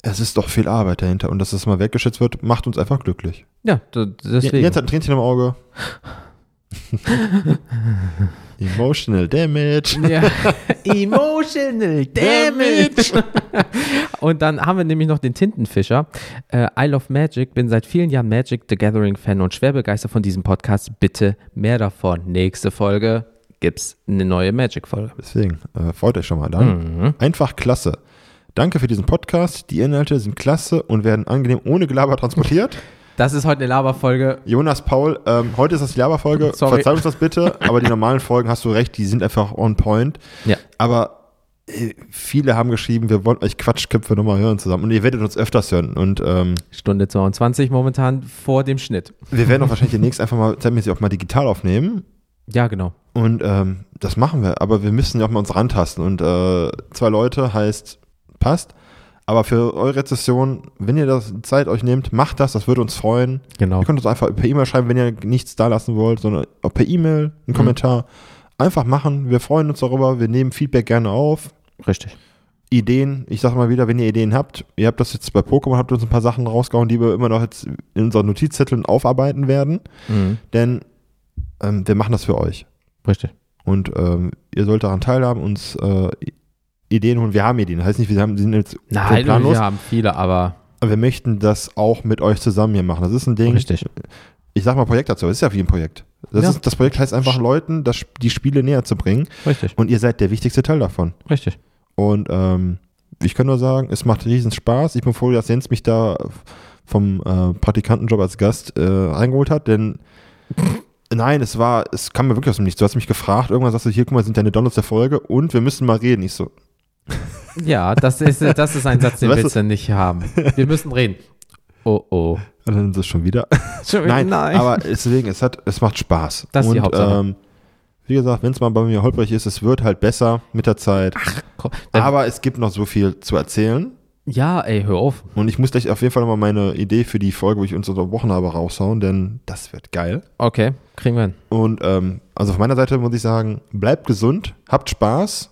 es ist doch viel Arbeit dahinter und dass das mal weggeschätzt wird, macht uns einfach glücklich. Ja, deswegen. Jetzt hat ein Tränchen im Auge. Emotional Damage. Ja. Emotional Damage. Und dann haben wir nämlich noch den Tintenfischer. Äh, I Love Magic, bin seit vielen Jahren Magic the Gathering Fan und schwer begeistert von diesem Podcast. Bitte mehr davon. Nächste Folge gibt's eine neue Magic-Folge. Deswegen, äh, freut euch schon mal dann. Mhm. Einfach klasse. Danke für diesen Podcast. Die Inhalte sind klasse und werden angenehm ohne Gelaber transportiert. Das ist heute eine Laberfolge. Jonas Paul, ähm, heute ist das die Laberfolge. Sorry. Verzeih uns das bitte, aber die normalen Folgen hast du recht, die sind einfach on point. Ja. Aber äh, viele haben geschrieben, wir wollen euch Quatschköpfe nochmal hören zusammen. Und ihr werdet uns öfters hören. Und ähm, Stunde 22 momentan vor dem Schnitt. wir werden auch wahrscheinlich demnächst einfach mal zeitmäßig auch mal digital aufnehmen. Ja, genau. Und ähm, das machen wir. Aber wir müssen ja auch mal uns rantasten. Und äh, zwei Leute heißt, passt. Aber für eure Rezession, wenn ihr das Zeit euch nehmt, macht das, das würde uns freuen. Genau. Ihr könnt uns einfach per E-Mail schreiben, wenn ihr nichts da lassen wollt, sondern auch per E-Mail, Mhm. einen Kommentar. Einfach machen. Wir freuen uns darüber. Wir nehmen Feedback gerne auf. Richtig. Ideen, ich sag mal wieder, wenn ihr Ideen habt, ihr habt das jetzt bei Pokémon, habt ihr uns ein paar Sachen rausgehauen, die wir immer noch jetzt in unseren Notizzetteln aufarbeiten werden. Mhm. Denn ähm, wir machen das für euch. Richtig. Und ähm, ihr sollt daran teilhaben, uns äh, Ideen holen. Wir haben Ideen. Das heißt nicht, wir haben, sind jetzt Nein, planlos, wir haben viele, aber wir möchten das auch mit euch zusammen hier machen. Das ist ein Ding. richtig. Ich sag mal Projekt dazu. Das ist ja wie ein Projekt. Das, Ja. ist, das Projekt heißt einfach Leuten, das, die Spiele näher zu bringen. Richtig. Und ihr seid der wichtigste Teil davon. Richtig. Und ähm, ich kann nur sagen, es macht riesen Spaß. Ich bin froh, dass Jens mich da vom äh, Praktikantenjob als Gast äh, reingeholt hat, denn nein, es war, es kam mir wirklich aus dem Nichts. Du hast mich gefragt, irgendwann sagst du, hier, guck mal, sind deine Downloads der Folge und wir müssen mal reden. Ich so, Ja, das ist, das ist ein Satz, den willst du nicht haben. Wir müssen reden. Oh, oh. und dann ist es schon wieder. Schon nein, aber deswegen, es hat, es macht Spaß. Das ist und, die Hauptsache. Ähm, wie gesagt, wenn es mal bei mir holprig ist, es wird halt besser mit der Zeit. Komm, äh, aber es gibt noch so viel zu erzählen. ja, ey, hör auf. Und ich muss gleich auf jeden Fall nochmal meine Idee für die Folge, wo ich uns unterbrochen habe, raushauen, denn das wird geil. Okay, kriegen wir hin. Und ähm, also von meiner Seite muss ich sagen, bleibt gesund, habt Spaß,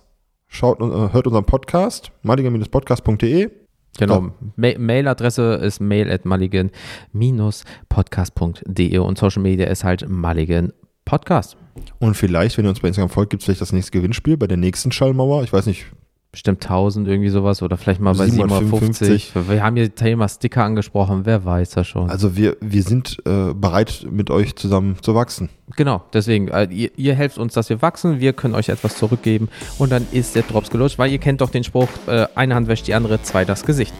schaut, äh, hört unseren Podcast, maliger-podcast.de Genau. Ma Mailadresse ist mail at mulligan-podcast.de und Social Media ist halt Mulligan Podcast. Und vielleicht, wenn ihr uns bei Instagram folgt, gibt es vielleicht das nächste Gewinnspiel bei der nächsten Schallmauer. Ich weiß nicht, Bestimmt 1000 irgendwie sowas oder vielleicht mal bei 755. 750. Wir haben hier Thema Sticker angesprochen, wer weiß das schon. also wir, wir sind äh, bereit, mit euch zusammen zu wachsen. Genau, deswegen, äh, ihr, ihr helft uns, dass wir wachsen, wir können euch etwas zurückgeben und dann ist der Drops gelutscht, weil ihr kennt doch den Spruch, äh, eine Hand wäscht die andere, zwei das Gesicht.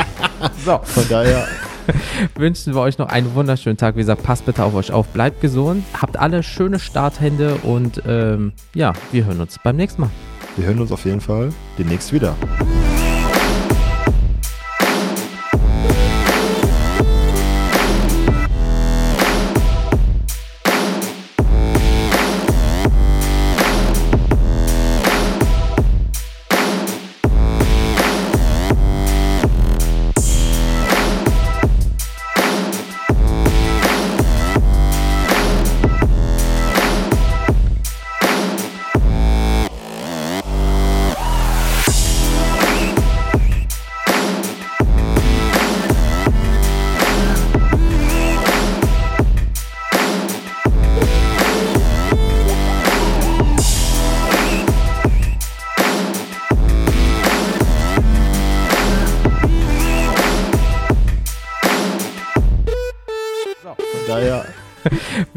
so, Von daher, wünschen wir euch noch einen wunderschönen Tag. Wie gesagt, passt bitte auf euch auf, bleibt gesund, habt alle schöne Starthände und ähm, ja, wir hören uns beim nächsten Mal. Wir hören uns auf jeden Fall demnächst wieder.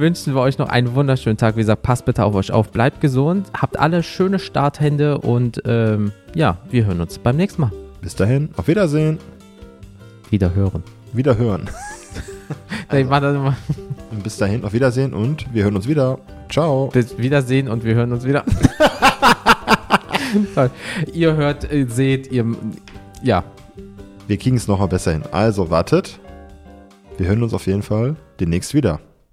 Wünschen wir euch noch einen wunderschönen Tag. Wie gesagt, passt bitte auf euch auf, bleibt gesund, habt alle schöne Starthände und ähm, ja, wir hören uns beim nächsten Mal. bis dahin, auf Wiedersehen, Wieder hören. Wiederhören. Immer. Und bis dahin, auf Wiedersehen und wir hören uns wieder. Ciao. Bis Wiedersehen und wir hören uns wieder. Ihr hört, äh, seht, ihr, ja, Wir kriegen es nochmal besser hin. Also wartet. Wir hören uns auf jeden Fall demnächst wieder.